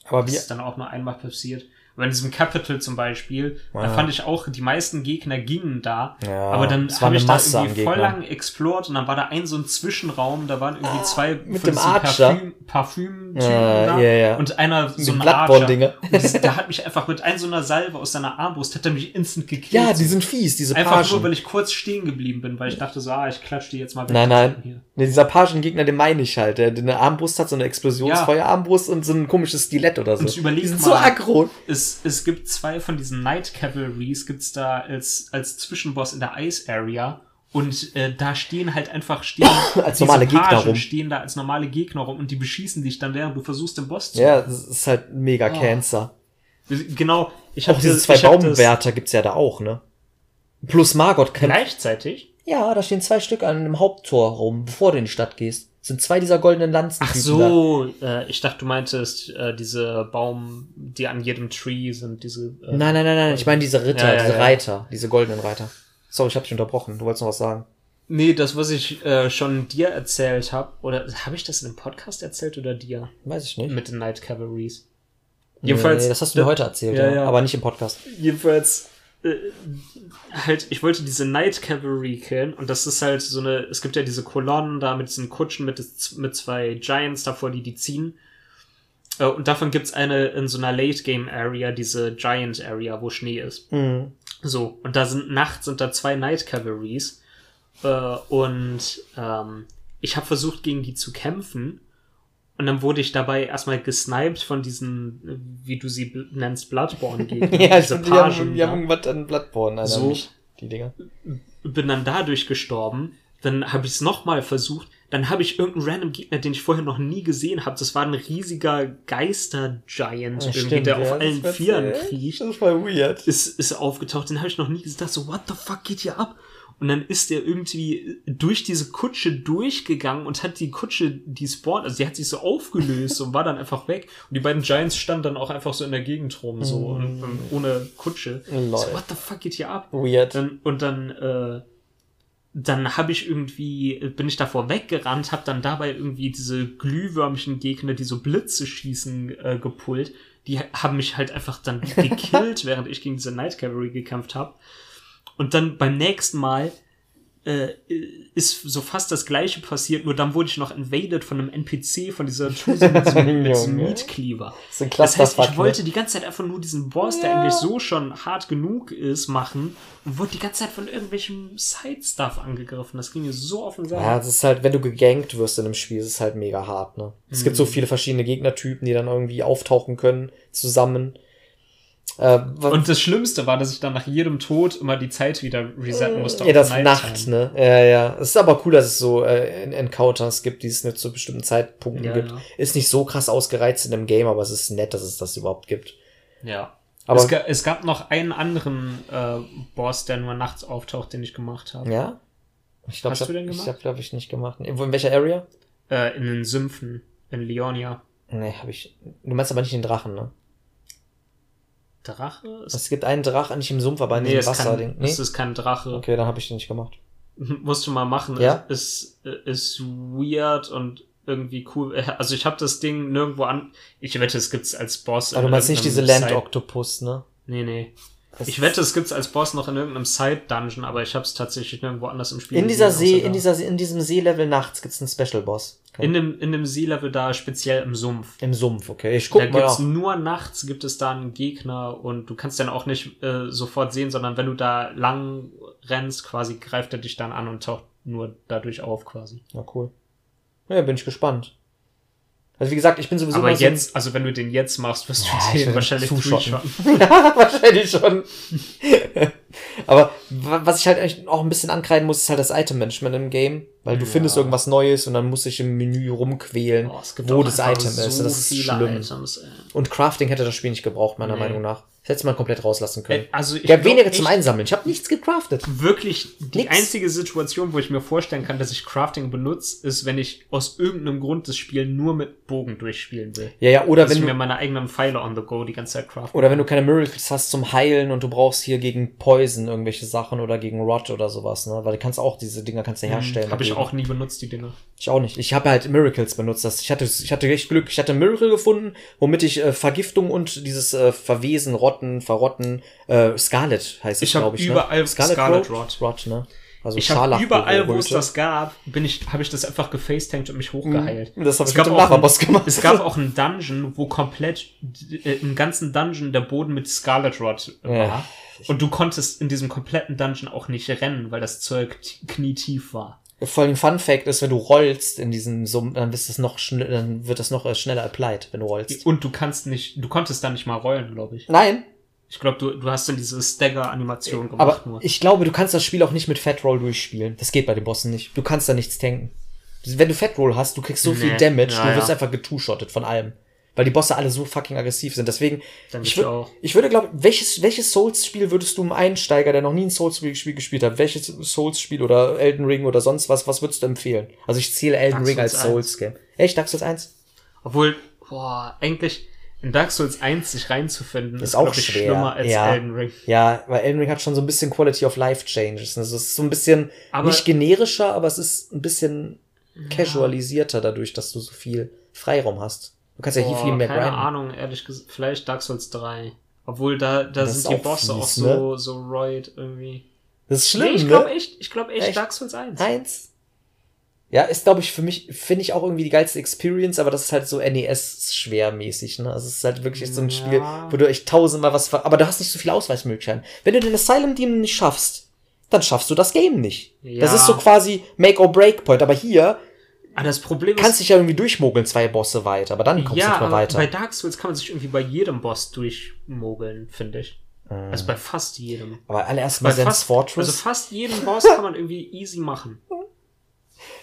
Aber das wir, ist dann auch nur einmal passiert. In diesem Capital zum Beispiel, da Ja. fand ich auch, die meisten Gegner gingen da. Ja, aber dann habe ich da Masse an irgendwie voll lang explored und dann war da ein so ein Zwischenraum, da waren irgendwie zwei Ah, mit von dem Archer. Parfüm, Parfüm Ja, da ja, ja. und einer so ein. Archer. Und das- Der hat mich einfach mit ein so einer Salve aus seiner Armbrust, hat er mich instant gekillt. ja, die sind fies, diese Einfach nur, Pagen. weil ich kurz stehen geblieben bin, weil ich dachte so, ah, ich klatsch die jetzt mal weg. Nein, nein. Hier. Nee, dieser Pagengegner, den meine ich halt. Der, der eine Armbrust hat, so eine Explosionsfeuerarmbrust und so ein komisches Stilett oder so. Und überleg die sind mal. so aggro. Es, es gibt zwei von diesen Night Cavalries, gibt's da als, als Zwischenboss in der Ice Area. Und äh, da stehen halt einfach stehen Als normale Gegner rum. stehen da als normale Gegner rum und die beschießen dich dann, während du versuchst, den Boss zu. Ja, das ist halt mega Oh. Cancer. Genau. Ich Auch hab diese das- zwei Baumwärter gibt's ja da auch, ne? Plus Margot kämpft. Gleichzeitig? Ja, da stehen zwei Stück an dem Haupttor rum, bevor du in die Stadt gehst. Sind zwei dieser goldenen Lanzen. Ach so, äh, ich dachte, du meintest äh, diese Baum, die an jedem Tree sind, diese. Äh, Nein, nein, nein, nein. Ich meine diese Ritter, Ja, ja, diese ja. Reiter, diese goldenen Reiter. Sorry, ich hab dich unterbrochen. Du wolltest noch was sagen. Nee, das, was ich äh, schon dir erzählt habe, oder habe ich das in einem Podcast erzählt oder dir? Weiß ich nicht. Mit den Night Cavalries. Jedenfalls, nee, das hast du mir heute erzählt, ja, ja, ja. aber nicht im Podcast. Jedenfalls, äh, halt, ich wollte diese Night Cavalry killen und das ist halt so eine, es gibt ja diese Kolonnen da mit diesen Kutschen mit, mit zwei Giants davor, die die ziehen. Äh, und davon gibt's eine in so einer Late Game Area, diese Giant Area, wo Schnee ist. Mhm. So, und da sind nachts sind da zwei Night Cavalries. Äh, und ähm, ich habe versucht, gegen die zu kämpfen. Und dann wurde ich dabei erstmal gesniped von diesen, wie du sie nennst, Bloodborne-Gegner. Ja, diese stimmt, die haben, Pagen, die ja. haben irgendwas an Bloodborne, Alter, So. mich, die Dinger. Bin dann dadurch gestorben. Dann habe ich es nochmal versucht. Dann habe ich irgendeinen random Gegner, den ich vorher noch nie gesehen habe. Das war ein riesiger Geister-Giant, Ja, stimmt, der ja, auf allen Vieren kriecht. Das war weird. ist, ist aufgetaucht, den habe ich noch nie gesehen. Dachte so, what the fuck geht hier ab? Und dann ist der irgendwie durch diese Kutsche durchgegangen und hat die Kutsche, die spawnt, also die hat sich so aufgelöst und war dann einfach weg. Und die beiden Giants standen dann auch einfach so in der Gegend rum, so und, und ohne Kutsche. Lol. So, what the fuck geht hier ab? Weird. Dann, und dann, äh, dann habe ich irgendwie, bin ich davor weggerannt, habe dann dabei irgendwie diese glühwürmchen Gegner, die so Blitze schießen, äh, gepullt. Die haben mich halt einfach dann gekillt, während ich gegen diese Night Cavalry gekämpft habe. Und dann beim nächsten Mal äh, ist so fast das gleiche passiert, nur dann wurde ich noch invaded von einem NPC, von dieser Tuse mit so einem. Meat Cleaver. Das ist ein Das heißt, ich wollte die ganze Zeit einfach nur diesen Boss, der Ja. eigentlich so schon hart genug ist, machen und wurde die ganze Zeit von irgendwelchem Side-Stuff angegriffen. Das ging mir so auf den Sack. Ja, das ist halt, wenn du gegankt wirst in einem Spiel, ist es halt mega hart, ne? Es gibt so viele verschiedene Gegnertypen, die dann irgendwie auftauchen können, zusammen. Äh, Und das Schlimmste war, dass ich dann nach jedem Tod immer die Zeit wieder resetten musste. ja, das. Nacht, ne? Ja, ja. Es ist aber cool, dass es so äh, Encounters gibt, die es nur zu bestimmten Zeitpunkten Ja, gibt. ja. Ist nicht so krass ausgereizt in dem Game, aber es ist nett, dass es das überhaupt gibt. Ja. Aber- es, ga, es gab noch einen anderen äh, Boss, der nur nachts auftaucht, den ich gemacht habe. Ja? Ich glaube, Hast ich du den hab, ich gemacht? hab, glaube ich, nicht gemacht. In, wo- in welcher Area? Äh, in den Sümpfen in Leonia. Nee, habe ich. Du meinst aber nicht den Drachen, ne? Drache? Ist, Es gibt einen Drachen, nicht im Sumpf, aber in nee, diesem es, Wasserding. Nee? es ist kein Drache. Okay, dann habe ich den nicht gemacht. Musst du mal machen. Ja? Ist, ist weird und irgendwie cool. Also ich habe das Ding nirgendwo an. Ich wette, es gibt's als Boss. Aber du in meinst nicht diese irgendeinem Land Side- Octopus, ne? Nee, nee. Das Ich wette, es gibt's als Boss noch in irgendeinem Side-Dungeon, aber ich habe es tatsächlich nirgendwo anders im Spiel in dieser gesehen, See, in da. dieser, in diesem Seelevel nachts gibt's einen Special Boss. Okay. In dem, in dem Seelevel da, speziell im Sumpf. Im Sumpf, okay. Ich guck da mal. gibt's nach. nur nachts gibt es da einen Gegner und du kannst den auch nicht äh, sofort sehen, sondern wenn du da lang rennst, quasi greift er dich dann an und taucht nur dadurch auf quasi. Ja, cool. Ja, bin ich gespannt. Also wie gesagt, ich bin sowieso Aber immer so- jetzt, also wenn du den jetzt machst, wirst du Ja, den wahrscheinlich zuschotten. ja, wahrscheinlich schon. Aber wa- was ich halt echt auch ein bisschen ankreiden muss, ist halt das Item-Management im Game. Weil du Ja. findest irgendwas Neues und dann musst du dich im Menü rumquälen, gibt wo das Item ist. so Das ist schlimm. Items. Und Crafting hätte das Spiel nicht gebraucht, meiner Nee. Meinung nach. Das hätte man komplett rauslassen können. Äh, Also ich glaub weniger zum Einsammeln. Ich habe nichts gecraftet. Wirklich, die Nix. einzige Situation, wo ich mir vorstellen kann, dass ich Crafting benutze, ist, wenn ich aus irgendeinem Grund das Spiel nur mit Bogen durchspielen will. Ja, ja, oder Dass wenn ich du mir meine eigenen Pfeile on the go die ganze Zeit craften. Oder wenn du keine Miracles hast zum Heilen und du brauchst hier gegen Poison irgendwelche Sachen oder gegen Rot oder sowas, ne? Weil du kannst auch diese Dinger kannst du herstellen. Habe Mhm. ich dagegen. auch nie benutzt, die Dinge. Ich auch nicht. Ich habe halt Miracles benutzt. Das, ich hatte ich hatte echt Glück. Ich hatte Miracle gefunden, womit ich äh, Vergiftung und dieses äh, Verwesen, Rotten, Verrotten, äh, Scarlet heißt es, Ich glaube ich. überall ne? Scarlet Rot. Rot, ne? Also Ich habe überall, wo es das gab, bin ich, habe ich das einfach gefacetankt und mich hochgeheilt. Mhm. Das habe ich mit dem Lava-Boss gemacht. Es gab auch einen Dungeon, wo komplett äh, im ganzen Dungeon der Boden mit Scarlet Rot war. Ja. Und du konntest in diesem kompletten Dungeon auch nicht rennen, weil das Zeug knietief war. Vor allem Fun Fact ist, wenn du rollst in diesem Sumpf, dann ist es noch schnell, dann wird das noch äh, schneller applied, wenn du rollst. Und du kannst nicht, du konntest da nicht mal rollen, glaube ich. Nein, Ich glaube, du, du hast dann diese Stagger-Animation gemacht aber nur. ich glaube, du kannst das Spiel auch nicht mit Fat Roll durchspielen. Das geht bei den Bossen nicht. Du kannst da nichts tanken. Wenn du Fat Roll hast, du kriegst so viel Nee. Damage, Ja, du wirst ja. einfach getushottet von allem. Weil die Bosse alle so fucking aggressiv sind. Deswegen, Denke ich, würd, auch. ich würde glauben, welches, welches Souls-Spiel würdest du einem Einsteiger, der noch nie ein Souls-Spiel gespielt hat, welches Souls-Spiel oder Elden Ring oder sonst was, was würdest du empfehlen? Also ich zähle Elden Dark Ring Souls als Souls-Game. Echt, Dark Souls 1? Obwohl, boah, eigentlich in Dark Souls 1 sich reinzufinden, ist, auch glaub ich, schwer. schlimmer als Ja. Elden Ring. Ja, weil Elden Ring hat schon so ein bisschen Quality of Life Changes. Also es ist so ein bisschen Aber- nicht generischer, aber es ist ein bisschen casualisierter dadurch, dass du so viel Freiraum hast. Du kannst ja hier Boah, viel mehr keine grinden. Ahnung, ehrlich gesagt, vielleicht Dark Souls 3. Obwohl da, da Das sind die auch Bosse auch fies, so, so roid irgendwie. Das ist schlimm, nee, ich ne? glaube echt, ich glaube echt, Echt? Dark Souls 1. Eins. Ja, ist, glaube ich, für mich, finde ich auch irgendwie die geilste Experience, aber das ist halt so NES-schwermäßig, ne? Also es ist halt wirklich echt so ein Ja. Spiel, wo du echt tausendmal was, aber du hast nicht so viele Ausweichmöglichkeiten. Wenn du den Asylum Demon nicht schaffst, dann schaffst du das Game nicht. Ja. Das ist so quasi Make or Break Point, aber hier Aber das Problem ist, kannst dich ja irgendwie durchmogeln, zwei Bosse weiter, aber dann kommst du ja, nicht mehr weiter. bei Dark Souls kann man sich irgendwie bei jedem Boss durchmogeln, finde ich. Mhm. Also bei fast jedem. aber allererst Bei mal Sense fast, Fortress. also fast jeden Boss kann man irgendwie easy machen.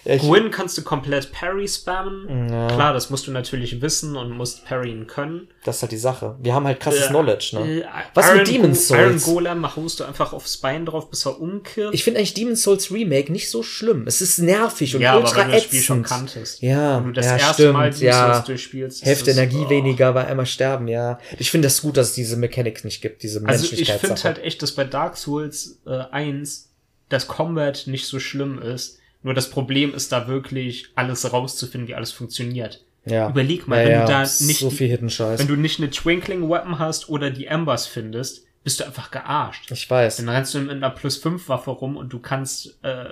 Ich- Gwyn kannst du komplett Parry spammen. Ja. Klar, das musst du natürlich wissen und musst parryen können. das ist halt die Sache. Wir haben halt krasses Äh, Knowledge, ne? Äh, Was Iron mit Demon's Go- Iron Souls? Golem haust du einfach aufs Bein drauf, bis er umkirrt. Ich finde eigentlich Demon's Souls Remake nicht so schlimm. Es ist nervig und ja, aber ultra wenn du das Spiel ätzend. schon kanntest. Ja, Wenn du das ja, erste stimmt, Mal Demon's ja. Souls durchspielst. Hälfte Energie oh. weniger bei einmal sterben, ja. Ich finde das gut, dass es diese Mechanics nicht gibt, diese Also ich finde halt echt, dass bei Dark Souls äh, 1 das Combat nicht so schlimm ist. Nur das Problem ist da wirklich, alles rauszufinden, wie alles funktioniert. ja. Überleg mal, ja, wenn ja, du da nicht so die-. Wenn du nicht eine Twinkling Weapon hast oder die Embers findest, bist du einfach gearscht. Ich weiß. Dann rennst du mit einer Plus 5 Waffe rum und du kannst äh,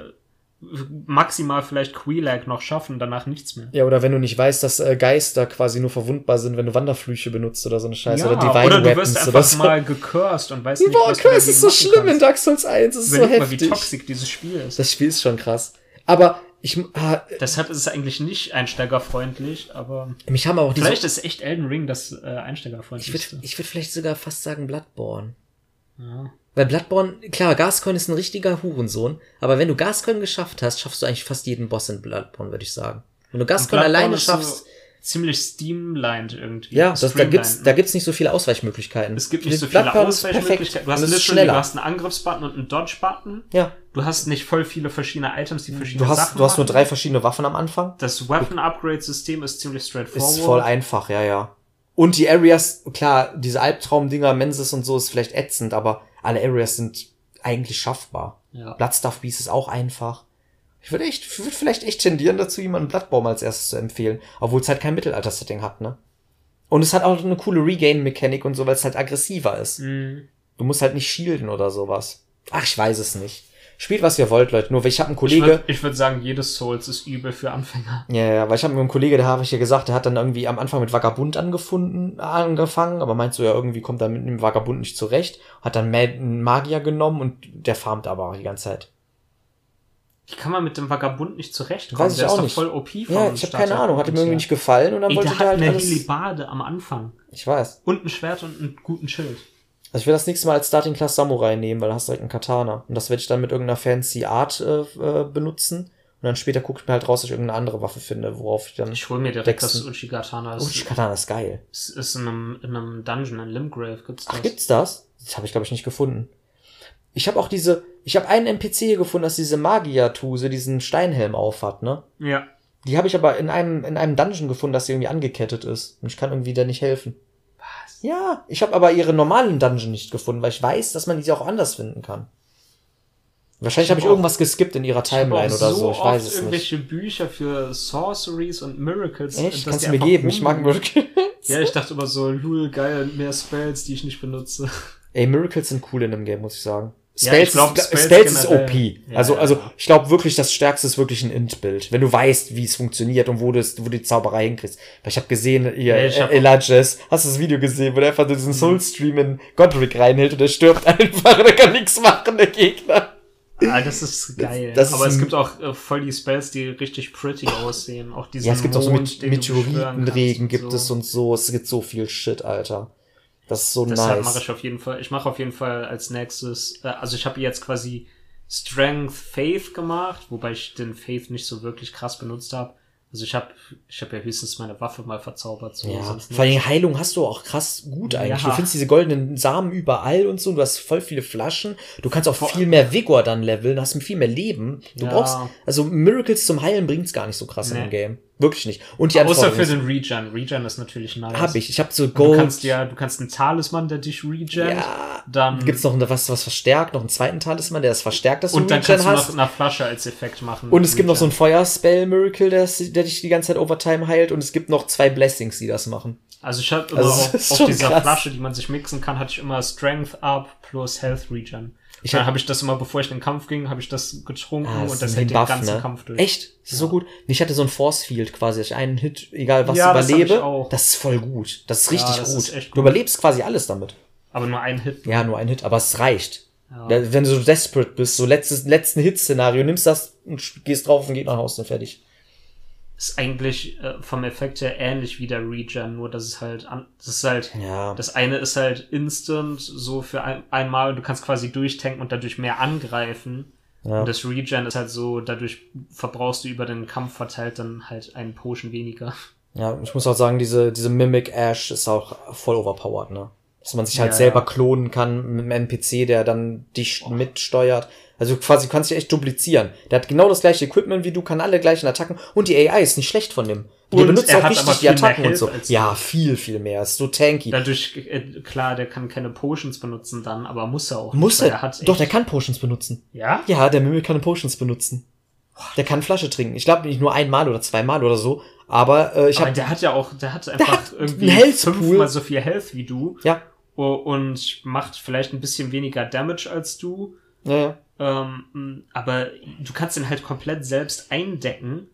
maximal vielleicht Queelag noch schaffen, danach nichts mehr. Ja, oder wenn du nicht weißt, dass äh, Geister quasi nur verwundbar sind, wenn du Wanderflüche benutzt oder so eine Scheiße. oder Divine oder du Weapons wirst einfach so. mal gecursed und weißt nicht, Boah, was du Curse dagegen ist so schlimm in kannst. Dark Souls 1. Das ist so Überleg mal, wie heftig. toxisch dieses Spiel ist. Das Spiel ist schon krass. Aber ich, ah, Deshalb ist es eigentlich nicht einsteigerfreundlich, aber mich haben auch diese, vielleicht ist echt Elden Ring das äh, ich würde einsteigerfreundlichste. ich würd vielleicht sogar fast sagen Bloodborne. Ja. Weil Bloodborne, klar, Gascoigne ist ein richtiger Hurensohn, aber wenn du Gascoigne geschafft hast, schaffst du eigentlich fast jeden Boss in Bloodborne, würde ich sagen. Wenn du Bloodborne alleine ist so schaffst, ziemlich streamlined irgendwie. ja, das, da gibt's, ne? da gibt's nicht so viele Ausweichmöglichkeiten. Es gibt nicht so viele Ausweichmöglichkeiten. Du hast literally, schneller. du hast einen Angriffsbutton und einen Dodge-Button. Ja, Du hast nicht voll viele verschiedene Items, die verschiedene du hast, Sachen du hast nur drei verschiedene Waffen am Anfang. Das Weapon-Upgrade-System ist ziemlich straightforward. Ist voll einfach, ja, ja. Und die Areas, klar, diese Albtraumdinger, Menses und so ist vielleicht ätzend, aber alle Areas sind eigentlich schaffbar. Ja. Bloodstuff Beast ist auch einfach. Ich würde echt, ich würde vielleicht echt tendieren dazu, jemanden Bloodbaum als erstes zu empfehlen, obwohl es halt kein Mittelalter-Setting hat, ne? Und es hat auch eine coole Regain-Mechanik und so, weil es halt aggressiver ist. Mhm. Du musst halt nicht shielden oder sowas. Ach, ich weiß es nicht. Spielt, was ihr wollt, Leute. Nur, weil ich habe einen Ich Kollege. würde ich würd sagen, jedes Souls ist übel für Anfänger. Ja, ja, weil ich habe mit einem Kollege, der habe ich ja gesagt, der hat dann irgendwie am Anfang mit Vagabund angefunden, angefangen, aber meinst du ja, irgendwie kommt er mit dem Vagabund nicht zurecht, hat dann Ma- einen Magier genommen und der farmt aber die ganze Zeit. Wie kann man mit dem Vagabund nicht zurechtkommen? Weiß ich der auch ist doch nicht. voll OP vom Ja, ich habe keine Ahnung, hat ihm irgendwie nicht gefallen und dann Ey, wollte der der hat halt eine alles. Helibade am Anfang. Ich weiß. Und ein Schwert und einen guten Schild. Also ich will das nächste Mal als Starting Class Samurai nehmen, weil da hast du direkt einen Katana. Und das werde ich dann mit irgendeiner fancy Art äh, äh, benutzen. Und dann später gucke ich mir halt raus, dass ich irgendeine andere Waffe finde, worauf ich dann. Ich hol mir direkt das Wechseln. Uchigatana. Oh, Das die Katana ist geil. ist, ist in, einem, in einem Dungeon, in Limgrave gibt's das. Ach, gibt's das? Das habe ich, glaube ich, nicht gefunden. Ich habe auch diese. Ich habe einen NPC hier gefunden, dass diese Magier-Tuse diesen Steinhelm aufhat, ne? Ja. Die habe ich aber in einem, in einem Dungeon gefunden, dass sie irgendwie angekettet ist. Und ich kann irgendwie da nicht helfen. Was? Ja, ich habe aber ihre normalen Dungeon nicht gefunden, weil ich weiß, dass man die auch anders finden kann. Wahrscheinlich Ich habe ich hab auch- irgendwas geskippt in ihrer Ich Timeline auch oder so, ich weiß es nicht. irgendwelche Bücher für Sorceries und Miracles. Echt? Kannst du mir geben? Ich mag. Miracles. Ja, ich dachte immer so, lul, geil, mehr Spells, die ich nicht benutze. Ey, Miracles sind cool in dem Game, muss ich sagen. Ja, Spells, ich glaub, ist, Spells Spells ist. OP. Ja, also, ja, also ja. ich glaube wirklich, das Stärkste ist wirklich ein Int-Bild. Wenn du weißt, wie es funktioniert und wo du, es- wo du die Zauberei hinkriegst. Weil ich habe gesehen, ihr Ja, ich hab- Elijahs, hast du das Video gesehen, wo der einfach diesen Soulstream in Godric reinhält und der stirbt einfach und er kann nichts machen, der Gegner. Ah, das ist geil. das ist Aber es ein- gibt auch äh, voll die Spells, die richtig pretty aussehen. Auch diesen Ja, es gibt auch so Mond, du beschwören Meteoritenregen gibt so. es und so. Es gibt so viel Shit, Alter. Das ist so Deshalb nice. mache ich auf jeden Fall, ich mache auf jeden Fall als nächstes, äh, also ich habe jetzt quasi Strength Faith gemacht, wobei ich den Faith nicht so wirklich krass benutzt habe. Also ich habe ich habe ja höchstens meine Waffe mal verzaubert. So, Ja, vor allem Heilung hast du auch krass gut eigentlich. Ja. Du findest diese goldenen Samen überall und so. Du hast voll viele Flaschen. Du kannst auch viel mehr Vigor dann leveln, hast viel mehr Leben. Du Ja. brauchst, also Miracles zum Heilen bringt's gar nicht so krass in Nee. dem Game. Wirklich nicht. Und die Außer für den Regen. Regen ist natürlich nice. hab ich. Ich habe so Du Gold. kannst ja, du kannst einen Talisman, der dich regen. ja. Dann Gibt's noch was, was verstärkt? Noch einen zweiten Talisman, der das verstärkt, dass du und dann Regen kannst du hast? noch eine Flasche als Effekt machen. Und es gibt noch so Regen. ein Feuerspell-Miracle, der, der dich die ganze Zeit Overtime heilt. Und es gibt noch zwei Blessings, die das machen. Also ich habe immer Also auf, auf dieser krass. Flasche, die man sich mixen kann, hatte ich immer Strength Up plus Health Regen. Ich dann hab- habe ich das immer, bevor ich in den Kampf ging, habe ich das getrunken Ah, und das hält den Buff, ganzen ne? Kampf durch. Echt? Das ist so gut. Ich hatte so ein Force Field quasi, dass ich einen Hit, egal was Ja, das überlebe. auch. Das ist voll gut. Das ist richtig das gut. ist echt Du gut. überlebst quasi alles damit. Aber nur ein Hit. Ja, nur ein Hit, aber es reicht. Ja. Wenn du so desperate bist, so letztes, letzten Hit-Szenario, nimmst das und gehst drauf und geht nach Hause und fertig. Ist eigentlich äh, vom Effekt her ähnlich wie der Regen, nur dass es halt, an, das ist halt, Ja. das eine ist halt instant, so für ein, einmal, und du kannst quasi durchtanken und dadurch mehr angreifen. Ja. Und das Regen ist halt so, dadurch verbrauchst du über den Kampf verteilt dann halt einen Potion weniger. Ja, ich muss auch sagen, diese, diese Mimic Ash ist auch voll overpowered, ne? Dass man sich halt Ja, selber klonen kann mit einem NPC, der dann dich mitsteuert. Also quasi, du kannst dich echt duplizieren. Der hat genau das gleiche Equipment wie du, kann alle gleichen Attacken und die AI ist nicht schlecht von dem. Der Und benutzt er auch richtig die Attacken und so. Ja, du. viel, viel mehr. Ist so tanky. Dadurch, äh, klar, der kann keine Potions benutzen dann, aber muss er auch. Muss nicht, er? hat Doch, der kann Potions benutzen. Ja? Ja, der Mimic kann Potions benutzen. Der kann Flasche trinken. Ich glaube nicht nur einmal oder zweimal oder so, aber äh, ich habe der hat ja auch, der hat einfach hat irgendwie fünfmal so viel Health wie du ja, und macht vielleicht ein bisschen weniger Damage als du. ja, ja. Ähm, aber du kannst ihn halt komplett selbst eindecken.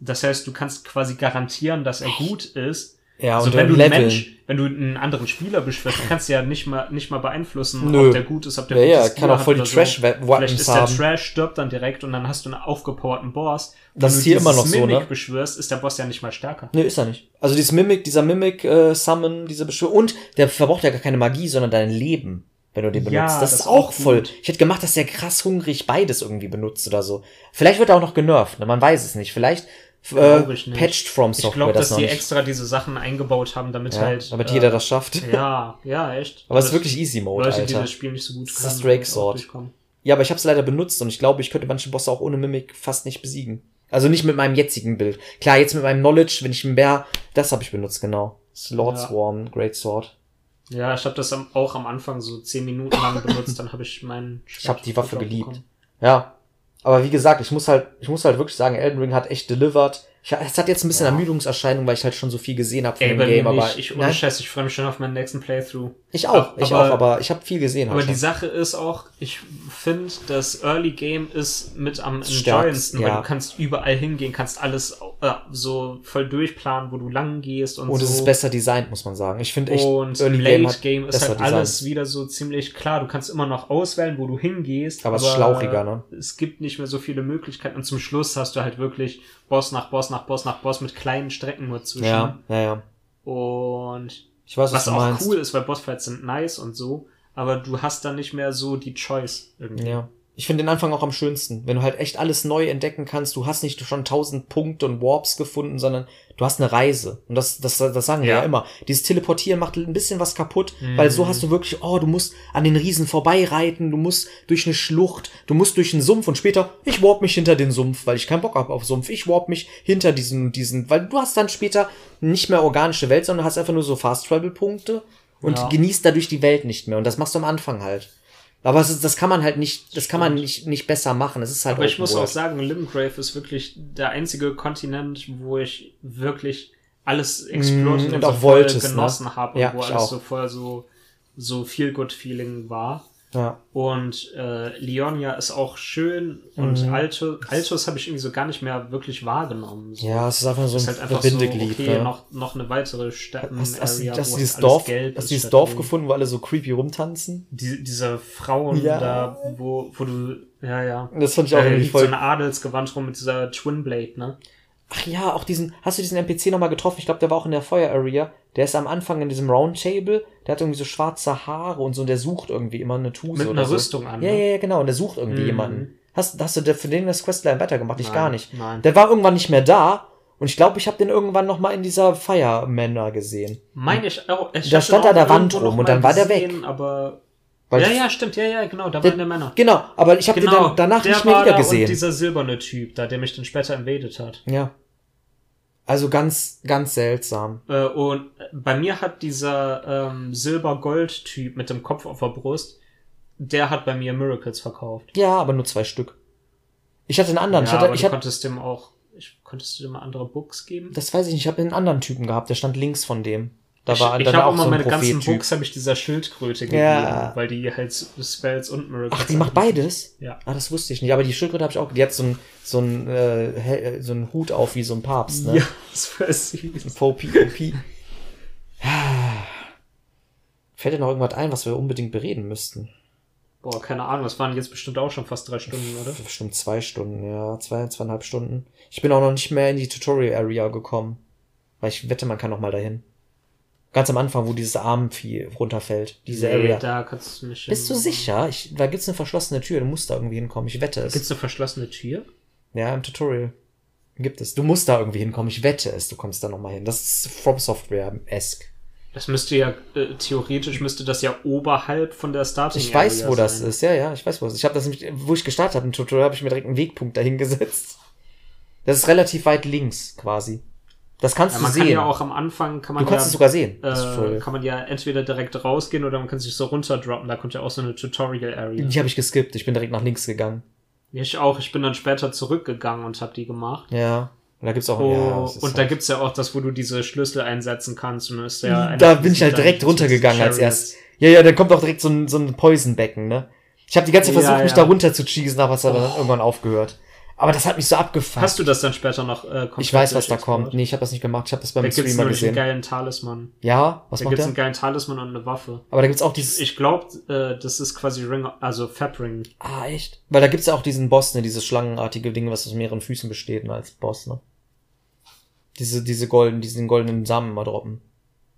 Das heißt, du kannst quasi garantieren, dass er gut ist. Ja, also und wenn du leveln. Mensch, wenn du einen anderen Spieler beschwörst, du kannst ja nicht mal nicht mal beeinflussen, Nö. ob der gut ist, ob der Ja, ja, gutes kann Gear auch voll die oder Trash-Weapons Vielleicht ist der haben. Trash, stirbt dann direkt und dann hast du einen aufgepowerten Boss. Das Wenn ist du hier immer noch so, Mimic ne? beschwörst, ist der Boss ja nicht mal stärker. Nö, ist er nicht. Also dieses Mimic, dieser Mimic äh, Summon, diese Beschwörung und der verbraucht ja gar keine Magie, sondern dein Leben, wenn du den benutzt. Ja, das, das ist ist auch auch voll. gut. Ich hätte gemacht, dass der krass hungrig beides irgendwie benutzt oder so. Vielleicht wird er auch noch genervt, ne? man weiß es nicht. Vielleicht äh, ich patched from Ich Software glaube, das dass noch die nicht. extra diese Sachen eingebaut haben, damit ja, halt. damit äh, jeder das schafft. Ja, ja, echt. Aber es ist wirklich Easy Mode, Leute, die Alter. das Spiel nicht so gut Das ist das können, Drake Sword. Ja, aber ich habe es leider benutzt und ich glaube, ich könnte manche Bosse auch ohne Mimic fast nicht besiegen. Also nicht mit meinem jetzigen Bild. Klar, jetzt mit meinem Knowledge, wenn ich ein Bär, das habe ich benutzt, genau. Slord Ja. Swarm, Great Sword. Ja, ich habe das auch am Anfang so zehn Minuten lang benutzt, dann habe ich meinen Ich habe die Waffe Schwert geliebt. bekommen. Ja. Aber wie gesagt, ich muss halt, ich muss halt wirklich sagen, Elden Ring hat echt delivered. Ich, es hat jetzt ein bisschen Ja. Ermüdungserscheinung, weil ich halt schon so viel gesehen habe von Ey, dem Game, aber nicht. Ich, ohne nein, Scheiß, ich freue mich schon auf meinen nächsten Playthrough. ich auch, ich aber- auch, aber ich habe viel gesehen. Aber halt die schon. Sache ist auch, ich finde, das Early Game ist mit am enjoyendsten, weil ja. du kannst überall hingehen, kannst alles äh, so voll durchplanen, wo du lang gehst und, und so. es ist besser designt, muss man sagen. Ich finde echt, Und im Early Late Game Game, ist halt alles Designs. wieder so ziemlich klar. Du kannst immer noch auswählen, wo du hingehst. Aber es ist schlauchiger, ne? Es gibt nicht mehr so viele Möglichkeiten. Und zum Schluss hast du halt wirklich Boss nach Boss nach Boss nach Boss mit kleinen Strecken nur zwischen. Ja, ja, ja. Und Ich weiß, was, was auch meinst. cool ist, weil Bossfights sind nice und so. Aber du hast dann nicht mehr so die Choice irgendwie. Ja. Ich finde den Anfang auch am schönsten, wenn du halt echt alles neu entdecken kannst. Du hast nicht schon tausend Punkte und Warps gefunden, sondern du hast eine Reise. Und das, das, das sagen wir Ja. ja immer. Dieses Teleportieren macht ein bisschen was kaputt, Mhm. weil so hast du wirklich, oh, du musst an den Riesen vorbeireiten, du musst durch eine Schlucht, du musst durch einen Sumpf und später, ich warp mich hinter den Sumpf, weil ich keinen Bock habe auf Sumpf. Ich warp mich hinter diesen, diesen, weil du hast dann später nicht mehr organische Welt, sondern hast einfach nur so Fast Travel Punkte und Ja. genießt dadurch die Welt nicht mehr. Und das machst du am Anfang halt. Aber es ist, das kann man halt nicht, das kann man nicht, nicht besser machen. Es ist halt Aber ich muss auch sagen, Limgrave ist wirklich der einzige Kontinent, wo ich wirklich alles explored Mm, und so auch voll wolltest, ne? genossen habe Ja, und wo ich alles auch. so voll so, so viel good Feeling war. Ja. Und äh, Leonia ist auch schön und Mhm. Alto, Altos habe ich irgendwie so gar nicht mehr wirklich wahrgenommen. So. ja, es ist einfach so ein halt einfach so, Bindeglied. okay, ne? noch, noch eine weitere Steppen Hast, hast, Area, hast du dieses Dorf, hast dieses Dorf gefunden, wo alle so creepy rumtanzen? Die, diese Frauen Ja. da, wo, wo du, ja, ja. Das fand ich auch Da irgendwie liegt so voll. eine Adelsgewand rum mit dieser Twin Blade, ne? Ach ja, auch diesen, hast du diesen NPC nochmal getroffen? Ich glaube, der war auch in der Fire Area. Der ist am Anfang in diesem Roundtable. Der hat irgendwie so schwarze Haare und so, und der sucht irgendwie immer eine Tuse Mit oder einer so. Rüstung an. Ja, ne? ja, ja, genau. Und der sucht irgendwie Mhm. jemanden. Hast, hast du für den das Questline weitergemacht? Ich Nein, gar nicht. Nein. Der war irgendwann nicht mehr da. Und ich glaube, ich habe den irgendwann noch mal in dieser Fire Manor gesehen. Meine ich auch. Ich Da stand den an der Wand rum und dann war der gesehen, Aber. Weil ja, ja, stimmt. Ja, ja, genau. Da Der- waren der Männer. Genau, aber ich habe den dann danach nicht mehr wieder da Und gesehen. dieser silberne Typ da, der mich dann später invaded hat. Ja. Also ganz, ganz seltsam. Äh, und bei mir hat dieser ähm, Silber-Gold-Typ mit dem Kopf auf der Brust, der hat bei mir Miracles verkauft. Ja, aber nur zwei Stück. Ich hatte einen anderen. ja, ich hatte, aber ich du hatte, konntest dem auch. Ich, konntest du dem mal andere Books geben? das weiß ich nicht. Ich habe einen anderen Typen gehabt. Der stand links von dem. Da ich war ich habe auch immer so ein meine ganzen. Books habe ich dieser Schildkröte gegeben, Ja. weil die halt Spells und Miracles. Ach, die macht beides? Ja. Ah, das wusste ich nicht. Aber die Schildkröte habe ich auch. Die hat so einen so einen, äh, hell- so einen Hut auf wie so ein Papst. Ne? Ja, das war süß. VP, VP. Fällt dir noch irgendwas ein, was wir unbedingt bereden müssten? Boah, keine Ahnung, das waren jetzt bestimmt auch schon fast drei Stunden, oder? Bestimmt zwei Stunden, ja. Zwei, zweieinhalb Stunden. Ich bin auch noch nicht mehr in die Tutorial Area gekommen. Weil ich wette, man kann noch mal dahin. Ganz am Anfang, wo dieses Armvieh runterfällt. Diese Nee, Area. da kannst du nicht. Bist du sicher? Ich, da gibt's eine verschlossene Tür. Du musst da irgendwie hinkommen. Ich wette es. Gibt's eine verschlossene Tür? Ja, im Tutorial. Gibt es. Du musst da irgendwie hinkommen. Ich wette es. Du kommst da noch mal hin. Das ist From Software-esque. Das müsste ja, äh, theoretisch müsste das ja oberhalb von der Starting Ich weiß, Area wo das sein. ist. Ja, ja, ich weiß, wo das ist. Ich habe das nämlich, wo ich gestartet habe im Tutorial, habe ich mir direkt einen Wegpunkt dahin gesetzt. Das ist relativ weit links, quasi. Das kannst Ja, du man sehen. kann ja auch am Anfang, kann man du kannst ja, es sogar sehen. äh, kann man ja entweder direkt rausgehen oder man kann sich so runterdroppen. Da kommt ja auch so eine Tutorial Area. Die habe ich geskippt. Ich bin direkt nach links gegangen. Ich auch. Ich bin dann später zurückgegangen und habe die gemacht. Ja. Und da gibt's auch. Oh, ja, und da halt- gibt's ja auch das, wo du diese Schlüssel einsetzen kannst. Und ist ja da bin ich halt direkt runtergegangen als erst. Ja, ja, da kommt auch direkt so ein, so ein Poisonbecken, ne? Ich habe die ganze Zeit versucht, mich da runter zu cheesen, aber es hat dann irgendwann aufgehört. Aber das hat mich so abgefuckt. Hast du das dann später noch äh, komplett ich weiß, was da kommt. Nee, ich habe das nicht gemacht. Ich habe das beim Da gibt's Streamer nämlich einen gesehen. geilen Talisman. Ja, was Da macht gibt's der? einen geilen Talisman und eine Waffe. Aber da gibt's auch dieses. Ich glaube, äh, das ist quasi Ring, also Fabring. Ah, echt? Weil da gibt's ja auch diesen Boss, ne, dieses schlangenartige Ding, was aus mehreren Füßen besteht, ne, als Boss, ne? Diese, diese golden, diesen goldenen Samen mal droppen.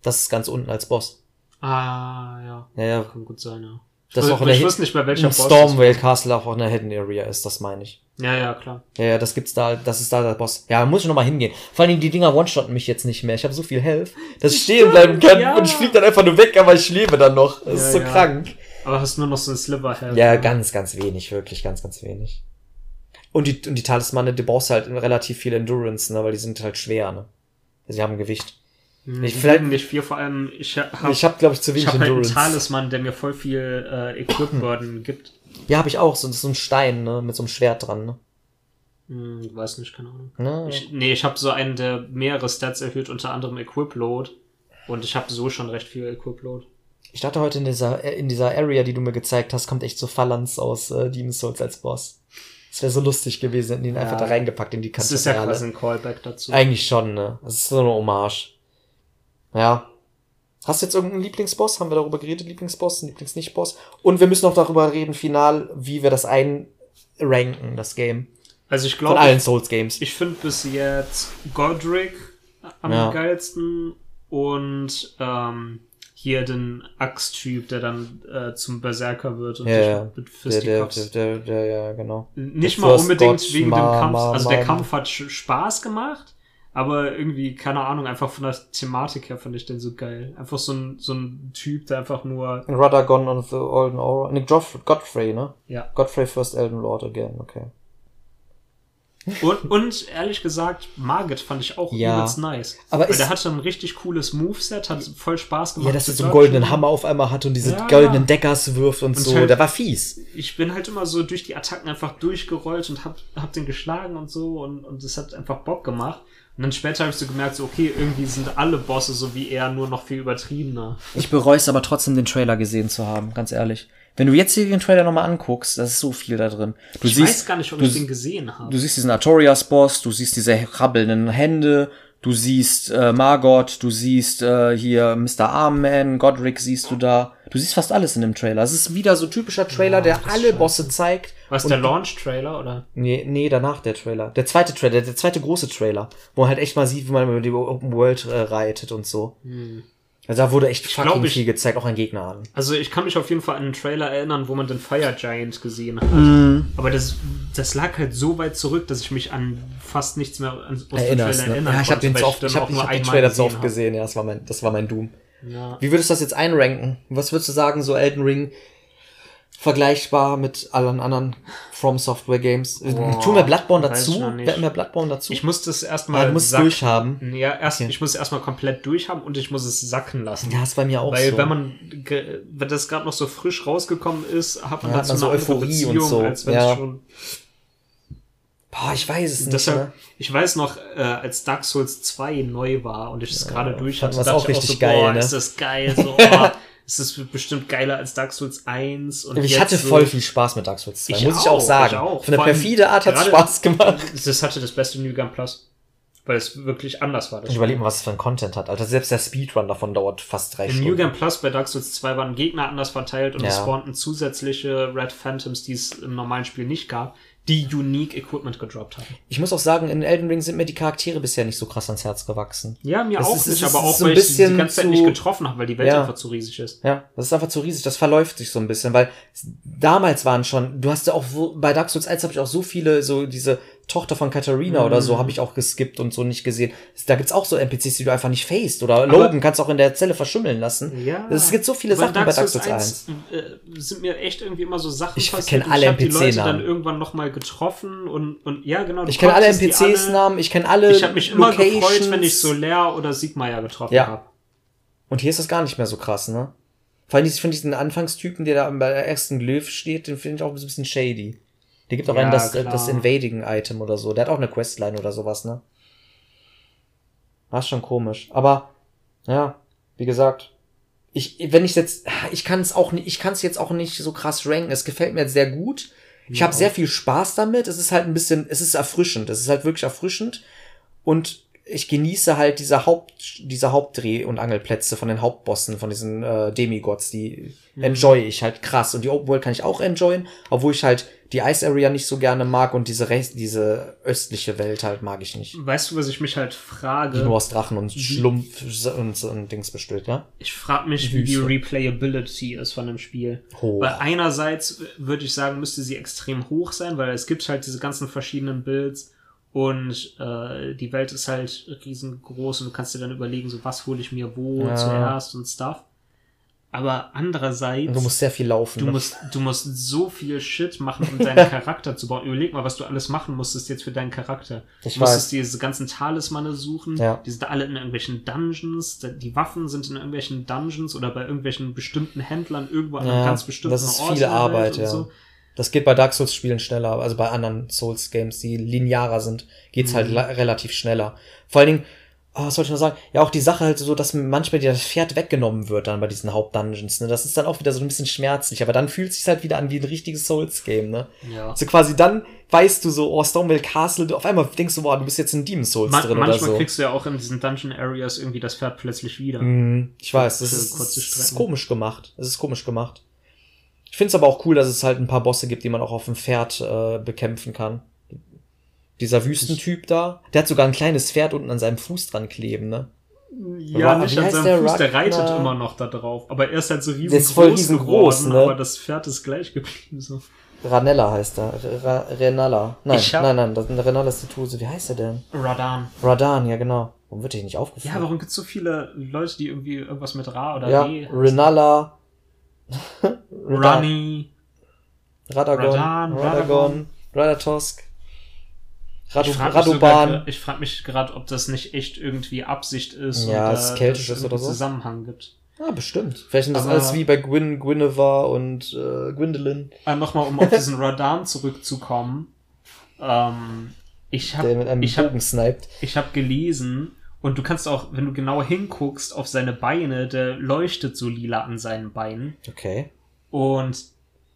Das ist ganz unten als Boss. Ah, ja. Ja, ja. Kann gut sein, ja. Ich, Das ist auch in der ich Hit- wusste nicht mehr, welcher Im Boss Stormvale Castle auch in der Hidden Area ist, das meine ich. Ja, ja, klar. Ja, ja, das gibt's da, das ist da der Boss. Ja, muss ich noch mal hingehen. Vor allem die Dinger one-shotten mich jetzt nicht mehr. Ich habe so viel Health, dass ich stehen bleiben kann ja. und ich flieg dann einfach nur weg, aber ich lebe dann noch. Das Ja, ist so ja. krank. Aber hast nur noch so ein Sliver Health. Ja, ne? ganz, ganz wenig, wirklich ganz, ganz wenig. Und die, und die Talismane, die brauchst halt relativ viel Endurance, ne, weil die sind halt schwer, ne. Also die haben Gewicht. Ich, vielleicht, nicht viel, vor allem ich habe ich hab, glaube ich, zu ich wenig hab halt einen Endurance. Talisman, der mir voll viel äh, Equip-Burden gibt. Ja, habe ich auch. So, so ein Stein, ne? Mit so einem Schwert dran, ne? Hm, weiß nicht, keine Ahnung. ne? Ich, nee, ich habe so einen, der mehrere Stats erhöht, unter anderem Equip-Load. Und ich habe so schon recht viel Equip-Load. Ich dachte heute in dieser, in dieser Area, die du mir gezeigt hast, kommt echt so Phalanx aus äh, Demon's Souls als Boss. Das wäre so lustig gewesen, hätten die ihn Ja. einfach da reingepackt in die Das ist ja quasi ein Callback dazu. Eigentlich schon, ne? Das ist so eine Hommage. Ja. Hast du jetzt irgendeinen Lieblingsboss? Haben wir darüber geredet? Lieblingsboss, Lieblingsnichtboss? Und wir müssen noch darüber reden, final, wie wir das einranken, das Game. Also ich Von glaube, allen Souls-Games. ich finde bis jetzt Godric am Ja. geilsten und ähm, hier den Axttyp, der dann äh, zum Berserker wird und Ja, ja. mit Der, der, Fisticuffs. der, der, der, ja, genau. Nicht Der mal unbedingt wegen dem Kampf. Also der Kampf hat Spaß gemacht, aber irgendwie, keine Ahnung, einfach von der Thematik her fand ich den so geil. Einfach so ein, so ein Typ, der einfach nur, Radagon und the Golden Aura. Ne, Joff- Godfrey, ne? ja. Godfrey First Elden Lord again, okay. Und, und ehrlich gesagt, Margit fand ich auch Ja. übelst nice. Aber Weil ist- der hatte ein richtig cooles Moveset, hat voll Spaß gemacht. Ja, dass er so einen goldenen Hammer auf einmal hat und diese Ja. goldenen Deckers wirft und, Und so. halt- der war fies. Ich bin halt immer so durch die Attacken einfach durchgerollt und hab, hab den geschlagen und so und, und das hat einfach Bock gemacht. Und dann später habe ich so gemerkt, so, okay, irgendwie sind alle Bosse so wie er, nur noch viel übertriebener. Ich bereue es aber trotzdem, den Trailer gesehen zu haben, ganz ehrlich. Wenn du jetzt hier den Trailer nochmal anguckst, da ist so viel da drin. Du Ich siehst, weiß gar nicht, ob du, ich den gesehen habe. du siehst diesen Artorias-Boss, du siehst diese rabbelnden Hände, du siehst äh, Margot, du siehst äh, hier Mr. Armman, Godric siehst du da. Du siehst fast alles in dem Trailer. Es ist wieder so typischer Trailer, der alle Bosse zeigt. Was der Launch-Trailer oder? Nee, nee, danach der Trailer. Der zweite Trailer, der zweite große Trailer, wo man halt echt mal sieht, wie man über die Open World äh, reitet und so. Also da wurde echt fucking glaub, ich- viel gezeigt, auch ein Gegner an. Also ich kann mich auf jeden Fall an einen Trailer erinnern, wo man den Fire Giant gesehen hat. Mhm. Aber das, das lag halt so weit zurück, dass ich mich an fast nichts mehr an, aus dem Erinnerst, Trailer ne? erinnern Ja, ich habe den weil zu oft, ich habe ich hab den Trailer zu oft gesehen gesehen, ja, das war mein, das war mein Doom. hab. Ja. Wie würdest du das jetzt einranken? Was würdest du sagen, so Elden Ring vergleichbar mit allen anderen From Software Games? Boah, Tun wir Bloodborne dazu? Werden wir Bloodborne dazu? Ich muss das erstmal du musst es durchhaben. Ja, erst, Okay. ich muss es erstmal komplett durchhaben und ich muss es sacken lassen. Ja, ist bei mir auch Weil so. wenn man, wenn das gerade noch so frisch rausgekommen ist, hat man Ja, dazu hat man so Euphorie und so, als wenn ja. es schon. Boah, ich weiß es nicht. Deshalb, Ne? ich weiß noch, äh, als Dark Souls 2 neu war und ich es gerade durch hatte, dachte auch ich richtig so, geil, boah, ne? ist das geil, so, oh, ist das bestimmt geiler als Dark Souls 1 und Ich hatte so, voll viel Spaß mit Dark Souls 2, Ich muss ich auch auch, sagen. ich auch. Von der perfide Art hat es Spaß gemacht. Das hatte das beste New Game Plus. Weil es wirklich anders war. Ich überlege mal, was es für ein Content hat. Alter, selbst der Speedrun davon dauert fast drei In Stunden. New Game Plus bei Dark Souls 2 waren Gegner anders verteilt und es Ja. spawnten zusätzliche Red Phantoms, die es im normalen Spiel nicht gab, die Unique Equipment gedroppt haben. Ich muss auch sagen, in Elden Ring sind mir die Charaktere bisher nicht so krass ans Herz gewachsen. Ja, mir Es auch ist- nicht, aber auch so ein weil ich sie die ganze Zeit zu- nicht getroffen habe, weil die Welt Ja. einfach zu riesig ist. Ja, das ist einfach zu riesig. Das verläuft sich so ein bisschen, weil damals waren schon, du hast ja auch bei Dark Souls 1 habe ich auch so viele, so diese Tochter von Katharina oder Mhm. so, habe ich auch geskippt und so nicht gesehen. Da gibt's auch so NPCs, die du einfach nicht faced. Oder Logan kannst auch in der Zelle verschimmeln lassen. Ja. Es gibt so viele Aber Sachen bei Dark Souls 1. äh, sind mir echt irgendwie immer so Sachen Ich passiert. kenn und alle ich habe die Leute NPC-Namen. dann irgendwann nochmal getroffen und, und ja, genau. Ich kenne alle NPCs-Namen, ich kenne alle Ich habe mich immer gefreut, Locations. wenn ich Soler oder Sigmeier getroffen Ja. habe. Und hier ist das gar nicht mehr so krass, ne? Vor allem, ich finde diesen Anfangstypen, der da bei der ersten Glyph steht, den finde ich auch ein bisschen shady. Der gibt auch Ja, einen das, klar. das Invading-Item oder so. Der hat auch eine Questline oder sowas, ne? Das ist schon komisch. Aber, ja, wie gesagt, ich, wenn ich jetzt, ich kann es auch nicht, ich kann es jetzt auch nicht so krass ranken. Es gefällt mir sehr gut. Ich Ja. habe sehr viel Spaß damit. Es ist halt ein bisschen, es ist erfrischend. Es ist halt wirklich erfrischend. Und ich genieße halt diese Haupt, diese Hauptdreh- und Angelplätze von den Hauptbossen, von diesen äh, Demigods, die enjoy ich halt krass. Und die Open World kann ich auch enjoyen, obwohl ich halt die Ice Area nicht so gerne mag und diese Rest, diese östliche Welt halt mag ich nicht. Weißt du, was ich mich halt frage? Die nur aus Drachen und Schlumpf und, so und Dings besteht, ja? Ich frage mich, wie die Wüste. Replayability ist von dem Spiel. Hoch. Weil einerseits würde ich sagen, müsste sie extrem hoch sein, weil es gibt halt diese ganzen verschiedenen Builds und äh, die Welt ist halt riesengroß und du kannst dir dann überlegen, so was hole ich mir wo Ja. zuerst und Stuff. aber andererseits. Und du musst sehr viel laufen. Du ne? musst, du musst so viel Shit machen, um deinen Charakter zu bauen. Überleg mal, was du alles machen musstest jetzt für deinen Charakter. Ich du musstest weiß. diese ganzen Talismane suchen. Ja. Die sind alle in irgendwelchen Dungeons. Die Waffen sind in irgendwelchen Dungeons oder bei irgendwelchen bestimmten Händlern irgendwo an einem ja, ganz bestimmten das ist Ort viel Arbeit, und ja. so. Das geht bei Dark Souls Spielen schneller, also bei anderen Souls Games, die linearer sind, geht's Mhm. halt la- relativ schneller. Vor allen Dingen, oh, was soll ich noch sagen? Ja, auch die Sache halt so, dass manchmal dir das Pferd weggenommen wird dann bei diesen Hauptdungeons, ne? Das ist dann auch wieder so ein bisschen schmerzlich, aber dann fühlt es sich halt wieder an wie ein richtiges Souls Game, ne? Ja. Also quasi dann weißt du so, oh, Stormvale Castle, du- auf einmal denkst du, boah, du bist jetzt in Demon Souls Man drin oder manchmal so. kriegst du ja auch in diesen Dungeon Areas irgendwie das Pferd plötzlich wieder. Mhm, ich weiß, das ist, das ist Strecken. komisch gemacht. Es ist komisch gemacht. Ich finde es aber auch cool, dass es halt ein paar Bosse gibt, die man auch auf dem Pferd äh, bekämpfen kann. Dieser Wüstentyp da, der hat sogar ein kleines Pferd unten an seinem Fuß dran kleben, ne? Ja, Ra- nicht an seinem der? Fuß, der reitet Ragnar- immer noch da drauf. Aber er ist halt so riesengroß Der ist voll riesengroß, geworden, ne? aber das Pferd ist gleich geblieben. So. Ranella heißt er. Ra Renalla. Nein, nein, nein, das Renalla ist die Tuse. Wie heißt er denn? Radan. Radan, ja genau. Warum wird der nicht aufgeführt? Ja, warum gibt's so viele Leute, die irgendwie irgendwas mit Ra oder ja, Re? Renalla. Runny. Radagon. Radan, Radagon. Radatosk. Radu Ich frage mich, sogar Radoban. gra- ich frag mich gerade, ob das nicht echt irgendwie Absicht ist Ja, es keltisch ist oder so. Zusammenhang gibt. Ja, bestimmt. Vielleicht sind das Aber- alles wie bei Gwyn, Guinevere und äh, Gwendolyn, Äh, Nochmal, um auf diesen Radan zurückzukommen. Ähm, ich habe ich hab, ich hab gelesen und du kannst auch, wenn du genau hinguckst auf seine Beine, der leuchtet so lila an seinen Beinen. Okay. Und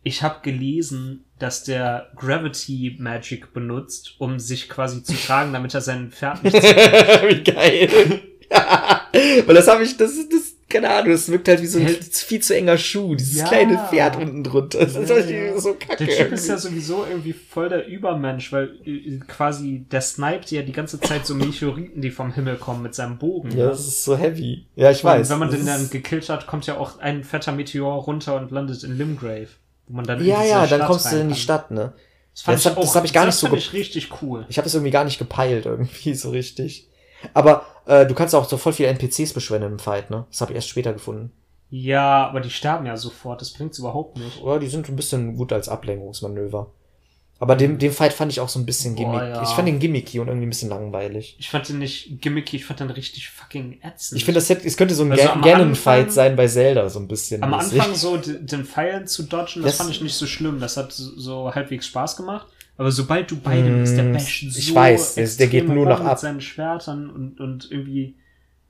ich habe gelesen, dass der Gravity Magic benutzt, um sich quasi zu tragen, damit er sein Pferd nicht wie geil. Weil das habe ich, das ist, das, keine Ahnung, das wirkt halt wie so ein Hält- viel zu enger Schuh, dieses Ja. kleine Pferd unten drunter. Das ist Ja, halt so kacke. Der Typ ist ja sowieso irgendwie voll der Übermensch, weil äh, quasi der sniped ja die ganze Zeit so Meteoriten, die vom Himmel kommen mit seinem Bogen. ja, das ist so heavy. Ja, ich Und weiß. wenn man das den dann gekillt hat, kommt ja auch ein fetter Meteor runter und landet in Limgrave. Wo man dann in ja, ja, dann Stadt kommst du in die. Stadt, ne? Das, fand Das ich das hab ich gar das nicht so fand ge- ich richtig cool. Ich habe es irgendwie gar nicht gepeilt, irgendwie so richtig. Aber äh, du kannst auch so voll viele NPCs beschwören im Fight, ne? Das habe ich erst später gefunden. Ja, aber die sterben ja sofort. Das bringt's überhaupt nicht. Oder die sind ein bisschen gut als Ablenkungsmanöver. Aber den, den Fight fand ich auch so ein bisschen Boah, gimmick. ja. Ich fand den gimmicky und irgendwie ein bisschen langweilig. Ich fand den nicht gimmicky, ich fand den richtig fucking ätzend. Ich finde, das hätte, es könnte so ein Also Ganon-Fight sein bei Zelda, so ein bisschen. Am mäßig. Anfang so den Pfeilen zu dodgen, das, Das- fand ich nicht so schlimm. Das hat so, halbweis Spaß gemacht. Aber sobald du bei dem bist, der Mm, basht ich so weiß, der- der geht nur noch mit ab. seinen Schwertern und, und irgendwie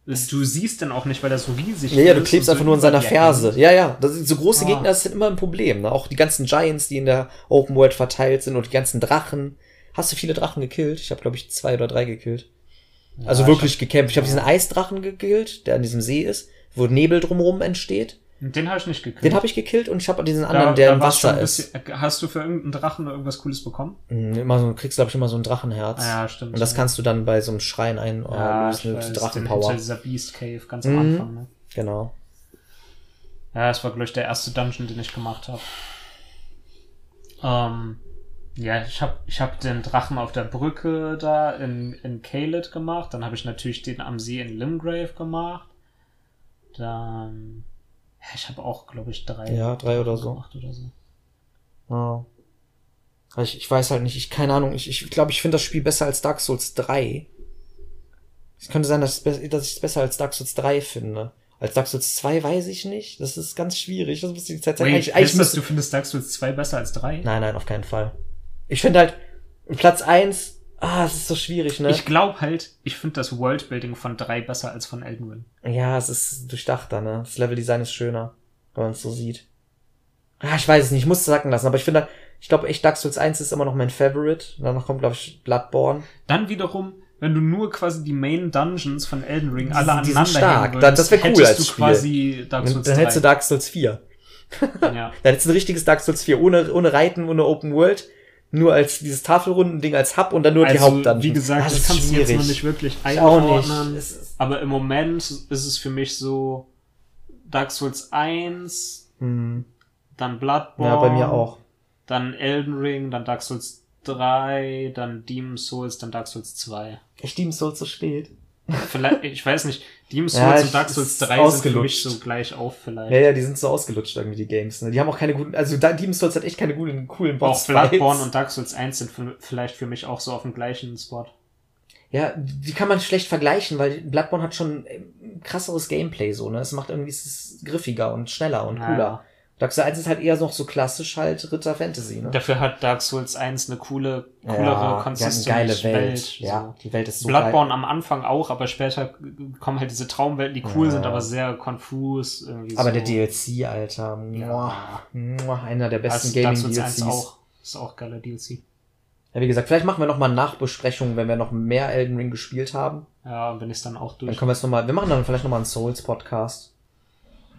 du siehst den auch nicht, weil er so riesig Ja, ja, du ist klebst einfach so nur in seiner Ferse. Ja, ja. Das sind, so große Ah. Gegner das sind immer ein Problem. Ne? Auch die ganzen Giants, die in der Open World verteilt sind und die ganzen Drachen. Hast du viele Drachen gekillt? Ich habe, glaube ich, zwei oder drei gekillt. Also Ja, wirklich ich gekämpft. Ich habe ja. diesen Eisdrachen gekillt, der an diesem See ist, wo Nebel drumherum entsteht. Den habe ich nicht gekillt. Den habe ich gekillt und ich habe diesen Da- anderen, der da im Wasser ein ist. bisschen- Hast du für irgendeinen Drachen irgendwas Cooles bekommen? Mhm, Immer so, du kriegst, glaube ich, immer so ein Drachenherz. Ah, ja, stimmt. Und das ja. kannst du dann bei so einem Schrein ein oh, ja, lösen mit Drachenpower. hinter dieser Beast Cave ganz am Mhm. Anfang. Ne? Genau. Ja, das war, glaube ich, der erste Dungeon, den ich gemacht habe. Ähm, ja, ich habe ich hab den Drachen auf der Brücke da in, in Caelid gemacht. Dann habe ich natürlich den am See in Limgrave gemacht. Dann. Ja, ich habe auch, glaube ich, drei. Ja, drei oder so. Gemacht oder so. Ja. Ich, ich weiß halt nicht, ich, keine Ahnung, ich glaube, ich, glaub, ich finde das Spiel besser als Dark Souls 3. Es könnte sein, dass, ich es besser als Dark Souls 3 finde. Als Dark Souls 2 weiß ich nicht. Das ist ganz schwierig. Das muss die Zeit sein. Wait, das, müsste, du findest Dark Souls 2 besser als 3? nein, nein, auf keinen Fall. Ich finde halt, Platz 1, ah, es ist so schwierig, ne? Ich glaube halt, ich finde das Worldbuilding von 3 besser als von Elden Ring. ja, es ist durchdachter, ne? Das Leveldesign ist schöner, wenn man es so sieht. Ah, ich weiß es nicht, ich muss es sacken lassen, aber ich finde, ich glaube echt Dark Souls 1 ist immer noch mein Favorite. Danach kommt, glaube ich, Bloodborne. Dann wiederum, wenn du nur quasi die Main Dungeons von Elden Ring alle die sind aneinander stark. Da- das wär cool hättest als du Spiel. quasi Dark Dann, Souls dann 3. hättest du Dark Souls 4. ja. Dann hättest du ein richtiges Dark Souls 4, ohne, ohne Reiten, ohne Open World, nur als dieses Tafelrunden-Ding als Hub und dann nur die Also, Hauptdungeons. wie gesagt, Ah, ich kann es jetzt noch nicht wirklich Ich einordnen. nicht. Aber im Moment ist es für mich so Dark Souls 1, Hm. dann Bloodborne. Ja, bei mir auch. Dann Elden Ring, dann Dark Souls 3, dann Demon Souls, dann Dark Souls 2. Echt Demon Souls so spät? Vielleicht, ich weiß nicht, Demon's Ja, Souls und Dark Souls ist 3 sind für mich so gleich auf vielleicht. Ja, ja, die sind so ausgelutscht irgendwie, die Games. Ne? Die haben auch keine guten, also Demon's Souls hat echt keine guten, coolen Auch Boss. Bloodborne und Dark Souls 1 sind für, vielleicht für mich auch so auf dem gleichen Spot. Ja, die kann man schlecht vergleichen, weil Bloodborne hat schon ähm, krasseres Gameplay so, ne? Es macht irgendwie, es ist griffiger und schneller und Ja. Dark Souls 1 ist halt eher noch so klassisch halt Ritter Fantasy, ne? Dafür hat Dark Souls 1 eine coole, coolere, ja, eine consistent geile Welt. Welt. Ja, die Welt ist so Bloodborne am Anfang auch, aber später kommen halt diese Traumwelten, die cool Ja. sind, aber sehr konfus. Irgendwie Aber so. der DLC, Alter, muah, muah, einer der besten Also Dark Souls 1 Gaming-DLCs. auch. Ist auch geiler DLC. Ja, wie gesagt, vielleicht machen wir noch mal Nachbesprechungen, wenn wir noch mehr Elden Ring gespielt haben. Ja, wenn ich dann auch Dann durch. können wir es noch mal, wir machen dann vielleicht noch mal einen Souls-Podcast.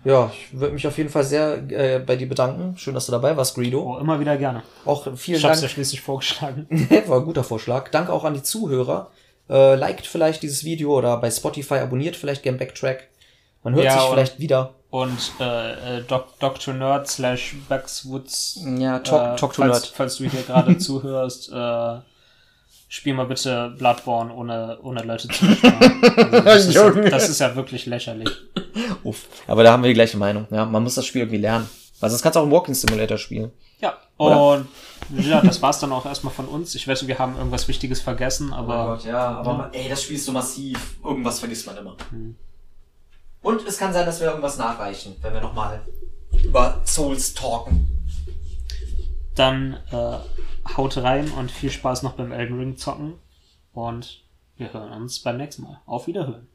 Ja, ich würde mich auf jeden Fall sehr äh, bei dir bedanken. Schön, dass du dabei warst, Greedo. Oh, immer wieder gerne. Auch vielen Ich hab's ja Dank. schließlich vorgeschlagen. War ein guter Vorschlag. Danke auch an die Zuhörer. Äh, liked vielleicht dieses Video oder bei Spotify abonniert vielleicht Game Backtrack. Man hört Ja, sich und- vielleicht wieder. Und äh, äh, Doc, Dr. Nerd slash Bugswoods. Ja, talk- äh, talk to falls, Nerd. falls du hier gerade zuhörst, äh, spiel mal bitte Bloodborne ohne, ohne Leute zu. Also das, ist ja, das ist ja wirklich lächerlich. Uff. Aber da haben wir die gleiche Meinung. Ja, man muss das Spiel irgendwie lernen. Weil sonst kannst du auch im Walking Simulator spielen. Ja, Oder? und ja, das war's dann auch erstmal von uns. Ich weiß, wir haben irgendwas Wichtiges vergessen, aber ja, aber man, ey, das Spiel ist so massiv. Irgendwas vergisst man immer. Und es kann sein, dass wir irgendwas nachreichen, wenn wir nochmal über Souls talken. dann äh, haut rein und viel Spaß noch beim Elden Ring zocken. Und wir hören uns beim nächsten Mal. Auf Wiederhören.